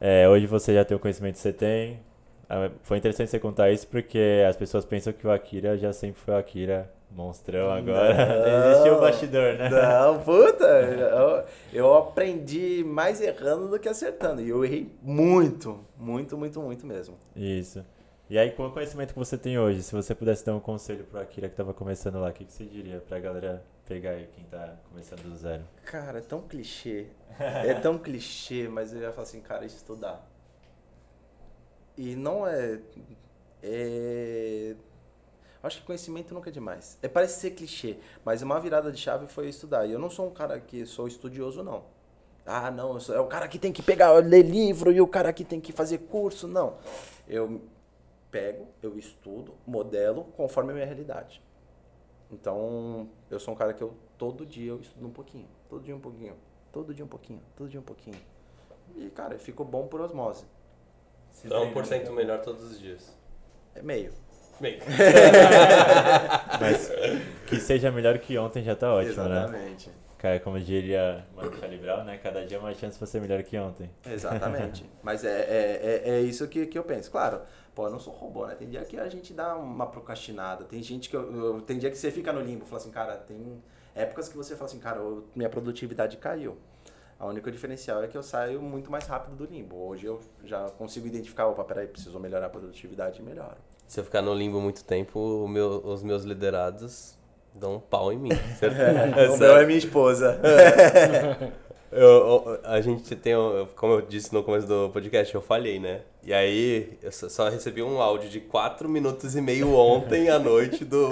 É, hoje você já tem o conhecimento que você tem. Ah, Foi interessante você contar isso porque as pessoas pensam que o Akira já sempre foi o Akira monstrão agora. Não. Existe o bastidor, né? Não, puta, eu, eu aprendi mais errando do que acertando. E eu errei muito, muito, muito, muito mesmo. Isso. E aí, com o conhecimento que você tem hoje, se você pudesse dar um conselho pro Akira que tava começando lá, o que, que você diria pra galera pegar aí, quem tá começando do zero? Cara, é tão clichê. É tão clichê, mas eu ia falar assim, cara, estudar. E não é. É. Acho que conhecimento nunca é demais. É, parece ser clichê, mas uma virada de chave foi estudar. E eu não sou um cara que sou estudioso, não. Ah, não, sou, é o cara que tem que pegar, ler livro e o cara que tem que fazer curso. Não. Eu pego, eu estudo, modelo conforme a minha realidade. Então, eu sou um cara que eu todo dia eu estudo um pouquinho, todo dia um pouquinho, todo dia um pouquinho, todo dia um pouquinho. E, cara, ficou bom por osmose. Então, 1% melhor todos os dias. É meio. Bem, Mas que seja melhor que ontem já tá ótimo, né? Exatamente. Cara, como diria Mano Charlie Brown, né? Cada dia é uma chance pra ser melhor que ontem. Exatamente. Mas é, é, é, é isso que, que eu penso. Claro, pô, eu não sou robô, né? Tem dia que a gente dá uma procrastinada. Tem gente que. Eu, eu- tem dia que você fica no limbo. Fala assim, cara, tem épocas que você fala assim, cara, eu- minha produtividade caiu. A única diferencial é que eu saio muito mais rápido do limbo. Hoje eu já consigo identificar, opa, peraí, preciso melhorar a produtividade e melhoro. Se eu ficar no limbo muito tempo, o meu- os meus liderados dão um pau em mim. o meu é minha esposa. Eu, eu- a gente tem, como eu disse no começo do podcast, eu falhei, né? E aí, eu só- só recebi um áudio de 4 minutos e meio ontem à noite do,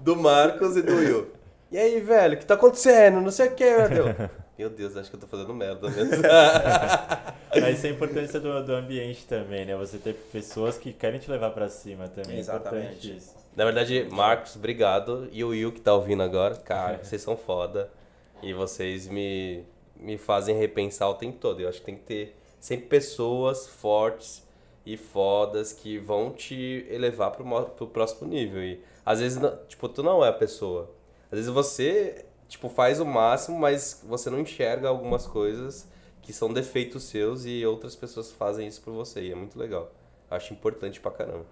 do Marcos e do Will. E aí, velho, o que tá acontecendo? Não sei o que, meu Deus. Meu Deus, acho que eu tô fazendo merda mesmo. Mas isso é a importância do, do ambiente também, né? Você ter pessoas que querem te levar pra cima também. É Exatamente. importante isso. Na verdade, Marcos, obrigado. E o Will que tá ouvindo agora, cara, vocês são foda. E vocês me, me fazem repensar o tempo todo. Eu acho que tem que ter sempre pessoas fortes e fodas que vão te elevar pro, pro próximo nível. E às vezes, não- tipo, tu não é a pessoa. Às vezes você, tipo, faz o máximo, mas você não enxerga algumas coisas que são defeitos seus e outras pessoas fazem isso por você. E é muito legal. Acho importante pra caramba.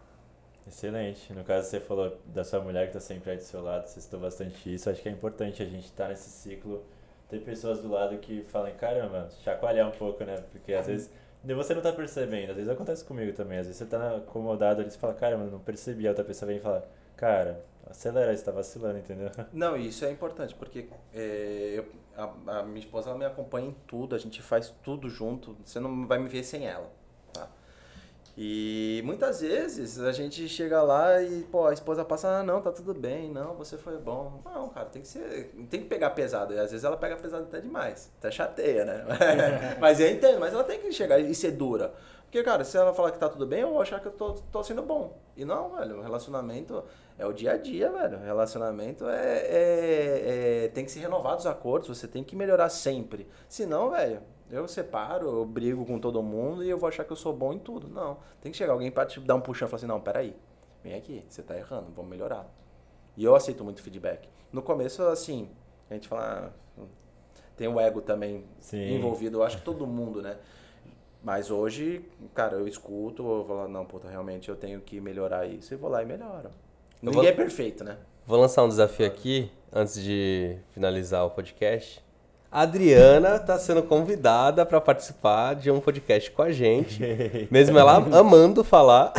Excelente. No caso, você falou da sua mulher que tá sempre aí do seu lado, você citou bastante isso. Acho que é importante a gente estar nesse ciclo, ter pessoas do lado que falem, caramba, chacoalhar um pouco, né? Porque às vezes você não tá percebendo, às vezes acontece comigo também. Às vezes você tá acomodado ali, você fala, caramba, não percebi. A outra pessoa vem e fala, cara, Acelera, você tá vacilando, entendeu? Não, isso é importante, porque é, eu- a, a minha esposa ela me acompanha em tudo, a gente faz tudo junto, você não vai me ver sem ela, tá? E muitas vezes a gente chega lá e, pô, a esposa passa, ah, não, tá tudo bem, não, você foi bom. Não, cara, tem que ser, tem que pegar pesado, e às vezes ela pega pesado até demais, até chateia, né? mas eu entendo, mas ela tem que chegar e ser dura. Porque, cara, se ela falar que tá tudo bem, eu vou achar que eu tô, tô sendo bom. E não, velho, o relacionamento é o dia a dia, velho. Relacionamento é, é- é- tem que se renovar os acordos, você tem que melhorar sempre. Senão, velho, eu separo, eu brigo com todo mundo e eu vou achar que eu sou bom em tudo. Não. Tem que chegar alguém pra te dar um puxão e falar assim, não, peraí, vem aqui, você tá errando, vamos melhorar. E eu aceito muito feedback. No começo, assim, a gente fala. ah, tem o ego também Sim. envolvido, eu acho que todo mundo, né? Mas hoje, cara, eu escuto, eu vou lá, não, puta, realmente eu tenho que melhorar isso e vou lá e melhoro. Ninguém vou- é perfeito, né? Vou lançar um desafio aqui, antes de finalizar o podcast. A Adriana está sendo convidada para participar de um podcast com a gente, mesmo ela amando falar.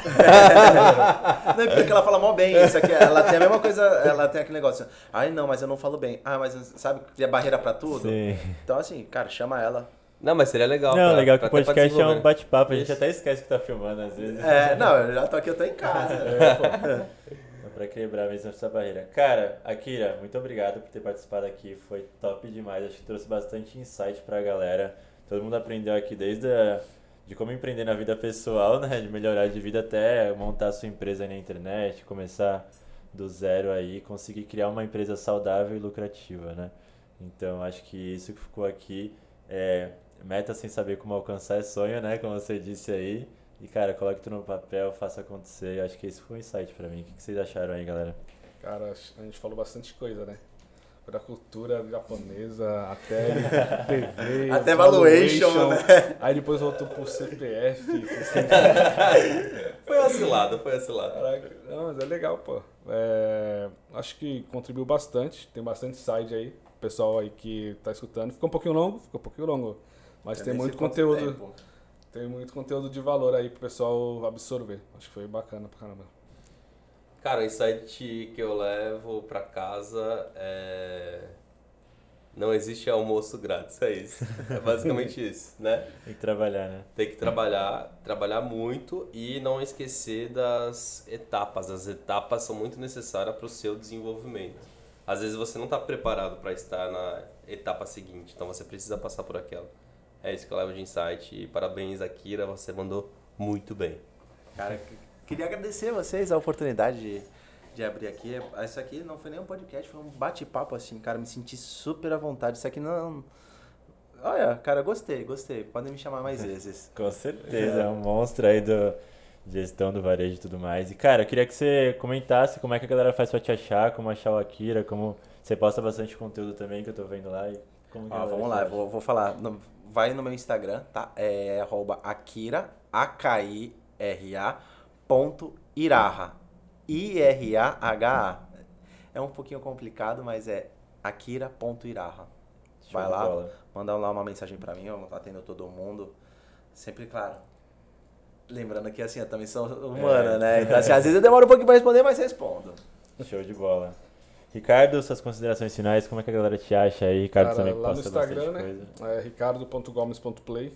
Não, é porque ela fala mal bem, isso aqui, ela tem a mesma coisa, ela tem aquele negócio, ai não, mas eu não falo bem. Ah, mas sabe que é barreira pra tudo? Sim. Então assim, cara, chama ela. Não, mas seria legal. Não, pra- legal que o podcast é um desenvolver. bate-papo, a gente até esquece que tá filmando às vezes. É, não, eu já tô aqui, eu tô em casa. Então, pra quebrar mesmo essa barreira. Cara, Akira, muito obrigado por ter participado aqui. Foi top demais. Acho que trouxe bastante insight pra galera. Todo mundo aprendeu aqui desde a, de como empreender na vida pessoal, né? De melhorar de vida até montar sua empresa na internet, começar do zero aí, conseguir criar uma empresa saudável e lucrativa, né? Então, acho que isso que ficou aqui é meta sem saber como alcançar é sonho, né? Como você disse aí. E, cara, coloque tudo no papel, faça acontecer. Eu acho que esse foi um insight pra mim. O que vocês acharam aí, galera? Cara, a gente falou bastante coisa, né? Da cultura japonesa até TV. Até valuation, né? Aí depois voltou pro CPF. pro Foi vacilado, foi vacilado. Caraca, não, mas é legal, pô. É, acho que contribuiu bastante, tem bastante side aí, o pessoal aí que tá escutando. Ficou um pouquinho longo, ficou um pouquinho longo, mas tem Nem muito conteúdo, tempo. Tem muito conteúdo de valor aí pro pessoal absorver. Acho que foi bacana pra caramba. Cara, o insight que eu levo pra casa é. Não existe almoço grátis, é isso. É basicamente isso, né? Tem que trabalhar, né? Tem que trabalhar, trabalhar muito e não esquecer das etapas. As etapas são muito necessárias para o seu desenvolvimento. Às vezes você não está preparado para estar na etapa seguinte, então você precisa passar por aquela. É isso que eu levo de insight. E parabéns, Akira, você mandou muito bem. Cara, que- queria agradecer vocês a oportunidade de, de abrir aqui. Isso aqui não foi nem um podcast, foi um bate-papo assim, cara. Me senti super à vontade. Isso aqui não. Olha, cara, gostei, gostei. Podem me chamar mais vezes. Com certeza, é um monstro aí do gestão do varejo e tudo mais. E, cara, eu queria que você comentasse como é que a galera faz pra te achar, como achar o Akira, como você posta bastante conteúdo também, que eu tô vendo lá. E como a galera vamos lá, vou, vou falar. No- vai no meu Instagram, tá? É arroba Akira, A-K-I-R-A, ponto Iraha. I-R-A-H-A. É um pouquinho complicado, mas é Akira.iraha. Vai lá, bola. manda lá uma mensagem pra mim, eu atendo todo mundo. Sempre, claro. Lembrando que assim, eu também sou humana, É. né? Então, assim, às vezes eu demoro um pouquinho pra responder, mas respondo. Show de bola. Ricardo, suas considerações finais, como é que a galera te acha aí? Ricardo Cara, também lá no posta Instagram, bastante né? É ricardo.gomes.play.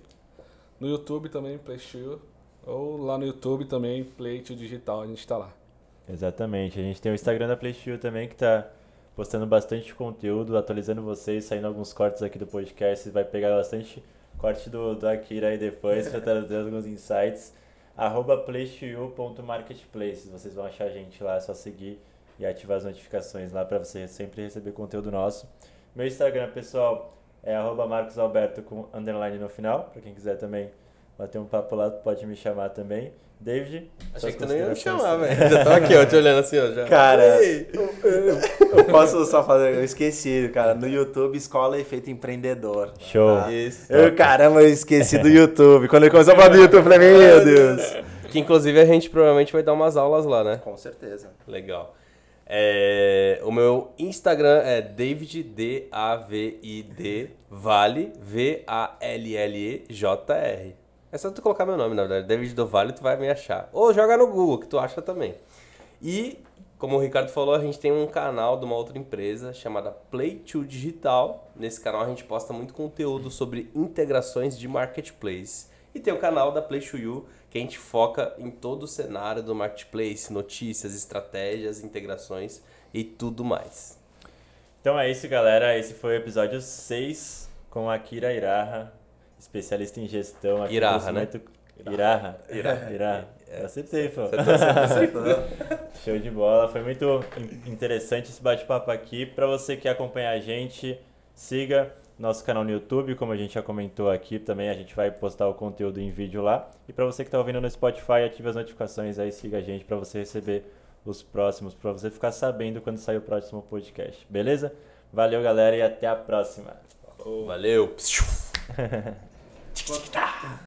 No YouTube também, PlayShow. Ou lá no YouTube também, Play to Digital, a gente tá lá. Exatamente. A gente tem o Instagram da PlaySteel também que tá postando bastante conteúdo, atualizando vocês, saindo alguns cortes aqui do podcast. Você vai pegar bastante corte do, do Akira aí depois pra trazer alguns insights. Arroba playsteel.marketplace. Vocês vão achar a gente lá, é só seguir e ativar as notificações lá pra você sempre receber conteúdo nosso. Meu Instagram, pessoal, é arroba marcosalberto com underline no final. Pra quem quiser também bater um papo lá, pode me chamar também. David, Achei que tu não ia me chamar, velho. Já tô aqui, ó, te olhando assim, ó. Já. Cara, Ei! Eu posso só fazer, eu esqueci, cara. No YouTube, Escola Efeito Empreendedor. Show. Tá? Isso. Eu, caramba, eu esqueci do YouTube. Quando ele começou a falar do YouTube, eu falei, meu Deus. Que inclusive a gente provavelmente vai dar umas aulas lá, né? Com certeza. Legal. É, o meu Instagram é David D-A-V-I-D Vale V-A-L-L-E-J-R. É só tu colocar meu nome, na verdade. David do Vale, tu vai me achar. Ou joga no Google, que tu acha também. E como o Ricardo falou, a gente tem um canal de uma outra empresa chamada Play2 Digital. Nesse canal a gente posta muito conteúdo sobre integrações de marketplace. E tem o canal da Play2U, que a gente foca em todo o cenário do marketplace, notícias, estratégias, integrações e tudo mais. Então é isso, galera. Esse foi o episódio 6 com a Kira Iraha, especialista em gestão. aqui Iraha, né? Cimento- Iraha. Iraha. Iraha. Eu acertei, pô. Acertou. Show de bola. Foi muito in- interessante esse bate-papo aqui. Para você que quer acompanhar a gente, siga nosso canal no YouTube, como a gente já comentou aqui também, a gente vai postar o conteúdo em vídeo lá. E para você que está ouvindo no Spotify, ative as notificações aí, siga a gente para você receber os próximos, para você ficar sabendo quando sair o próximo podcast. Beleza? Valeu, galera, e até a próxima. Valeu.